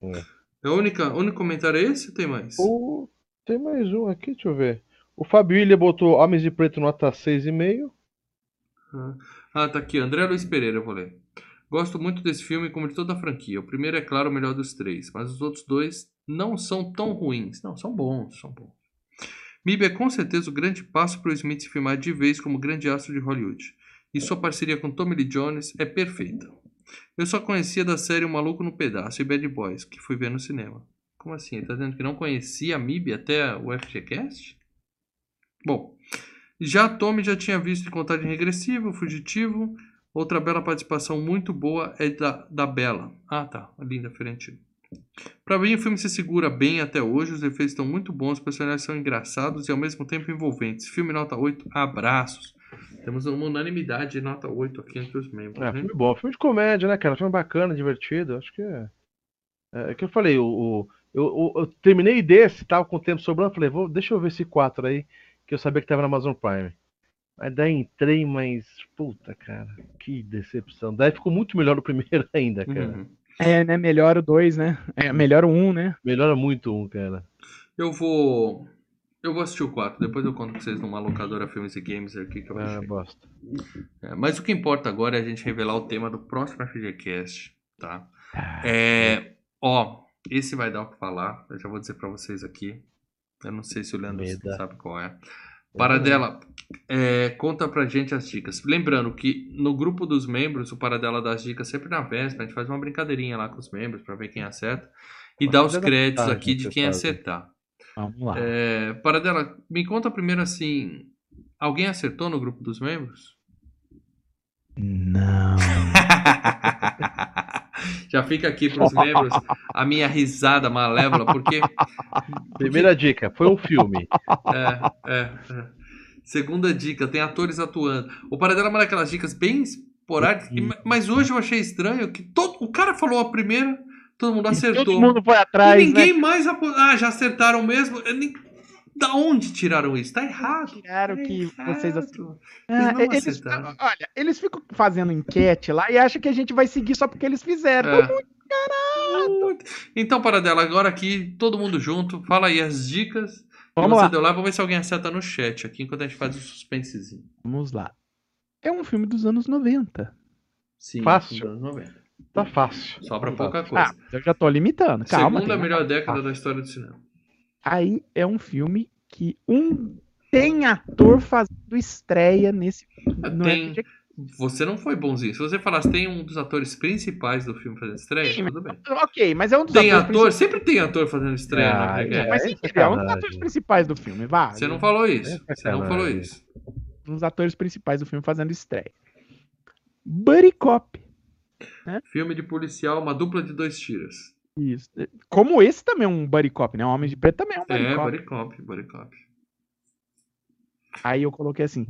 É. É o único comentário é esse ou tem mais? O... Tem mais um aqui, deixa eu ver. O Fábio William botou Homens de Preto nota 6,5. Ah, tá aqui. André Luiz Pereira, eu vou ler. Gosto muito desse filme, como de toda a franquia. O primeiro é, claro, o melhor dos três, mas os outros dois não são tão ruins. Não, são bons, são bons. MIB é com certeza o grande passo para o Smith se filmar de vez como grande astro de Hollywood. E sua parceria com Tommy Lee Jones é perfeita. Eu só conhecia da série O Maluco no Pedaço e Bad Boys, que fui ver no cinema. Como assim? Ele tá dizendo que não conhecia a MIB até o FGCast? Bom, já Tommy já tinha visto em Contagem Regressiva, Fugitivo. Outra bela participação muito boa é da, da Bela. Ah, tá. A linda Fiorentino. Pra mim, o filme se segura bem até hoje. Os efeitos estão muito bons, os personagens são engraçados e ao mesmo tempo envolventes. Filme nota 8, abraços. Temos uma unanimidade de nota 8 aqui entre os membros. É, né? filme bom. Filme de comédia, né, cara? Filme bacana, divertido. Acho que é. É, é que eu falei, o, o- eu, eu- eu terminei desse, tava com o tempo sobrando. Falei, vou, deixa eu ver esse 4 aí, que eu sabia que tava na Amazon Prime. Mas daí entrei, mas. Puta, cara, que decepção. Daí ficou muito melhor o primeiro <laughs> ainda, cara. Uhum. É, né? Melhor o 2, né? É, melhor o 1, um, né? Melhora muito um, cara. Eu vou. Eu vou assistir o 4, depois eu conto pra vocês numa locadora Filmes e Games aqui que eu Ah, achei. bosta. É, mas o que importa agora é a gente revelar o tema do próximo FGCast, tá? É, ó, esse vai dar o que falar, eu já vou dizer pra vocês aqui. Eu não sei se o Leandro sabe qual é. Paradela, é, conta pra gente as dicas. Lembrando que no grupo dos membros, o Paradela dá as dicas sempre na véspera, a gente faz uma brincadeirinha lá com os membros pra ver quem acerta. E Mas dá os créditos tarde aqui de quem fazem. acertar. Vamos lá. É, Paradela, me conta primeiro assim. Alguém acertou no grupo dos membros? Não. <laughs> Já fica aqui pros membros a minha risada malévola, porque. Primeira dica, foi um filme. É, é, é. Segunda dica, tem atores atuando. O Paradela é uma daquelas dicas bem esporádicas, que- mas hoje eu achei estranho que todo, o cara falou a primeira, todo mundo acertou. Todo mundo foi atrás, e ninguém né? mais. Ah, já acertaram mesmo. Nem- Da onde tiraram isso? Tá errado. Tiraram Tá que errado. vocês Eles Ah, não eles, acertaram. olha, eles ficam fazendo enquete lá e acham que a gente vai seguir só porque eles fizeram. É. Então, Paradela, agora aqui, todo mundo junto, fala aí as dicas. Vamos lá. lá, vamos ver se alguém acerta no chat aqui, enquanto a gente faz o suspensezinho. Vamos lá. É um filme dos anos 90. Sim, Fácil. dos anos 90. Tá fácil. Sobra Tá pouca. Ah, coisa. eu já tô limitando. Calma. Segunda melhor década da história do cinema. Aí é um filme que um tem ator fazendo estreia nesse Tem-. Você não foi bonzinho. Se você falasse tem um dos atores principais do filme fazendo estreia, Sim, tudo bem. Ok, mas é um dos Tem atores ator, sempre tem ator fazendo estreia. Ah, né? é. principais. Mas sim, ele é um dos atores principais do filme, vá. Você não falou isso. É Você não falou isso. Um dos atores principais do filme fazendo estreia. Buddy Cop. Filme de policial, uma dupla de dois tiras. Isso. Como esse também é um Buddy Cop, né? Um Homem de Preto também é um Buddy É, Cop. Body Cop, Body Cop. Aí eu coloquei assim: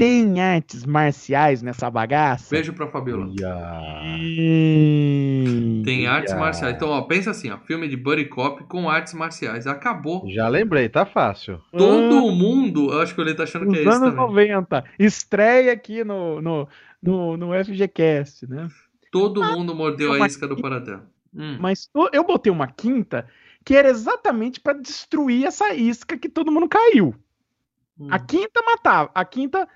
tem artes marciais nessa bagaça? Beijo pra Fabiola. Sim. Tem artes Olha. marciais. Então, ó, pensa assim, ó, filme de Buddy Cop com artes marciais. Acabou. Já lembrei, tá fácil. Todo mundo, eu acho que ele tá achando que é Nos isso anos também. 90. Estreia aqui no, no, no, no FGCast, né? Todo mundo mordeu a isca do Paradela. Hum. Mas eu botei uma quinta que era exatamente pra destruir essa isca que todo mundo caiu. hum. A quinta matava. A quinta.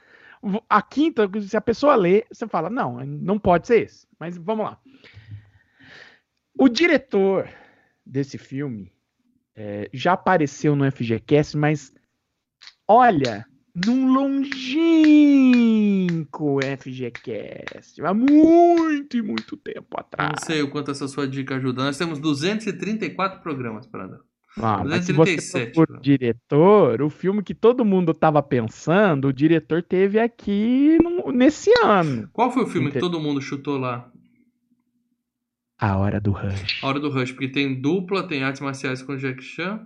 A quinta, se a pessoa lê, você fala, não, não pode ser esse. Mas vamos lá. O diretor desse filme é, já apareceu no FGCast, mas olha, num longínquo FGCast. Há muito e muito tempo Não atrás. sei o quanto essa sua dica ajuda. Nós temos 234 programas, Paradela. Ah, mas se você 237, for pronto. diretor, o filme que todo mundo tava pensando, o diretor teve aqui no- nesse ano. Qual foi o filme que todo mundo chutou lá? A Hora do Rush. A Hora do Rush, porque tem dupla, tem artes marciais com Jack Chan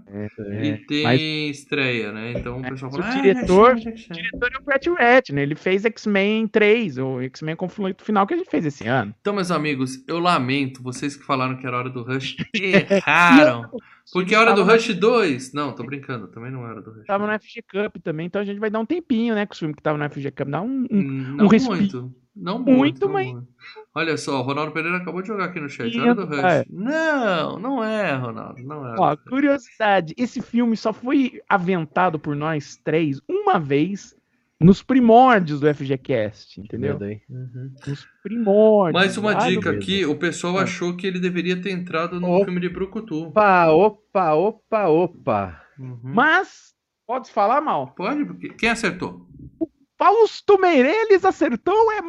e tem mas- estreia, né? Então o pessoal mas fala, o ah, diretor- Chan, Jack Chan." O diretor é o Brett Ratner, né? Ele fez X-Men 3, o X-Men Conflito Final que a gente fez esse ano. Então, meus amigos, eu lamento vocês que falaram que era Hora do Rush <laughs> erraram. Porque a Hora do Rush 2. Não, tô brincando, também não é Hora do Rush. Tava no FG Cup também, então a gente vai dar um tempinho, né, com os filmes que tava no FG Cup. Dá um, um- Hum, Não um respiro. muito. Não Muito, muito, não mas- muito. Olha só, o Ronaldo Pereira acabou de jogar aqui no chat. Hora do Rush. é. Não, não é, Ronaldo. Não é. Ó, curiosidade, esse filme só foi aventado por nós três uma vez nos primórdios do FGCast, entendeu? Uhum. Nos primórdios. Mais uma dica aqui: o pessoal Ah. achou que ele deveria ter entrado no Opa. filme de Brucutu. Opa, opa, opa, opa. Uhum. Mas, pode falar mal. Pode? Porque... Quem acertou? Fausto Meirelles acertou é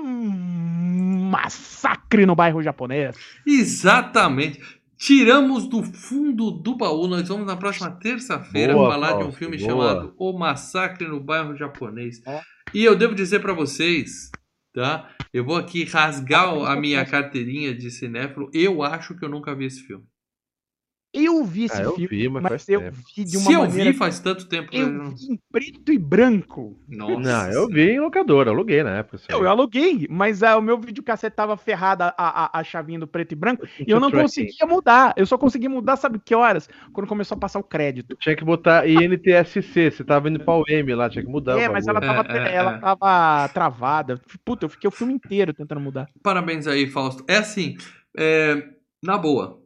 massacre no bairro japonês. Exatamente. Tiramos do fundo do baú. Nós vamos na próxima terça-feira falar de um Fausto, filme boa. chamado O Massacre no Bairro Japonês. Ó. E eu devo dizer pra vocês, tá? Eu vou aqui rasgar a minha carteirinha de cinéfilo. Eu acho que eu nunca vi esse filme. Eu vi esse Ah, eu filme, vi, mas mas eu tempo. vi de uma Se eu maneira... vi faz tanto tempo que eu Eu não... vi em preto e branco. Nossa. Não, eu vi em locadora, aluguei na época. Eu, eu aluguei, mas ah, o meu videocassete tava ferrada a, a, a chavinha do preto e branco <laughs> e eu não Tracking. conseguia mudar. Eu só consegui mudar, sabe que horas? Quando começou a passar o crédito. Tinha que botar INTSC, você tava indo pra UM lá, tinha que mudar. é, mas ela tava, É, é, ela é. tava travada. Puta, eu fiquei o filme inteiro tentando mudar. Parabéns aí, Fausto. É assim, é, na boa,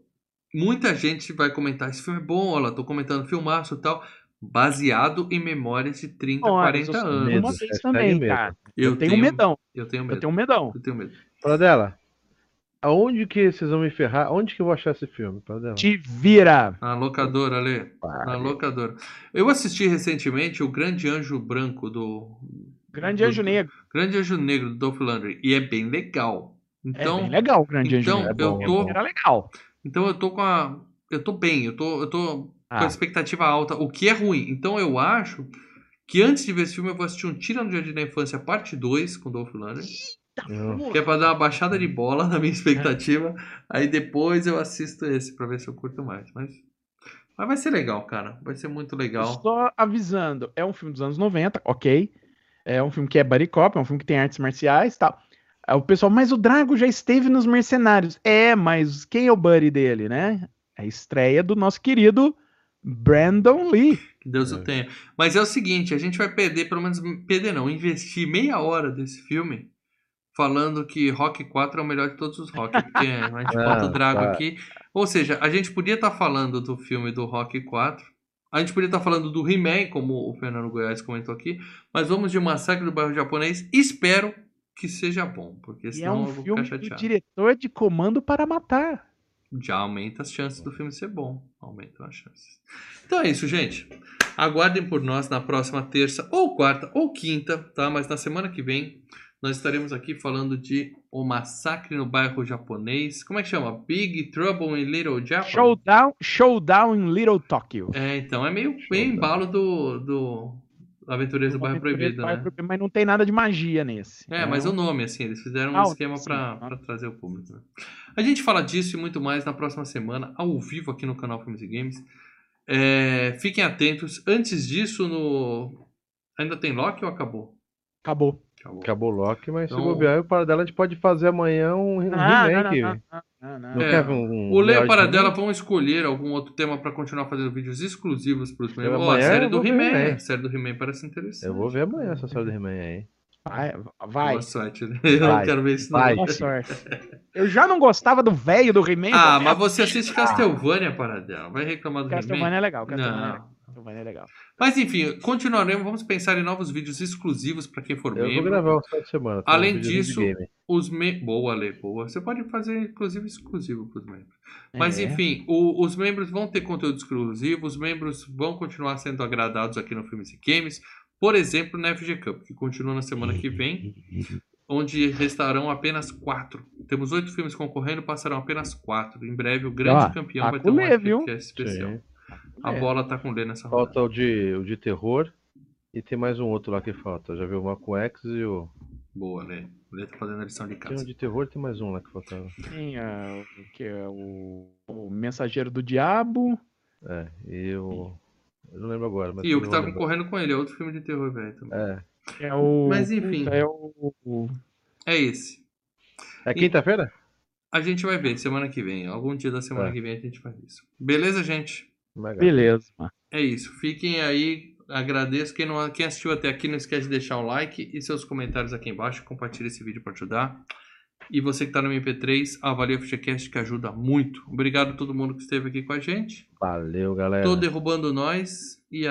muita gente vai comentar, esse filme é bom, olha, tô comentando filmaço e tal, baseado em memórias de 30, Olha, 40 eu sou anos. medo. uma vez também, medo. cara. Eu, Eu, tenho medão. Eu tenho medo. Eu tenho medão. Eu tenho medo. Fala dela. Aonde que vocês vão me ferrar? Onde que eu vou achar esse filme? Dela. Te vira. Na locadora, Ale. Na locadora. Eu assisti recentemente o Grande Anjo Branco do. Grande do- Anjo Negro. Grande Anjo Negro do Dolph Lundgren. E é bem legal. Então, é bem legal o Grande então, Anjo Negro. eu É tô- bom. Era legal. Então eu tô com a. Eu tô bem, eu tô, eu tô com a Ah, expectativa alta, o que é ruim. Então eu acho que antes de ver esse filme eu vou assistir um Tira no Jardim da Infância, parte 2, com o Dolph Lundgren. Que é pra dar uma baixada de bola na minha expectativa. Aí depois eu assisto esse pra ver se eu curto mais. Mas, mas vai ser legal, cara. Vai ser muito legal. Só avisando, é um filme dos anos 90, ok. É um filme que é buddy cop, é um filme que tem artes marciais e tal. Aí o pessoal, mas o Drago já esteve nos Mercenários. É, mas quem é o buddy dele, né? A estreia do nosso querido Brandon Lee. Que Deus É. o tenha. Mas é o seguinte, a gente vai perder, pelo menos perder não, investir meia hora desse filme falando que Rock 4 é o melhor de todos os Rock, porque a <laughs> gente Ah, bota o Drago tá. aqui. Ou seja, a gente podia estar falando do filme do Rock 4, a gente podia estar falando do He-Man, como o Fernando Goiás comentou aqui, mas vamos de Massacre do Bairro Japonês. Espero que seja bom, porque é senão um eu vou filme ficar do chateado. diretor de Comando para Matar. Já aumenta as chances do filme ser bom. Aumentam as chances. Então é isso, gente. Aguardem por nós na próxima terça, ou quarta, ou quinta, tá? Mas na semana que vem nós estaremos aqui falando de O Massacre no Bairro Japonês. Como é que chama? Big Trouble in Little Japan? Showdown, Showdown in Little Tokyo. É, então é meio Showdown. embalo do, do Aventureiros do Bairro Proibido, né? Mas não tem nada de magia nesse. É, mas o nome, assim, eles fizeram um Ah, esquema pra trazer o público. né? A gente fala disso e muito mais na próxima semana, ao vivo aqui no canal Filmes e Games. É, fiquem atentos. Antes disso, no. Ainda tem Loki ou acabou? Acabou. Acabou. Acabou o Loki, mas se Então- bobear, o Paradela a gente pode fazer amanhã um, Ah, não, remake. não, Não, não, não, não, não É, quer um, O Lê e Paradela de vão escolher algum outro tema pra continuar fazendo vídeos exclusivos pros membros. Ó, a série do He-Man. A série do He-Man parece interessante. Eu vou ver amanhã essa série do He-Man aí. Vai, vai. Boa sorte, né? Eu não Vai, quero ver isso não. vai. Boa sorte. Eu já não gostava do velho do He-Man. Ah, mas você assiste Castlevania, Paradela. Vai reclamar do Castlevania He-Man? é legal. Castlevania é Não. legal. É legal. Mas enfim, continuaremos. Vamos pensar em novos vídeos exclusivos para quem for Eu vou membro. gravar o final de semana. tá? Além Um disso. Os me... Boa, Lê, boa. Você pode fazer, inclusive, exclusivo para os membros. Mas É. enfim, o- os membros vão ter conteúdo exclusivo, os membros vão continuar sendo agradados aqui no Filmes e Games. Por exemplo, na FG Cup, que continua na semana que vem, onde restarão apenas quatro. Temos oito filmes concorrendo, passarão apenas quatro. Em breve, o grande Ó, campeão vai ter um podcast especial. Sim. A É. bola tá com o Lê nessa rodada. Falta o de, o de terror. E tem mais um outro lá que falta. Já viu o Marco X e o. Boa, Lê. O Lê tá fazendo a lição de Tem um casa. de terror tem mais um lá que faltava. Tem ah, o que é o, o Mensageiro do Diabo. É, e o. Eu não lembro agora, mas. E o que tá lembrar. concorrendo com ele é outro filme de terror, velho. também. É. É o. Mas, enfim. é o- É esse. É quinta-feira? A gente vai ver semana que vem. Algum dia da semana É. que vem a gente faz isso. Beleza, gente? Legal. Beleza, mano. É isso. Fiquem aí. Agradeço. Quem, não, quem assistiu até aqui, não esquece de deixar o like e seus comentários aqui embaixo. Compartilhe esse vídeo para ajudar. E você que tá no MP3, avalie o FGCast que ajuda muito. Obrigado a todo mundo que esteve aqui com a gente. Valeu, galera. Tô derrubando nós e